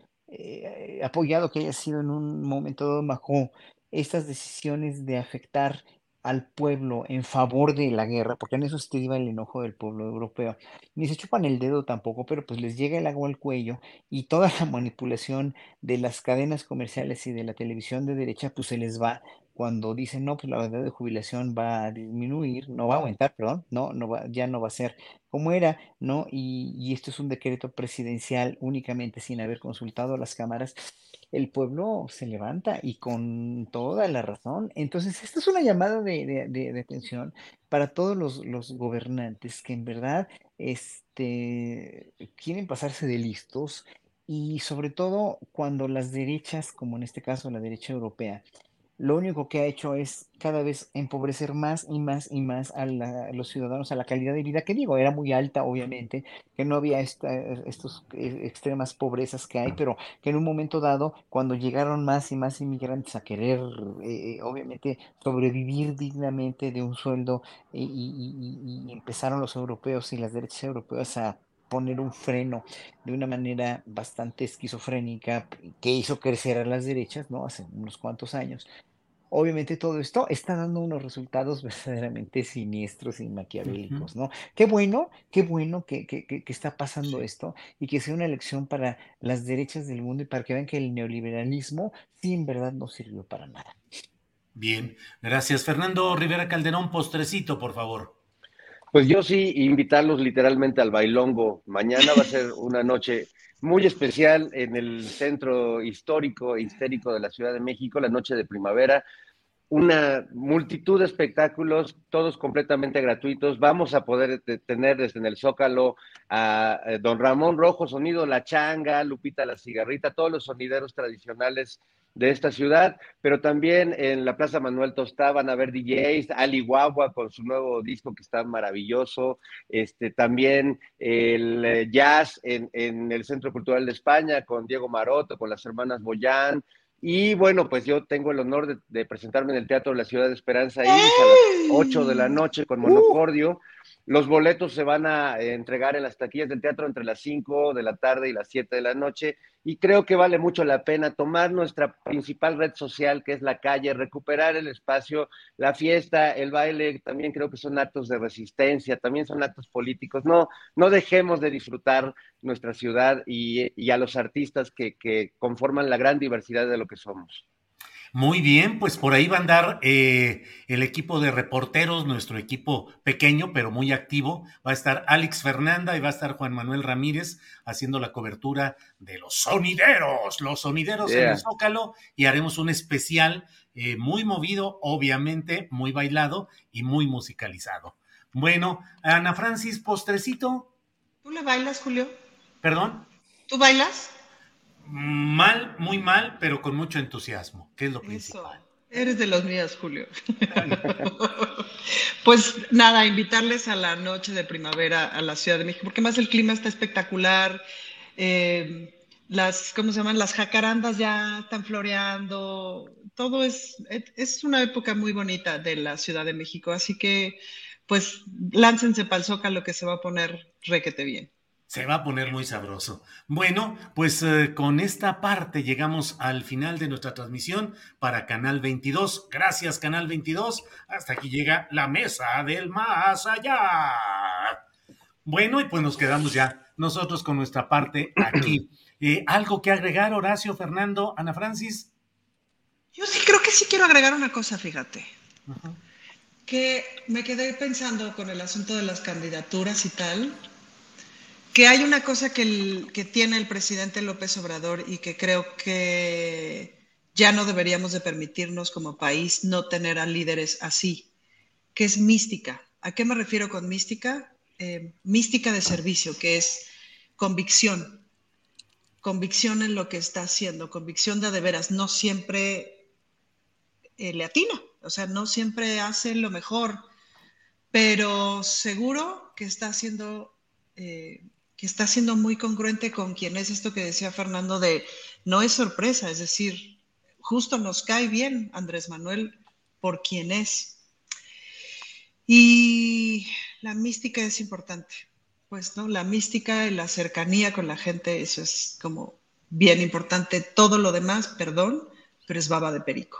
Speaker 8: apoyado que haya sido en un momento dado bajo estas decisiones de afectar al pueblo en favor de la guerra, porque en eso se iba el enojo del pueblo europeo. Ni se chupan el dedo tampoco, pero pues les llega el agua al cuello y toda la manipulación de las cadenas comerciales y de la televisión de derecha pues se les va cuando dicen, no, pues la edad de jubilación va a disminuir, no va a aumentar, perdón, no, no va, ya no va a ser como era, ¿no? Y, y esto es un decreto presidencial únicamente sin haber consultado a las cámaras, el pueblo se levanta y con toda la razón. Entonces, esta es una llamada de, de, atención para todos los, los, gobernantes que en verdad este, quieren pasarse de listos y sobre todo cuando las derechas, como en este caso la derecha europea, lo único que ha hecho es cada vez empobrecer más y más y más a, los ciudadanos, a la calidad de vida, que digo, era muy alta, obviamente, que no había esta, estos eh, extremas pobrezas que hay, pero que en un momento dado, cuando llegaron más y más inmigrantes a querer, eh, obviamente, sobrevivir dignamente de un sueldo y empezaron los europeos y las derechas europeas a poner un freno de una manera bastante esquizofrénica que hizo crecer a las derechas, ¿no? Hace unos cuantos años. Obviamente todo esto está dando unos resultados verdaderamente siniestros y maquiavélicos, ¿no? Qué bueno, qué bueno que, que, que, está pasando esto y que sea una elección para las derechas del mundo y para que vean que el neoliberalismo sí en verdad no sirvió para nada.
Speaker 3: Bien, gracias. Fernando Rivera Calderón, postrecito, por favor.
Speaker 9: Pues yo sí invitarlos literalmente al bailongo. Mañana va a ser una noche muy especial en el centro histórico e histérico de la Ciudad de México, la noche de primavera. Una multitud de espectáculos, todos completamente gratuitos. Vamos a poder tener desde en el Zócalo a eh, Don Ramón Rojo, sonido La Changa, Lupita La Cigarrita, todos los sonideros tradicionales de esta ciudad, pero también en la Plaza Manuel Tostá van a ver DJs, Ali Guagua con su nuevo disco que está maravilloso, este, también el eh, jazz en, en el Centro Cultural de España con Diego Maroto, con las hermanas Boyán, y bueno, pues yo tengo el honor de, presentarme en el Teatro de la Ciudad de Esperanza a las 8 de la noche con Monocordio. Los boletos se van a eh, entregar en las taquillas del teatro entre las 5 de la tarde y las 7 de la noche y creo que vale mucho la pena tomar nuestra principal red social que es la calle, recuperar el espacio, la fiesta, el baile, también creo que son actos de resistencia, también son actos políticos. No, no dejemos de disfrutar nuestra ciudad y, a los artistas que conforman la gran diversidad de lo que somos.
Speaker 3: Muy bien, pues por ahí va a andar eh, el equipo de reporteros, nuestro equipo pequeño pero muy activo. Va a estar Alex Fernanda y va a estar Juan Manuel Ramírez haciendo la cobertura de los sonideros, los sonideros en el Zócalo y haremos un especial eh, muy movido, obviamente, muy bailado y muy musicalizado. Bueno, Ana Francis, postrecito.
Speaker 11: ¿Tú le bailas, Julio?
Speaker 3: ¿Perdón?
Speaker 11: ¿Tú bailas?
Speaker 3: Mal, muy mal, pero con mucho entusiasmo, que es lo principal.
Speaker 11: Eres de los míos, Julio. pues nada, invitarles a la noche de primavera a la Ciudad de México, porque más el clima está espectacular. Eh, las, ¿cómo se llaman? Las jacarandas ya están floreando. Todo es, es una época muy bonita de la Ciudad de México, así que pues láncense para el zócalo que se va a poner requete bien.
Speaker 3: Se va a poner muy sabroso. Bueno, pues eh, con esta parte llegamos al final de nuestra transmisión para Canal 22. Gracias, Canal 22. Hasta aquí llega la mesa del más allá. Bueno, y pues nos quedamos ya nosotros con nuestra parte aquí. Eh, ¿Algo que agregar, Horacio, Fernando, Ana Francis?
Speaker 11: Yo sí creo que sí quiero agregar una cosa, fíjate. Que me quedé pensando con el asunto de las candidaturas y tal que hay una cosa que, que tiene el presidente López Obrador y que creo que ya no deberíamos de permitirnos como país no tener a líderes así, que es mística. ¿A qué me refiero con mística? Eh, mística de servicio, que es convicción, convicción en lo que está haciendo, convicción de de veras, no siempre eh, le atina, o sea, no siempre hace lo mejor, pero seguro que está haciendo eh, que está siendo muy congruente con quien es esto que decía Fernando de no es sorpresa, es decir, justo nos cae bien Andrés Manuel por quien es. Y la mística es importante, pues, ¿no? La mística y la cercanía con la gente, eso es como bien importante. Todo lo demás, perdón, pero es baba de perico.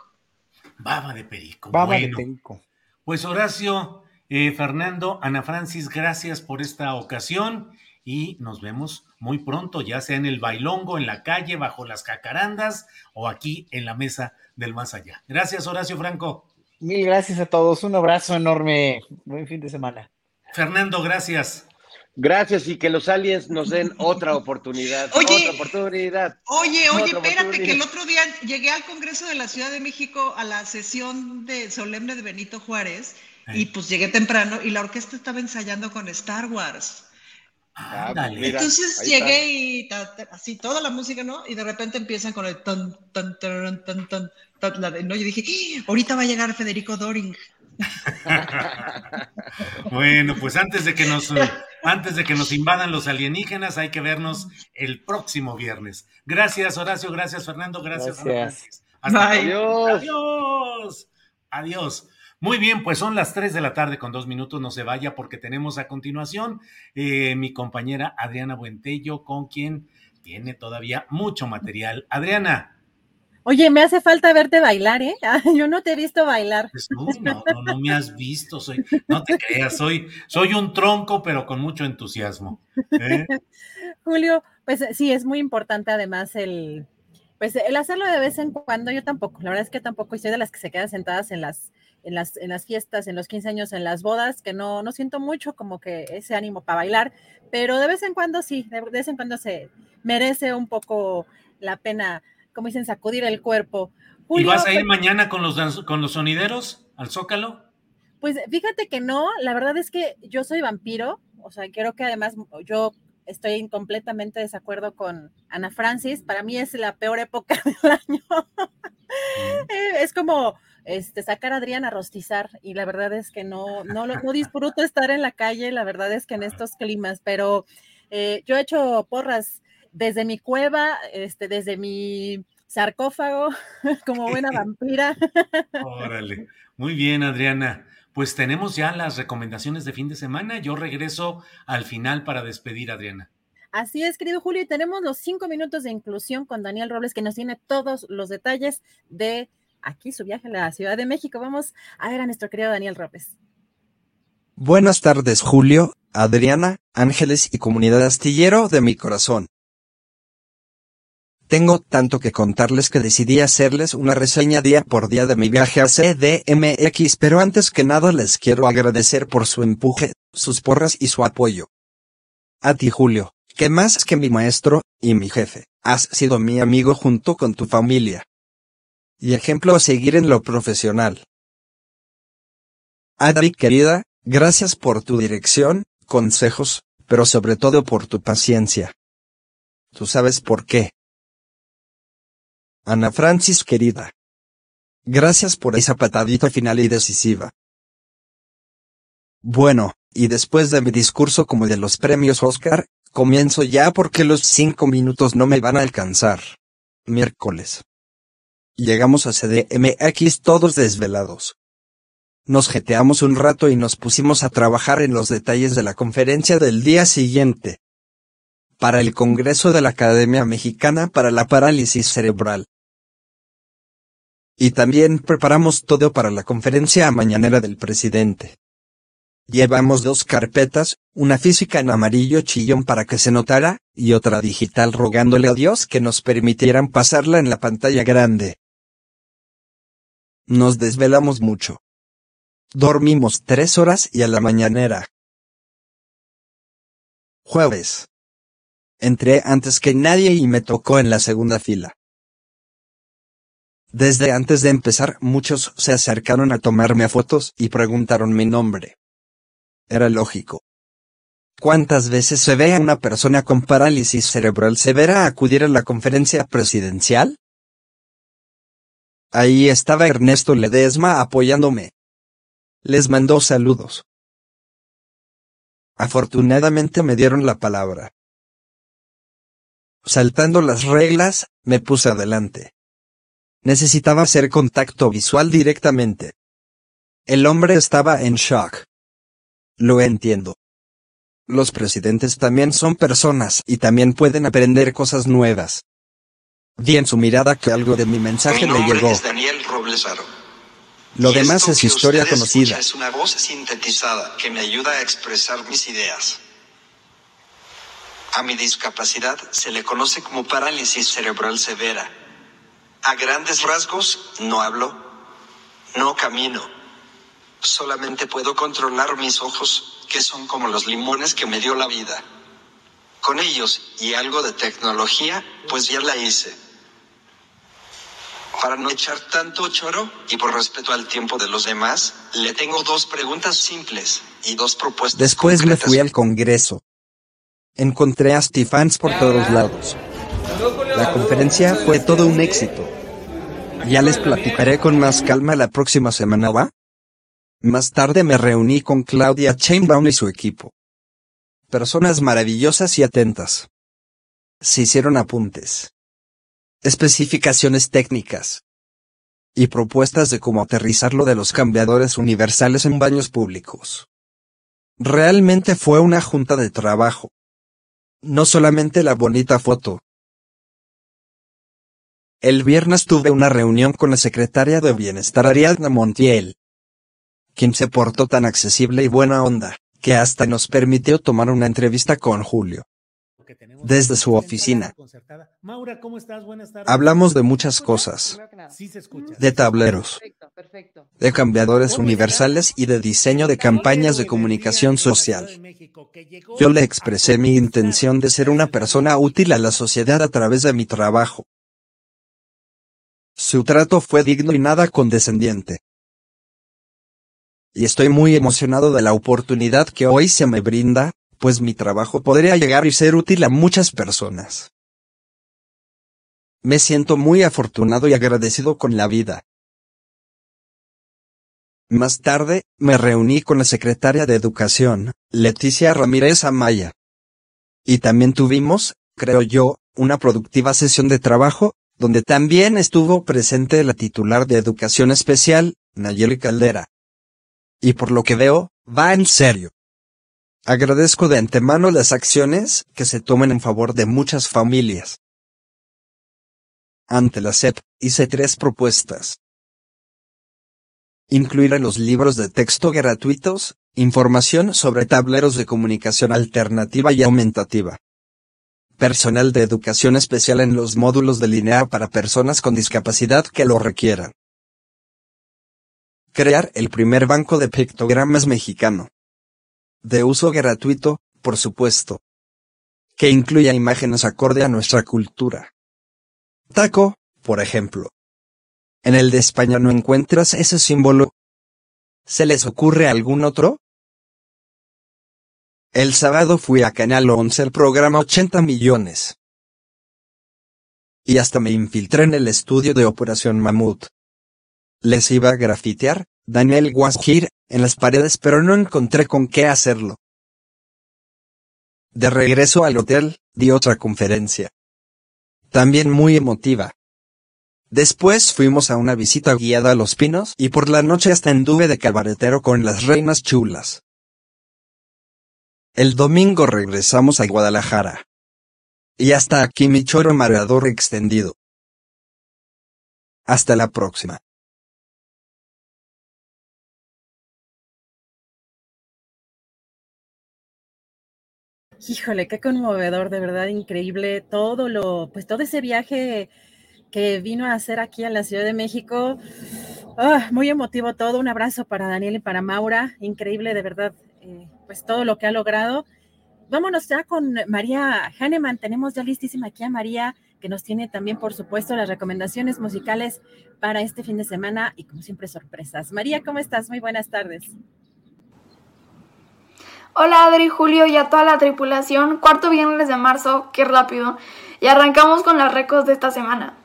Speaker 3: Baba de perico.
Speaker 8: Baba de perico.
Speaker 3: Pues Horacio, eh, Fernando, Ana Francis, gracias por esta ocasión y nos vemos muy pronto, ya sea en el bailongo, en la calle, bajo las cacarandas o aquí en la mesa del más allá. Gracias, Horacio Franco.
Speaker 8: Mil gracias a todos, un abrazo enorme, buen fin de semana.
Speaker 3: Fernando, gracias.
Speaker 9: Gracias y que los aliens nos den otra oportunidad.
Speaker 11: Oye,
Speaker 9: otra oportunidad.
Speaker 11: Oye, oye, espérate, que el otro día llegué al Congreso de la Ciudad de México a la sesión de solemne de Benito Juárez y pues llegué temprano y la orquesta estaba ensayando con Star Wars.
Speaker 9: Ah, pues mira,
Speaker 11: Entonces
Speaker 9: ahí
Speaker 11: llegué y ta- ta- así toda la música, ¿no? Y de repente empiezan con el tan, tan, tan, tan, tan, tan, la de- ¿no? Yo dije, "¡Ah! ahorita va a llegar Federico Doring.
Speaker 3: Bueno, pues antes de que nos antes de que nos invadan los alienígenas, hay que vernos el próximo viernes. Gracias, Horacio, gracias, Fernando, gracias.
Speaker 8: Gracias.
Speaker 3: Hasta
Speaker 11: Bye.
Speaker 3: pronto. Adiós. Adiós. Muy bien, pues son las 3 de la tarde con dos minutos, no se vaya porque tenemos a continuación eh, mi compañera Adriana Buentello, con quien tiene todavía mucho material. Adriana,
Speaker 4: Oye, me hace falta verte bailar, ¿eh? Yo no te he visto bailar.
Speaker 3: pues, no, no, no me has visto, soy, no te creas, soy, soy un tronco, pero con mucho entusiasmo. ¿eh?
Speaker 4: Julio, pues sí, es muy importante además el, pues el hacerlo de vez en cuando. Yo tampoco, la verdad es que tampoco y soy de las que se quedan sentadas en las, en las, en las fiestas, en los 15 años, en las bodas, que no, no siento mucho como que ese ánimo para bailar, pero de vez en cuando sí, de vez en cuando se merece un poco la pena, como dicen, sacudir el cuerpo.
Speaker 3: ¿Y vas a ir
Speaker 4: pues-
Speaker 3: mañana con los, con los sonideros al Zócalo?
Speaker 4: Pues fíjate que no, la verdad es que yo soy vampiro, o sea, creo que además yo estoy en completamente desacuerdo con Ana Francis, para mí es la peor época del año. Eh, es como este, sacar a Adrián a rostizar y la verdad es que no, no, disfruto estar en la calle, la verdad es que en estos climas, pero eh, yo he hecho porras desde mi cueva, este, desde mi sarcófago, como buena vampira.
Speaker 3: Órale. Muy bien, Adriana. Pues tenemos ya las recomendaciones de fin de semana. Yo regreso al final para despedir, Adriana.
Speaker 4: Así es, querido Julio, y tenemos los cinco minutos de inclusión con Daniel Robles, que nos tiene todos los detalles de aquí su viaje a la Ciudad de México. Vamos a ver a nuestro querido Daniel Robles.
Speaker 12: Buenas tardes Julio, Adriana, Ángeles y comunidad astillero de mi corazón. Tengo tanto que contarles que decidí hacerles una reseña día por día de mi viaje a CDMX, pero antes que nada les quiero agradecer por su empuje, sus porras y su apoyo. A ti Julio, que más que mi maestro, y mi jefe, has sido mi amigo junto con tu familia. Y ejemplo a seguir en lo profesional. Adri querida, gracias por tu dirección, consejos, pero sobre todo por tu paciencia. Tú sabes por qué. Ana Francis querida. Gracias por esa patadita final y decisiva. Bueno, y después de mi discurso como de los premios Oscar, comienzo ya porque los cinco minutos no me van a alcanzar. Miércoles. Llegamos a CDMX todos desvelados. Nos jeteamos un rato y nos pusimos a trabajar en los detalles de la conferencia del día siguiente. Para el Congreso de la Academia Mexicana para la Parálisis Cerebral. Y también preparamos todo para la conferencia mañanera del presidente. Llevamos dos carpetas, una física en amarillo chillón para que se notara, y otra digital rogándole a Dios que nos permitieran pasarla en la pantalla grande. Nos desvelamos mucho. Dormimos tres horas y a la mañanera. Jueves. Entré antes que nadie y me tocó en la segunda fila. Desde antes de empezar muchos se acercaron a tomarme fotos y preguntaron mi nombre. Era lógico. ¿Cuántas veces se ve a una persona con parálisis cerebral severa acudir a la conferencia presidencial? Ahí estaba Ernesto Ledesma apoyándome. Les mandó saludos. Afortunadamente me dieron la palabra. Saltando las reglas, me puse adelante. Necesitaba hacer contacto visual directamente. El hombre estaba en shock. Lo entiendo. Los presidentes también son personas y también pueden aprender cosas nuevas. Vi en su mirada que algo de mi mensaje
Speaker 13: Mi
Speaker 12: le llegó.
Speaker 13: es Daniel.
Speaker 12: Lo
Speaker 13: Y
Speaker 12: demás es historia conocida.
Speaker 13: Es una voz sintetizada que me ayuda a expresar mis ideas. A mi discapacidad se le conoce como parálisis cerebral severa. A grandes rasgos, no hablo, no camino. Solamente puedo controlar mis ojos, que son como los limones que me dio la vida. Con ellos y algo de tecnología, pues ya la hice. Para no echar tanto choro y por respeto al tiempo de los demás, le tengo dos preguntas simples y dos propuestas
Speaker 12: Después me
Speaker 13: concretas.
Speaker 12: fui al Congreso. Encontré a Stefans por todos lados. La conferencia fue todo un éxito. Ya les platicaré con más calma la próxima semana, ¿va? Más tarde me reuní con Claudia Chainbaum y su equipo. Personas maravillosas y atentas. Se hicieron apuntes. Especificaciones técnicas. Y propuestas de cómo aterrizar lo de los cambiadores universales en baños públicos. Realmente fue una junta de trabajo. No solamente la bonita foto. El viernes tuve una reunión con la secretaria de Bienestar Ariadna Montiel quien se portó tan accesible y buena onda, que hasta nos permitió tomar una entrevista con Julio. Desde su oficina. Hablamos de muchas cosas. De tableros. De cambiadores universales y de diseño de campañas de comunicación social. Yo le expresé mi intención de ser una persona útil a la sociedad a través de mi trabajo. Su trato fue digno y nada condescendiente y estoy muy emocionado de la oportunidad que hoy se me brinda, pues mi trabajo podría llegar y ser útil a muchas personas. Me siento muy afortunado y agradecido con la vida. Más tarde, me reuní con la secretaria de Educación, Leticia Ramírez Amaya. Y también tuvimos, creo yo, una productiva sesión de trabajo, donde también estuvo presente la titular de Educación Especial, Nayeli Caldera y por lo que veo, va en serio. Agradezco de antemano las acciones que se tomen en favor de muchas familias. Ante la SEP, hice tres propuestas. Incluir en los libros de texto gratuitos, información sobre tableros de comunicación alternativa y aumentativa. Personal de educación especial en los módulos de línea para personas con discapacidad que lo requieran. Crear el primer banco de pictogramas mexicano. De uso gratuito, por supuesto. Que incluya imágenes acorde a nuestra cultura. Taco, por ejemplo. En el de España no encuentras ese símbolo. ¿Se les ocurre algún otro? El sábado fui a Canal 11 el programa 80 millones. Y hasta me infiltré en el estudio de Operación Mamut les iba a grafitear, Daniel Wasgir, en las paredes pero no encontré con qué hacerlo. De regreso al hotel, di otra conferencia. También muy emotiva. Después fuimos a una visita guiada a Los Pinos y por la noche hasta anduve de cabaretero con las reinas chulas. El domingo regresamos a Guadalajara. Y hasta aquí mi choro mareador extendido. Hasta la próxima.
Speaker 4: Híjole, qué conmovedor, de verdad increíble todo lo, pues todo ese viaje que vino a hacer aquí a la Ciudad de México. Ah, muy emotivo todo. Un abrazo para Daniel y para Maura. Increíble, de verdad, eh, pues todo lo que ha logrado. Vámonos ya con María Hahnemann. Tenemos ya listísima aquí a María, que nos tiene también, por supuesto, las recomendaciones musicales para este fin de semana y, como siempre, sorpresas. María, ¿cómo estás? Muy buenas tardes.
Speaker 14: Hola Adri, Julio y a toda la tripulación. Cuarto viernes de marzo, qué rápido. Y arrancamos con las recos de esta semana.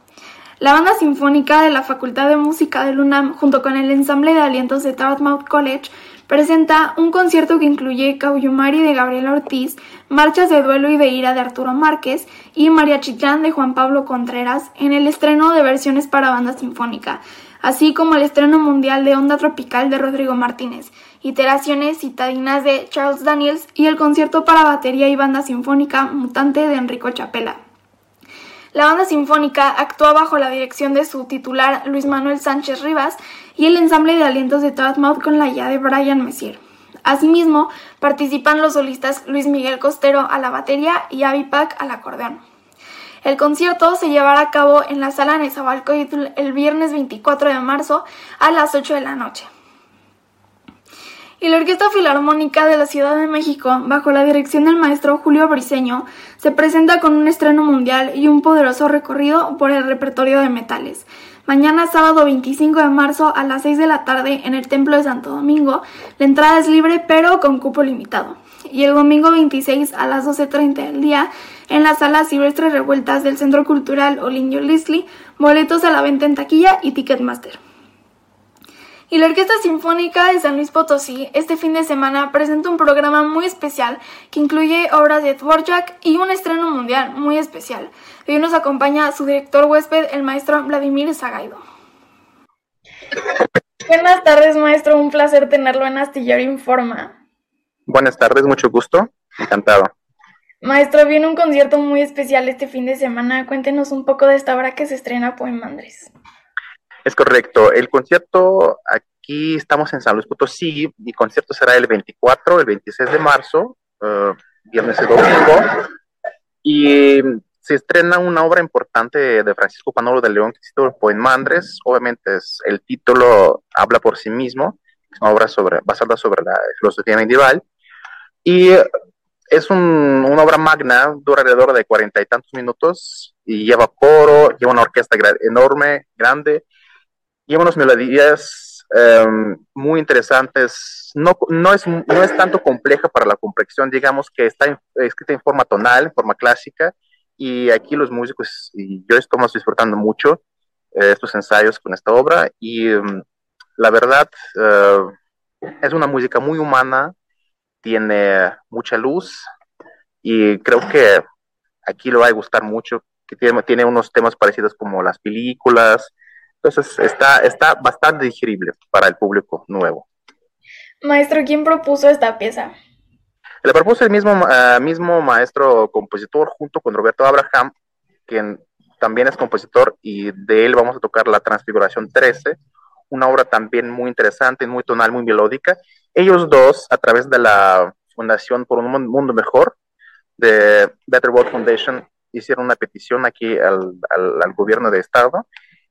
Speaker 14: La banda sinfónica de la Facultad de Música de UNAM, junto con el ensamble de alientos de Dartmouth College, presenta un concierto que incluye Cauyumari de Gabriela Ortiz, Marchas de Duelo y de Ira de Arturo Márquez y María Chitlán de Juan Pablo Contreras en el estreno de versiones para banda sinfónica, así como el estreno mundial de Onda Tropical de Rodrigo Martínez iteraciones citadinas de Charles Daniels y el concierto para batería y banda sinfónica Mutante de Enrico Chapela. La banda sinfónica actúa bajo la dirección de su titular Luis Manuel Sánchez Rivas y el ensamble de alientos de Dartmouth con la guía de Brian Messier. Asimismo, participan los solistas Luis Miguel Costero a la batería y Avi Pack al acordeón. El concierto se llevará a cabo en la sala Nezahualcóyotl el viernes 24 de marzo a las 8 de la noche y la Orquesta Filarmónica de la Ciudad de México, bajo la dirección del maestro Julio Briceño, se presenta con un estreno mundial y un poderoso recorrido por el repertorio de metales. Mañana sábado 25 de marzo a las 6 de la tarde en el Templo de Santo Domingo, la entrada es libre pero con cupo limitado. y el domingo 26 a las 12.30 del día en la sala Silvestre Revueltas del Centro Cultural Olinio Leslie, boletos a la venta en taquilla y Ticketmaster. Y la Orquesta Sinfónica de San Luis Potosí este fin de semana presenta un programa muy especial que incluye obras de Dvorak y un estreno mundial muy especial. Hoy nos acompaña su director huésped, el maestro Vladimir Zagaido. Buenas tardes, maestro. Un placer tenerlo en Astillero Informa.
Speaker 15: Buenas tardes, mucho gusto. Encantado.
Speaker 14: Maestro, viene un concierto muy especial este fin de semana. Cuéntenos un poco de esta obra que se estrena en Andrés.
Speaker 15: Es correcto. El concierto, aquí estamos en San Luis Potosí, el concierto será el 24, el 26 de marzo, uh, viernes y domingo. Y se estrena una obra importante de Francisco Panolo de León que se llama Poemandres. Obviamente el título habla por sí mismo. Es una obra sobre, basada sobre la filosofía medieval. Y es una obra magna, dura alrededor de cuarenta y tantos minutos y lleva coro, lleva una orquesta enorme, grande, lleva unas melodías em, muy interesantes. No, no, es, no es tanto compleja para la comprensión, digamos que está escrita en forma tonal, en forma clásica, y aquí los músicos y yo estamos disfrutando mucho eh, estos ensayos con esta obra y em, la verdad eh, es una música muy humana, tiene mucha luz y creo que aquí lo va a gustar mucho, que tiene, tiene unos temas parecidos como las películas, entonces está, está bastante digerible para el público nuevo.
Speaker 14: Maestro, ¿quién propuso esta pieza?
Speaker 15: Le propuso el mismo, uh, mismo maestro compositor junto con Roberto Abraham, quien también es compositor, y de él vamos a tocar La Transfiguración 13, una obra también muy interesante, muy tonal, muy melódica. Ellos dos, a través de la Fundación por un Mundo Mejor, de Better World Foundation, hicieron una petición aquí al, gobierno de Estado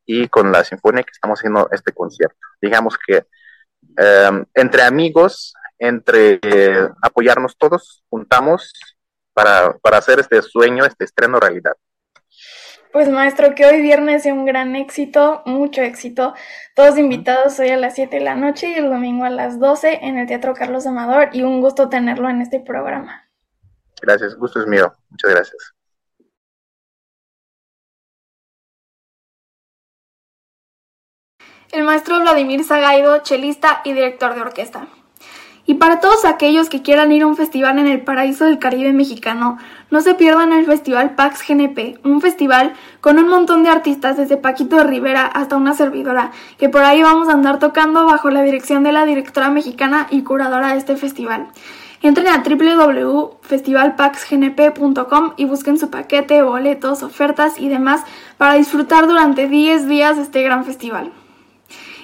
Speaker 15: y con la Sinfonía que estamos haciendo este concierto. Digamos que eh, entre amigos entre eh, apoyarnos todos, juntamos para, para hacer este sueño, este estreno realidad.
Speaker 14: Pues maestro, que hoy viernes sea un gran éxito, mucho éxito. Todos invitados hoy a las 7 de la noche y el domingo a las 12 en el Teatro Carlos Amador y un gusto tenerlo en este programa.
Speaker 15: Gracias, gusto es mío. Muchas gracias.
Speaker 14: El maestro Vladimir Zagaido, chelista y director de orquesta. Y para todos aquellos que quieran ir a un festival en el paraíso del Caribe mexicano, no se pierdan el Festival Pax GNP, un festival con un montón de artistas desde Paquito de Rivera hasta una servidora, que por ahí vamos a andar tocando bajo la dirección de la directora mexicana y curadora de este festival. Entren a www.festivalpaxgnp.com y busquen su paquete, boletos, ofertas y demás para disfrutar durante 10 días de este gran festival.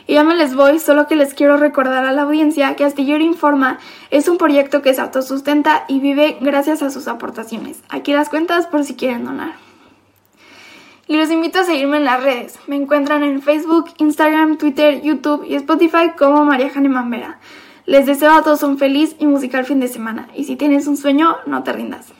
Speaker 14: Y ya me les voy, solo que les quiero recordar a la audiencia que Astillero Informa es un proyecto que se autosustenta y vive gracias a sus aportaciones. Aquí las cuentas por si quieren donar. Y los invito a seguirme en las redes. Me encuentran en Facebook, Instagram, Twitter, YouTube y Spotify como María Hahnemann Vera. Les deseo a todos un feliz y musical fin de semana. Y si tienes un sueño, no te rindas.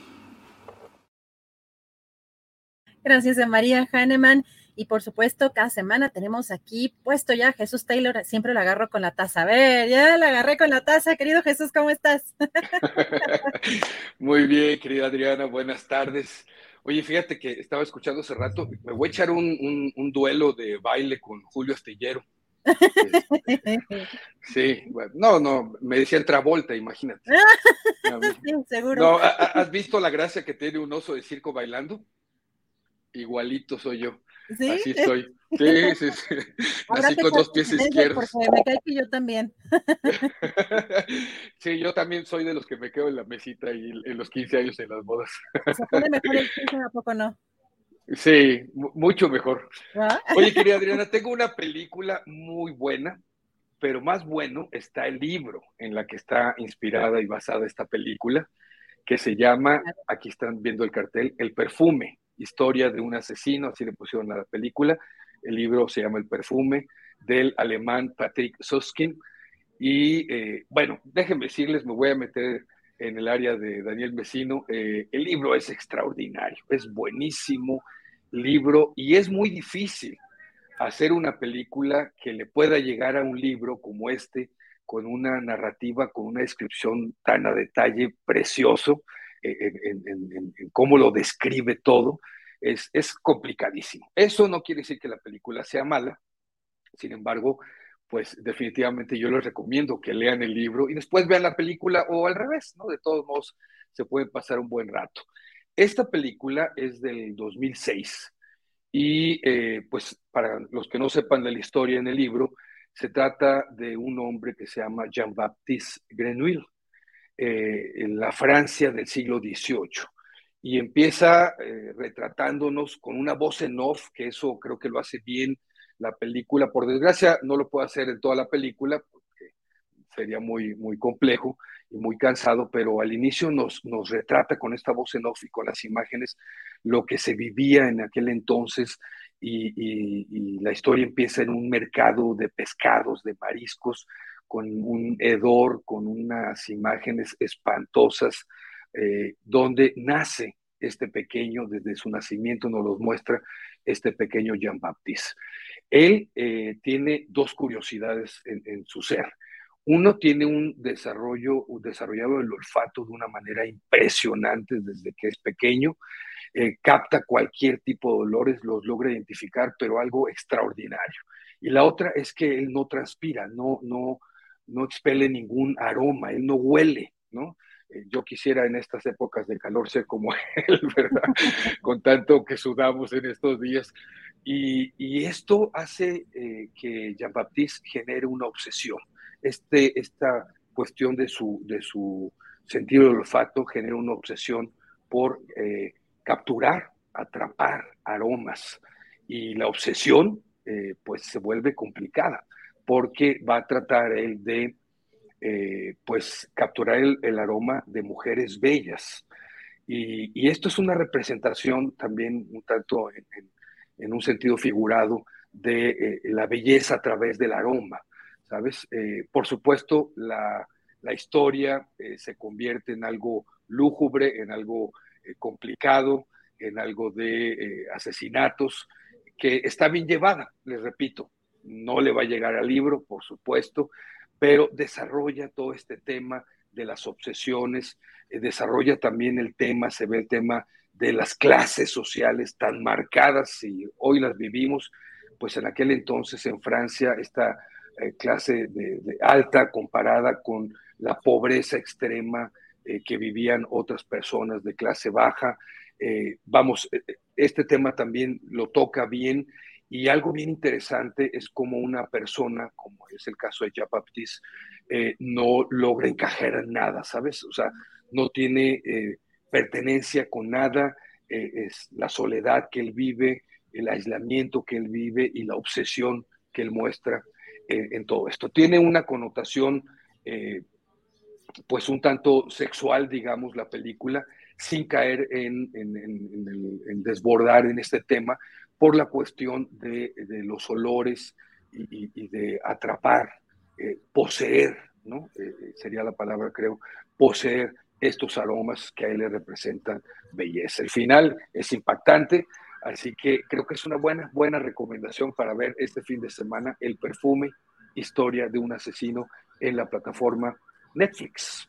Speaker 4: Gracias a María Hahnemann. Y por supuesto, cada semana tenemos aquí puesto ya Jesús Taylor, siempre lo agarro con la taza. A ver, ya la agarré con la taza, querido Jesús, ¿cómo estás?
Speaker 16: Muy bien, querida Adriana, buenas tardes. Oye, fíjate que estaba escuchando hace rato, me voy a echar un, un, duelo de baile con Julio Astillero. Sí, bueno, no, no, me decía Travolta, imagínate.
Speaker 4: sí, seguro.
Speaker 16: No, ¿has visto la gracia que tiene un oso de circo bailando? Igualito soy yo. ¿Sí? Así estoy. Sí, sí, sí. Así con dos pies izquierdos.
Speaker 4: Porque me cae que yo también.
Speaker 16: sí, yo también soy de los que me quedo en la mesita y en los 15 años en las bodas.
Speaker 4: ¿Se pone mejor el 15, ¿a poco no?
Speaker 16: Sí, mucho mejor. ¿Ah? Oye, querida Adriana, tengo una película muy buena, pero más bueno está el libro en la que está inspirada y basada esta película, que se llama, aquí están viendo el cartel, El perfume historia de un asesino, así le pusieron a la película. El libro se llama El perfume del alemán Patrick Soskin. Y eh, bueno, déjenme decirles, me voy a meter en el área de Daniel Vecino. Eh, el libro es extraordinario, es buenísimo libro y es muy difícil hacer una película que le pueda llegar a un libro como este con una narrativa, con una descripción tan a detalle precioso en, cómo lo describe todo, es, es complicadísimo. Eso no quiere decir que la película sea mala, sin embargo, pues definitivamente yo les recomiendo que lean el libro y después vean la película o al revés, ¿no? De todos modos, se puede pasar un buen rato. Esta película es del 2006 y eh, pues para los que no sepan de la historia en el libro, se trata de un hombre que se llama Jean-Baptiste Grenouille, eh, en la Francia del siglo XVIII. Y empieza eh, retratándonos con una voz en off, que eso creo que lo hace bien la película. Por desgracia, no lo puedo hacer en toda la película, porque sería muy, muy complejo y muy cansado, pero al inicio nos, nos retrata con esta voz en off y con las imágenes lo que se vivía en aquel entonces y, la historia empieza en un mercado de pescados, de mariscos, con un hedor, con unas imágenes espantosas, eh, donde nace este pequeño, desde su nacimiento nos los muestra este pequeño Jean Baptiste. Él eh, tiene dos curiosidades en, su ser. Uno tiene un desarrollo, un desarrollado el olfato de una manera impresionante desde que es pequeño. Eh, capta cualquier tipo de olores, los logra identificar, pero algo extraordinario. Y la otra es que él no transpira, no, no, no expele ningún aroma, él no huele, ¿no? Eh, yo quisiera en estas épocas de calor ser como él, ¿verdad? Con tanto que sudamos en estos días. Y, esto hace eh, que Jean-Baptiste genere una obsesión. Este, esta cuestión de su, de su sentido del olfato genera una obsesión por eh, capturar, atrapar aromas. Y la obsesión, pues, se vuelve complicada porque va a tratar él de eh, pues capturar el, aroma de mujeres bellas. Y, esto es una representación también un tanto en, un sentido figurado de eh, la belleza a través del aroma, ¿sabes? Eh, por supuesto, la, la historia se convierte en algo lúgubre, en algo complicado, en algo de asesinatos, que está bien llevada, les repito, no le va a llegar al libro, por supuesto, pero desarrolla todo este tema de las obsesiones, eh, desarrolla también el tema, se ve el tema de las clases sociales tan marcadas y hoy las vivimos, pues en aquel entonces en Francia esta eh, clase de, alta comparada con la pobreza extrema eh, que vivían otras personas de clase baja. vamos, este tema también lo toca bien y algo bien interesante es como una persona, como es el caso de Jean Baptiste, eh, no logra encajar en nada, ¿sabes? O sea, no tiene eh, pertenencia con nada, eh, es la soledad que él vive, el aislamiento que él vive y la obsesión que él muestra en todo esto. Tiene una connotación, pues un tanto sexual, digamos, la película, sin caer en, en desbordar en este tema, por la cuestión de, los olores y, de atrapar, eh, poseer, ¿no? Eh, eh, sería la palabra, creo, poseer estos aromas que a él le representan belleza. El final es impactante, así que creo que es una buena, buena recomendación para ver este fin de semana el perfume, historia de un asesino en la plataforma Netflix.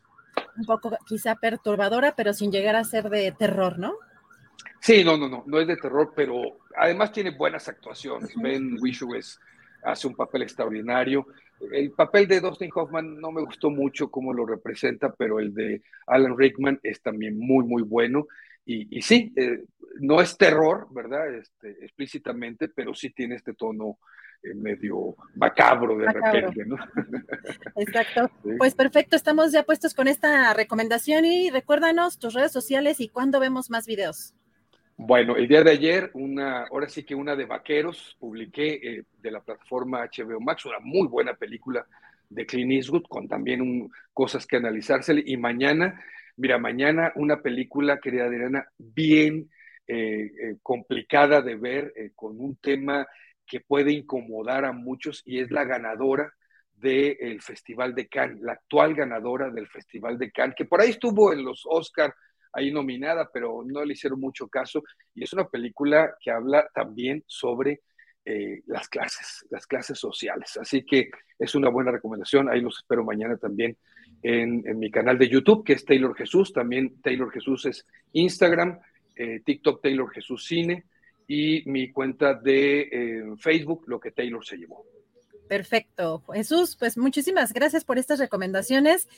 Speaker 4: Un poco quizá perturbadora, pero sin llegar a ser de terror, ¿no?
Speaker 16: Sí, no, no, no, no es de terror, pero además tiene buenas actuaciones. Ben Whishaw hace un papel extraordinario. El papel de Dustin Hoffman no me gustó mucho cómo lo representa, pero el de Alan Rickman es también muy, muy bueno. Y, sí, eh, no es terror, ¿verdad? Este, explícitamente, pero sí tiene este tono eh, medio macabro de repente, ¿no?
Speaker 4: Exacto. Pues perfecto, estamos ya puestos con esta recomendación y recuérdanos tus redes sociales y cuándo vemos más videos.
Speaker 16: Bueno, el día de ayer, una, ahora sí que una de vaqueros, publiqué eh, de la plataforma HBO Max, una muy buena película de Clint Eastwood, con también cosas que analizársele. Y mañana, mira, mañana una película, querida Adriana, bien eh, eh, complicada de ver, con un tema que puede incomodar a muchos y es la ganadora del Festival de Cannes, la actual ganadora del Festival de Cannes, que por ahí estuvo en los Oscars ahí nominada, pero no le hicieron mucho caso. Y es una película que habla también sobre eh, las clases, las clases sociales. Así que es una buena recomendación. Ahí los espero mañana también en, mi canal de YouTube, que es Taylor Jesús. También Taylor Jesús es Instagram, eh, TikTok Taylor Jesús Cine y mi cuenta de eh, Facebook, lo que Taylor se llevó.
Speaker 4: Perfecto. Jesús, pues muchísimas gracias por estas recomendaciones.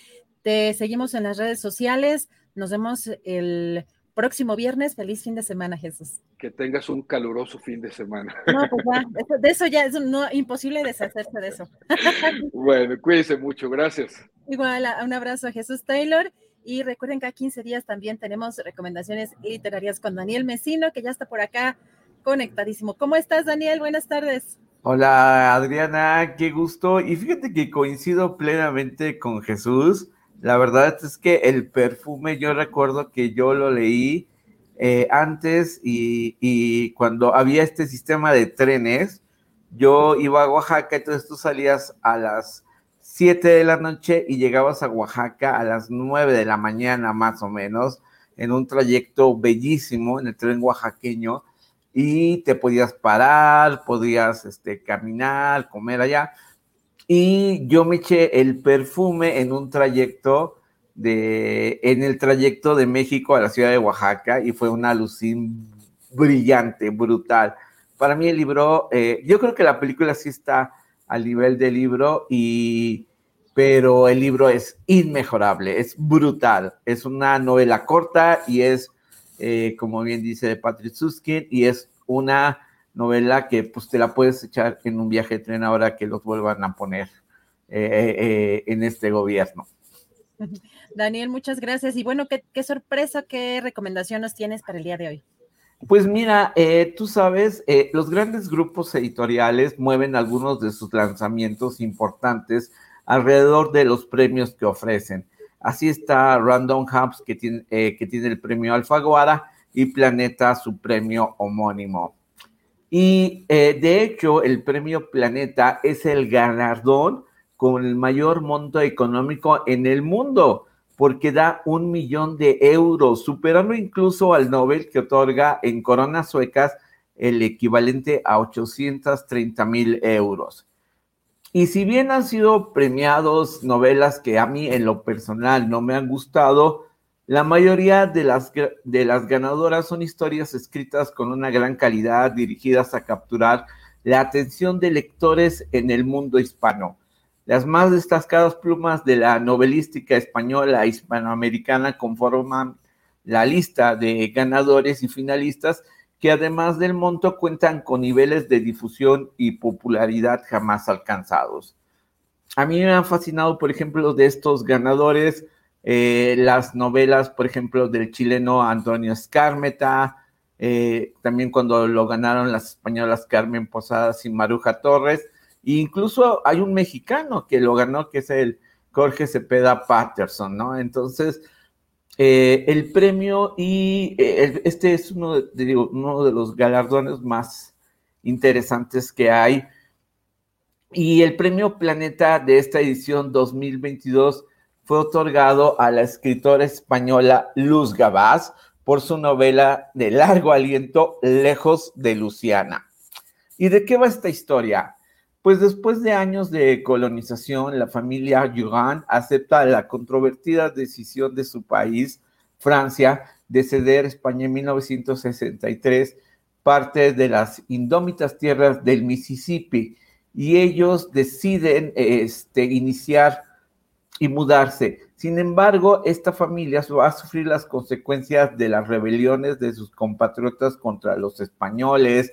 Speaker 4: Te seguimos en las redes sociales. Nos vemos el próximo viernes. Feliz fin de semana, Jesús.
Speaker 16: Que tengas un caluroso fin de semana.
Speaker 4: No, pues ya, de eso ya es imposible deshacerse de eso.
Speaker 16: Bueno, cuídense mucho, gracias.
Speaker 4: Igual, un abrazo a Jesús Taylor. Y recuerden que a 15 días también tenemos recomendaciones literarias con Daniel Mesino, que ya está por acá conectadísimo. ¿Cómo estás, Daniel? Buenas tardes.
Speaker 17: Hola, Adriana, qué gusto. Y fíjate que coincido plenamente con Jesús. La verdad es que el perfume, yo recuerdo que yo lo leí eh, antes y, cuando había este sistema de trenes, yo iba a Oaxaca, entonces tú salías a las 7 de la noche y llegabas a Oaxaca a las 9 de la mañana más o menos, en un trayecto bellísimo en el tren oaxaqueño y te podías parar, podías este, caminar, comer allá y yo me eché el perfume en un trayecto de, en el trayecto de México a la ciudad de Oaxaca y fue una alucin brillante, brutal. Para mí el libro, eh, yo creo que la película sí está al nivel del libro y pero el libro es inmejorable, es brutal, es una novela corta y es, eh, como bien dice Patrick Suskin, y es una novela que pues te la puedes echar en un viaje de tren ahora que los vuelvan a poner eh, eh, eh, en este gobierno.
Speaker 4: Daniel, muchas gracias. Y bueno, ¿qué, sorpresa, qué recomendación nos tienes para el día de hoy?
Speaker 17: Pues mira, tú sabes, los grandes grupos editoriales mueven algunos de sus lanzamientos importantes alrededor de los premios que ofrecen. Así está Random Hubs, que tiene, que tiene el premio Alfaguara, y Planeta, su premio homónimo. Y eh, de hecho, el premio Planeta es el galardón con el mayor monto económico en el mundo, porque da un millón de euros, superando incluso al Nobel que otorga en coronas suecas el equivalente a 830 mil euros. Y si bien han sido premiados novelas que a mí en lo personal no me han gustado, la mayoría de las, ganadoras son historias escritas con una gran calidad, dirigidas a capturar la atención de lectores en el mundo hispano. Las más destacadas plumas de la novelística española e hispanoamericana conforman la lista de ganadores y finalistas que además del monto cuentan con niveles de difusión y popularidad jamás alcanzados. A mí me han fascinado, por ejemplo, de estos ganadores eh, las novelas, por ejemplo, del chileno Antonio Escármeta, eh, también cuando lo ganaron las españolas Carmen Posadas y Maruja Torres, e incluso hay un mexicano que lo ganó, que es el Jorge Cepeda Patterson, ¿no? Entonces, eh, el premio y este es uno de, uno de los galardones más interesantes que hay. Y el premio Planeta de esta edición 2022 fue otorgado a la escritora española Luz Gabás por su novela de largo aliento Lejos de Luciana. ¿Y de qué va esta historia? Pues después de años de colonización, la familia Yuan acepta la controvertida decisión de su país, Francia, de ceder a España en 1963 parte de las indómitas tierras del Mississippi y ellos deciden este, iniciar y mudarse. Sin embargo, esta familia va a sufrir las consecuencias de las rebeliones de sus compatriotas contra los españoles.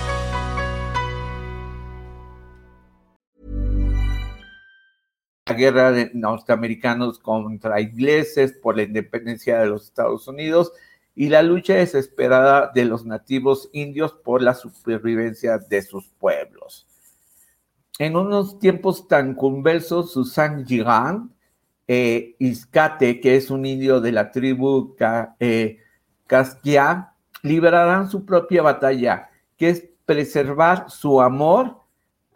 Speaker 17: La guerra de norteamericanos contra ingleses por la independencia de los Estados Unidos y la lucha desesperada de los nativos indios por la supervivencia de sus pueblos. En unos tiempos tan conversos, Susan Girán eh, Iscate, que es un indio de la tribu eh, Casquia, liberarán su propia batalla, que es preservar su amor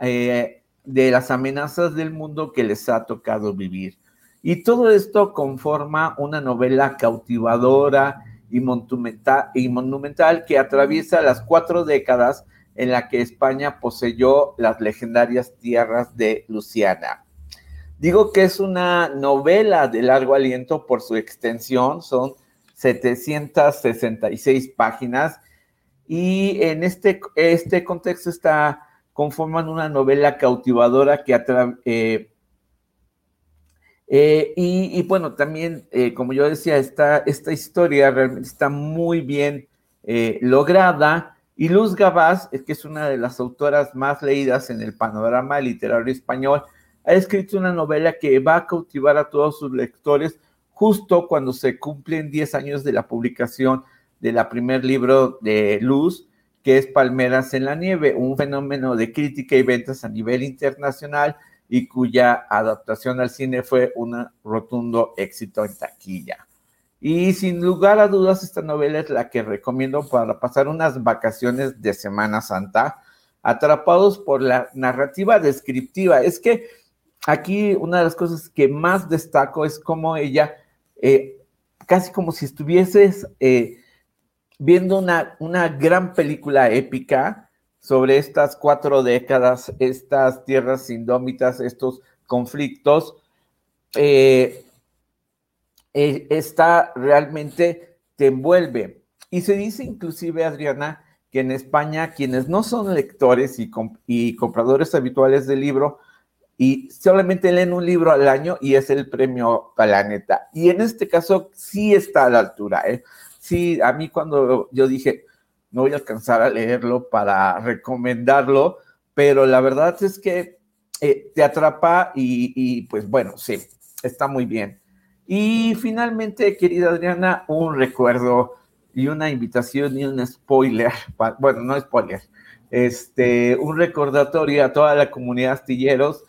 Speaker 17: eh, de las amenazas del mundo que les ha tocado vivir. Y todo esto conforma una novela cautivadora, y monumental, y monumental que atraviesa las cuatro décadas en la que España poseyó las legendarias tierras de Luciana. Digo que es una novela de largo aliento por su extensión, son 766 páginas y en este, este contexto está conforman una novela cautivadora que eh, eh, y, bueno, también, eh, como yo decía, esta, esta historia realmente está muy bien eh, lograda. Y Luz Gabás, que es una de las autoras más leídas en el panorama literario español, ha escrito una novela que va a cautivar a todos sus lectores justo cuando se cumplen 10 años de la publicación de la primer libro de Luz, que es Palmeras en la Nieve, un fenómeno de crítica y ventas a nivel internacional y cuya adaptación al cine fue un rotundo éxito en taquilla. Y sin lugar a dudas, esta novela es la que recomiendo para pasar unas vacaciones de Semana Santa, atrapados por la narrativa descriptiva. Es que aquí una de las cosas que más destaco es cómo ella, eh, casi como si estuvieses eh, viendo una, una gran película épica, sobre estas cuatro décadas, estas tierras indómitas, estos conflictos, eh, eh, está realmente te envuelve. Y se dice inclusive, Adriana, que en España quienes no son lectores y, compradores habituales del libro, y solamente leen un libro al año y es el premio Planeta. Y en este caso sí está a la altura. ¿eh? Sí, a mí cuando yo dije, no voy a alcanzar a leerlo para recomendarlo, pero la verdad es que eh, te atrapa y, pues bueno, sí, está muy bien. Y finalmente, querida Adriana, un recuerdo y una invitación y un spoiler, bueno, no spoiler, este, un recordatorio a toda la comunidad astilleros,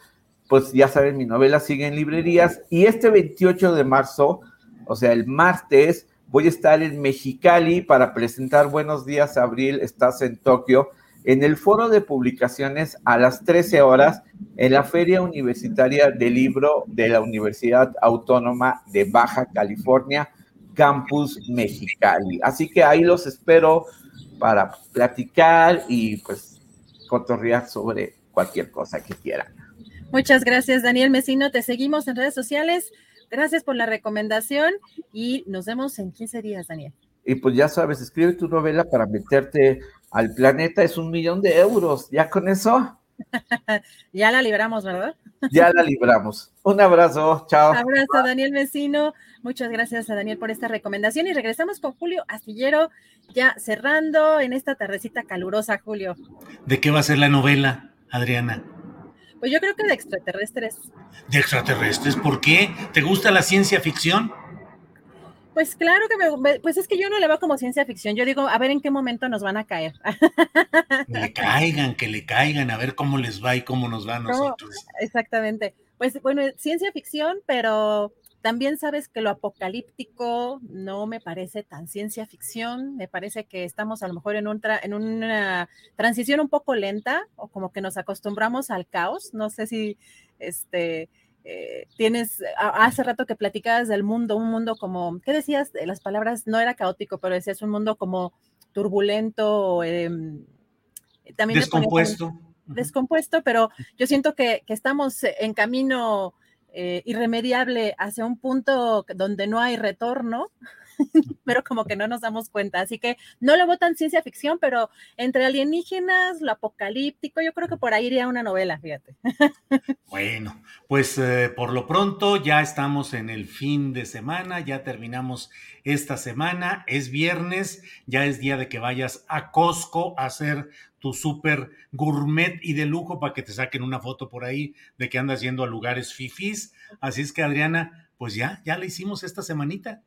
Speaker 17: pues ya saben, mi novela sigue en librerías y este 28 de marzo, o sea, el martes, Voy a estar en Mexicali para presentar Buenos Días Abril, estás en Tokio, en el foro de publicaciones a las 13 horas en la Feria Universitaria del Libro de la Universidad Autónoma de Baja California, Campus Mexicali. Así que ahí los espero para platicar y pues cotorrear sobre cualquier cosa que quieran.
Speaker 4: Muchas gracias, Daniel Mesino. Te seguimos en redes sociales. Gracias por la recomendación y nos vemos en 15 días, Daniel.
Speaker 17: Y pues ya sabes, escribe tu novela para meterte al planeta, es un millón de euros. ¿Ya con eso?
Speaker 4: ya la libramos, ¿verdad?
Speaker 17: ya la libramos. Un abrazo, chao.
Speaker 4: abrazo, Daniel Vecino. Muchas gracias a Daniel por esta recomendación y regresamos con Julio Astillero, ya cerrando en esta tardecita calurosa, Julio.
Speaker 3: ¿De qué va a ser la novela, Adriana?
Speaker 4: Pues yo creo que de extraterrestres.
Speaker 3: ¿De extraterrestres? ¿Por qué? ¿Te gusta la ciencia ficción?
Speaker 4: Pues claro que me, pues es que yo no le veo como ciencia ficción. Yo digo, a ver en qué momento nos van a caer.
Speaker 3: Que le caigan, que le caigan, a ver cómo les va y cómo nos va a nosotros.
Speaker 4: exactamente. Pues bueno, ciencia ficción, pero también sabes que lo apocalíptico no me parece tan ciencia ficción, me parece que estamos a lo mejor en, en una transición un poco lenta o como que nos acostumbramos al caos. No sé si este, eh, tienes, hace rato que platicabas del mundo, un mundo como, ¿qué decías? Las palabras no era caótico, pero decías un mundo como turbulento, em, también
Speaker 3: descompuesto.
Speaker 4: descompuesto, pero yo siento que, que estamos en camino eh, irremediable hacia un punto donde no hay retorno. pero como que no nos damos cuenta. Así que no lo votan ciencia ficción, pero entre alienígenas, lo apocalíptico, yo creo que por ahí iría una novela, fíjate.
Speaker 3: Bueno, pues eh, por lo pronto ya estamos en el fin de semana, ya terminamos esta semana, es viernes, ya es día de que vayas a Costco a hacer tu súper gourmet y de lujo para que te saquen una foto por ahí de que andas yendo a lugares fifís. Así es que Adriana, pues ya, ya le hicimos esta semanita.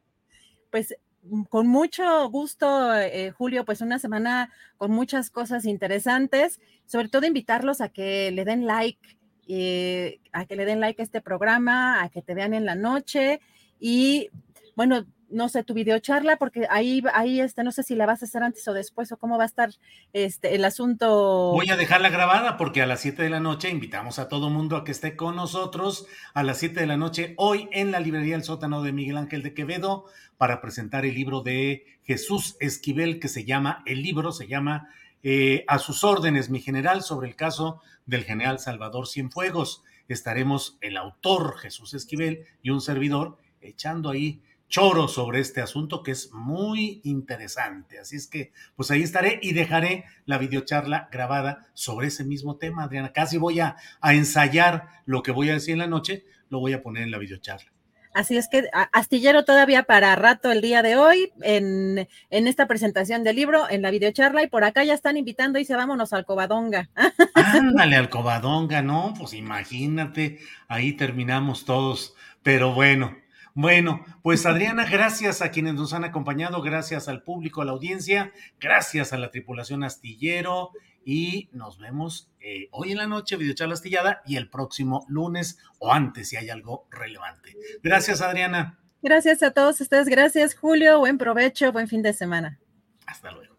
Speaker 4: Pues mm, con mucho gusto, eh, Julio, pues una semana con muchas cosas interesantes, sobre todo invitarlos a que le den like, eh, a que le den like a este programa, a que te vean en la noche y bueno, no sé, tu videocharla, porque ahí, ahí, este, no sé si la vas a hacer antes o después o cómo va a estar este, el asunto.
Speaker 3: Voy a dejarla grabada porque a las 7 de la noche invitamos a todo mundo a que esté con nosotros a las 7 de la noche hoy en la librería El Sótano de Miguel Ángel de Quevedo para presentar el libro de Jesús Esquivel que se llama, el libro se llama eh, A sus órdenes, mi general, sobre el caso del general Salvador Cienfuegos. Estaremos el autor Jesús Esquivel y un servidor echando ahí choro sobre este asunto que es muy interesante. Así es que, pues ahí estaré y dejaré la videocharla grabada sobre ese mismo tema, Adriana. Casi voy a, ensayar lo que voy a decir en la noche, lo voy a poner en la videocharla.
Speaker 4: Así es que astillero todavía para rato el día de hoy en, en, esta presentación del libro, en la videocharla, y por acá ya están invitando, y se vámonos al Covadonga.
Speaker 3: Ándale al Covadonga, ¿no? Pues imagínate, ahí terminamos todos, pero bueno, bueno, pues Adriana, gracias a quienes nos han acompañado, gracias al público, a la audiencia, gracias a la tripulación astillero y nos vemos eh, hoy en la noche, videocharla astillada y el próximo lunes o antes si hay algo relevante. Gracias, Adriana.
Speaker 4: Gracias a todos ustedes, gracias Julio, buen provecho, buen fin de semana.
Speaker 3: Hasta luego.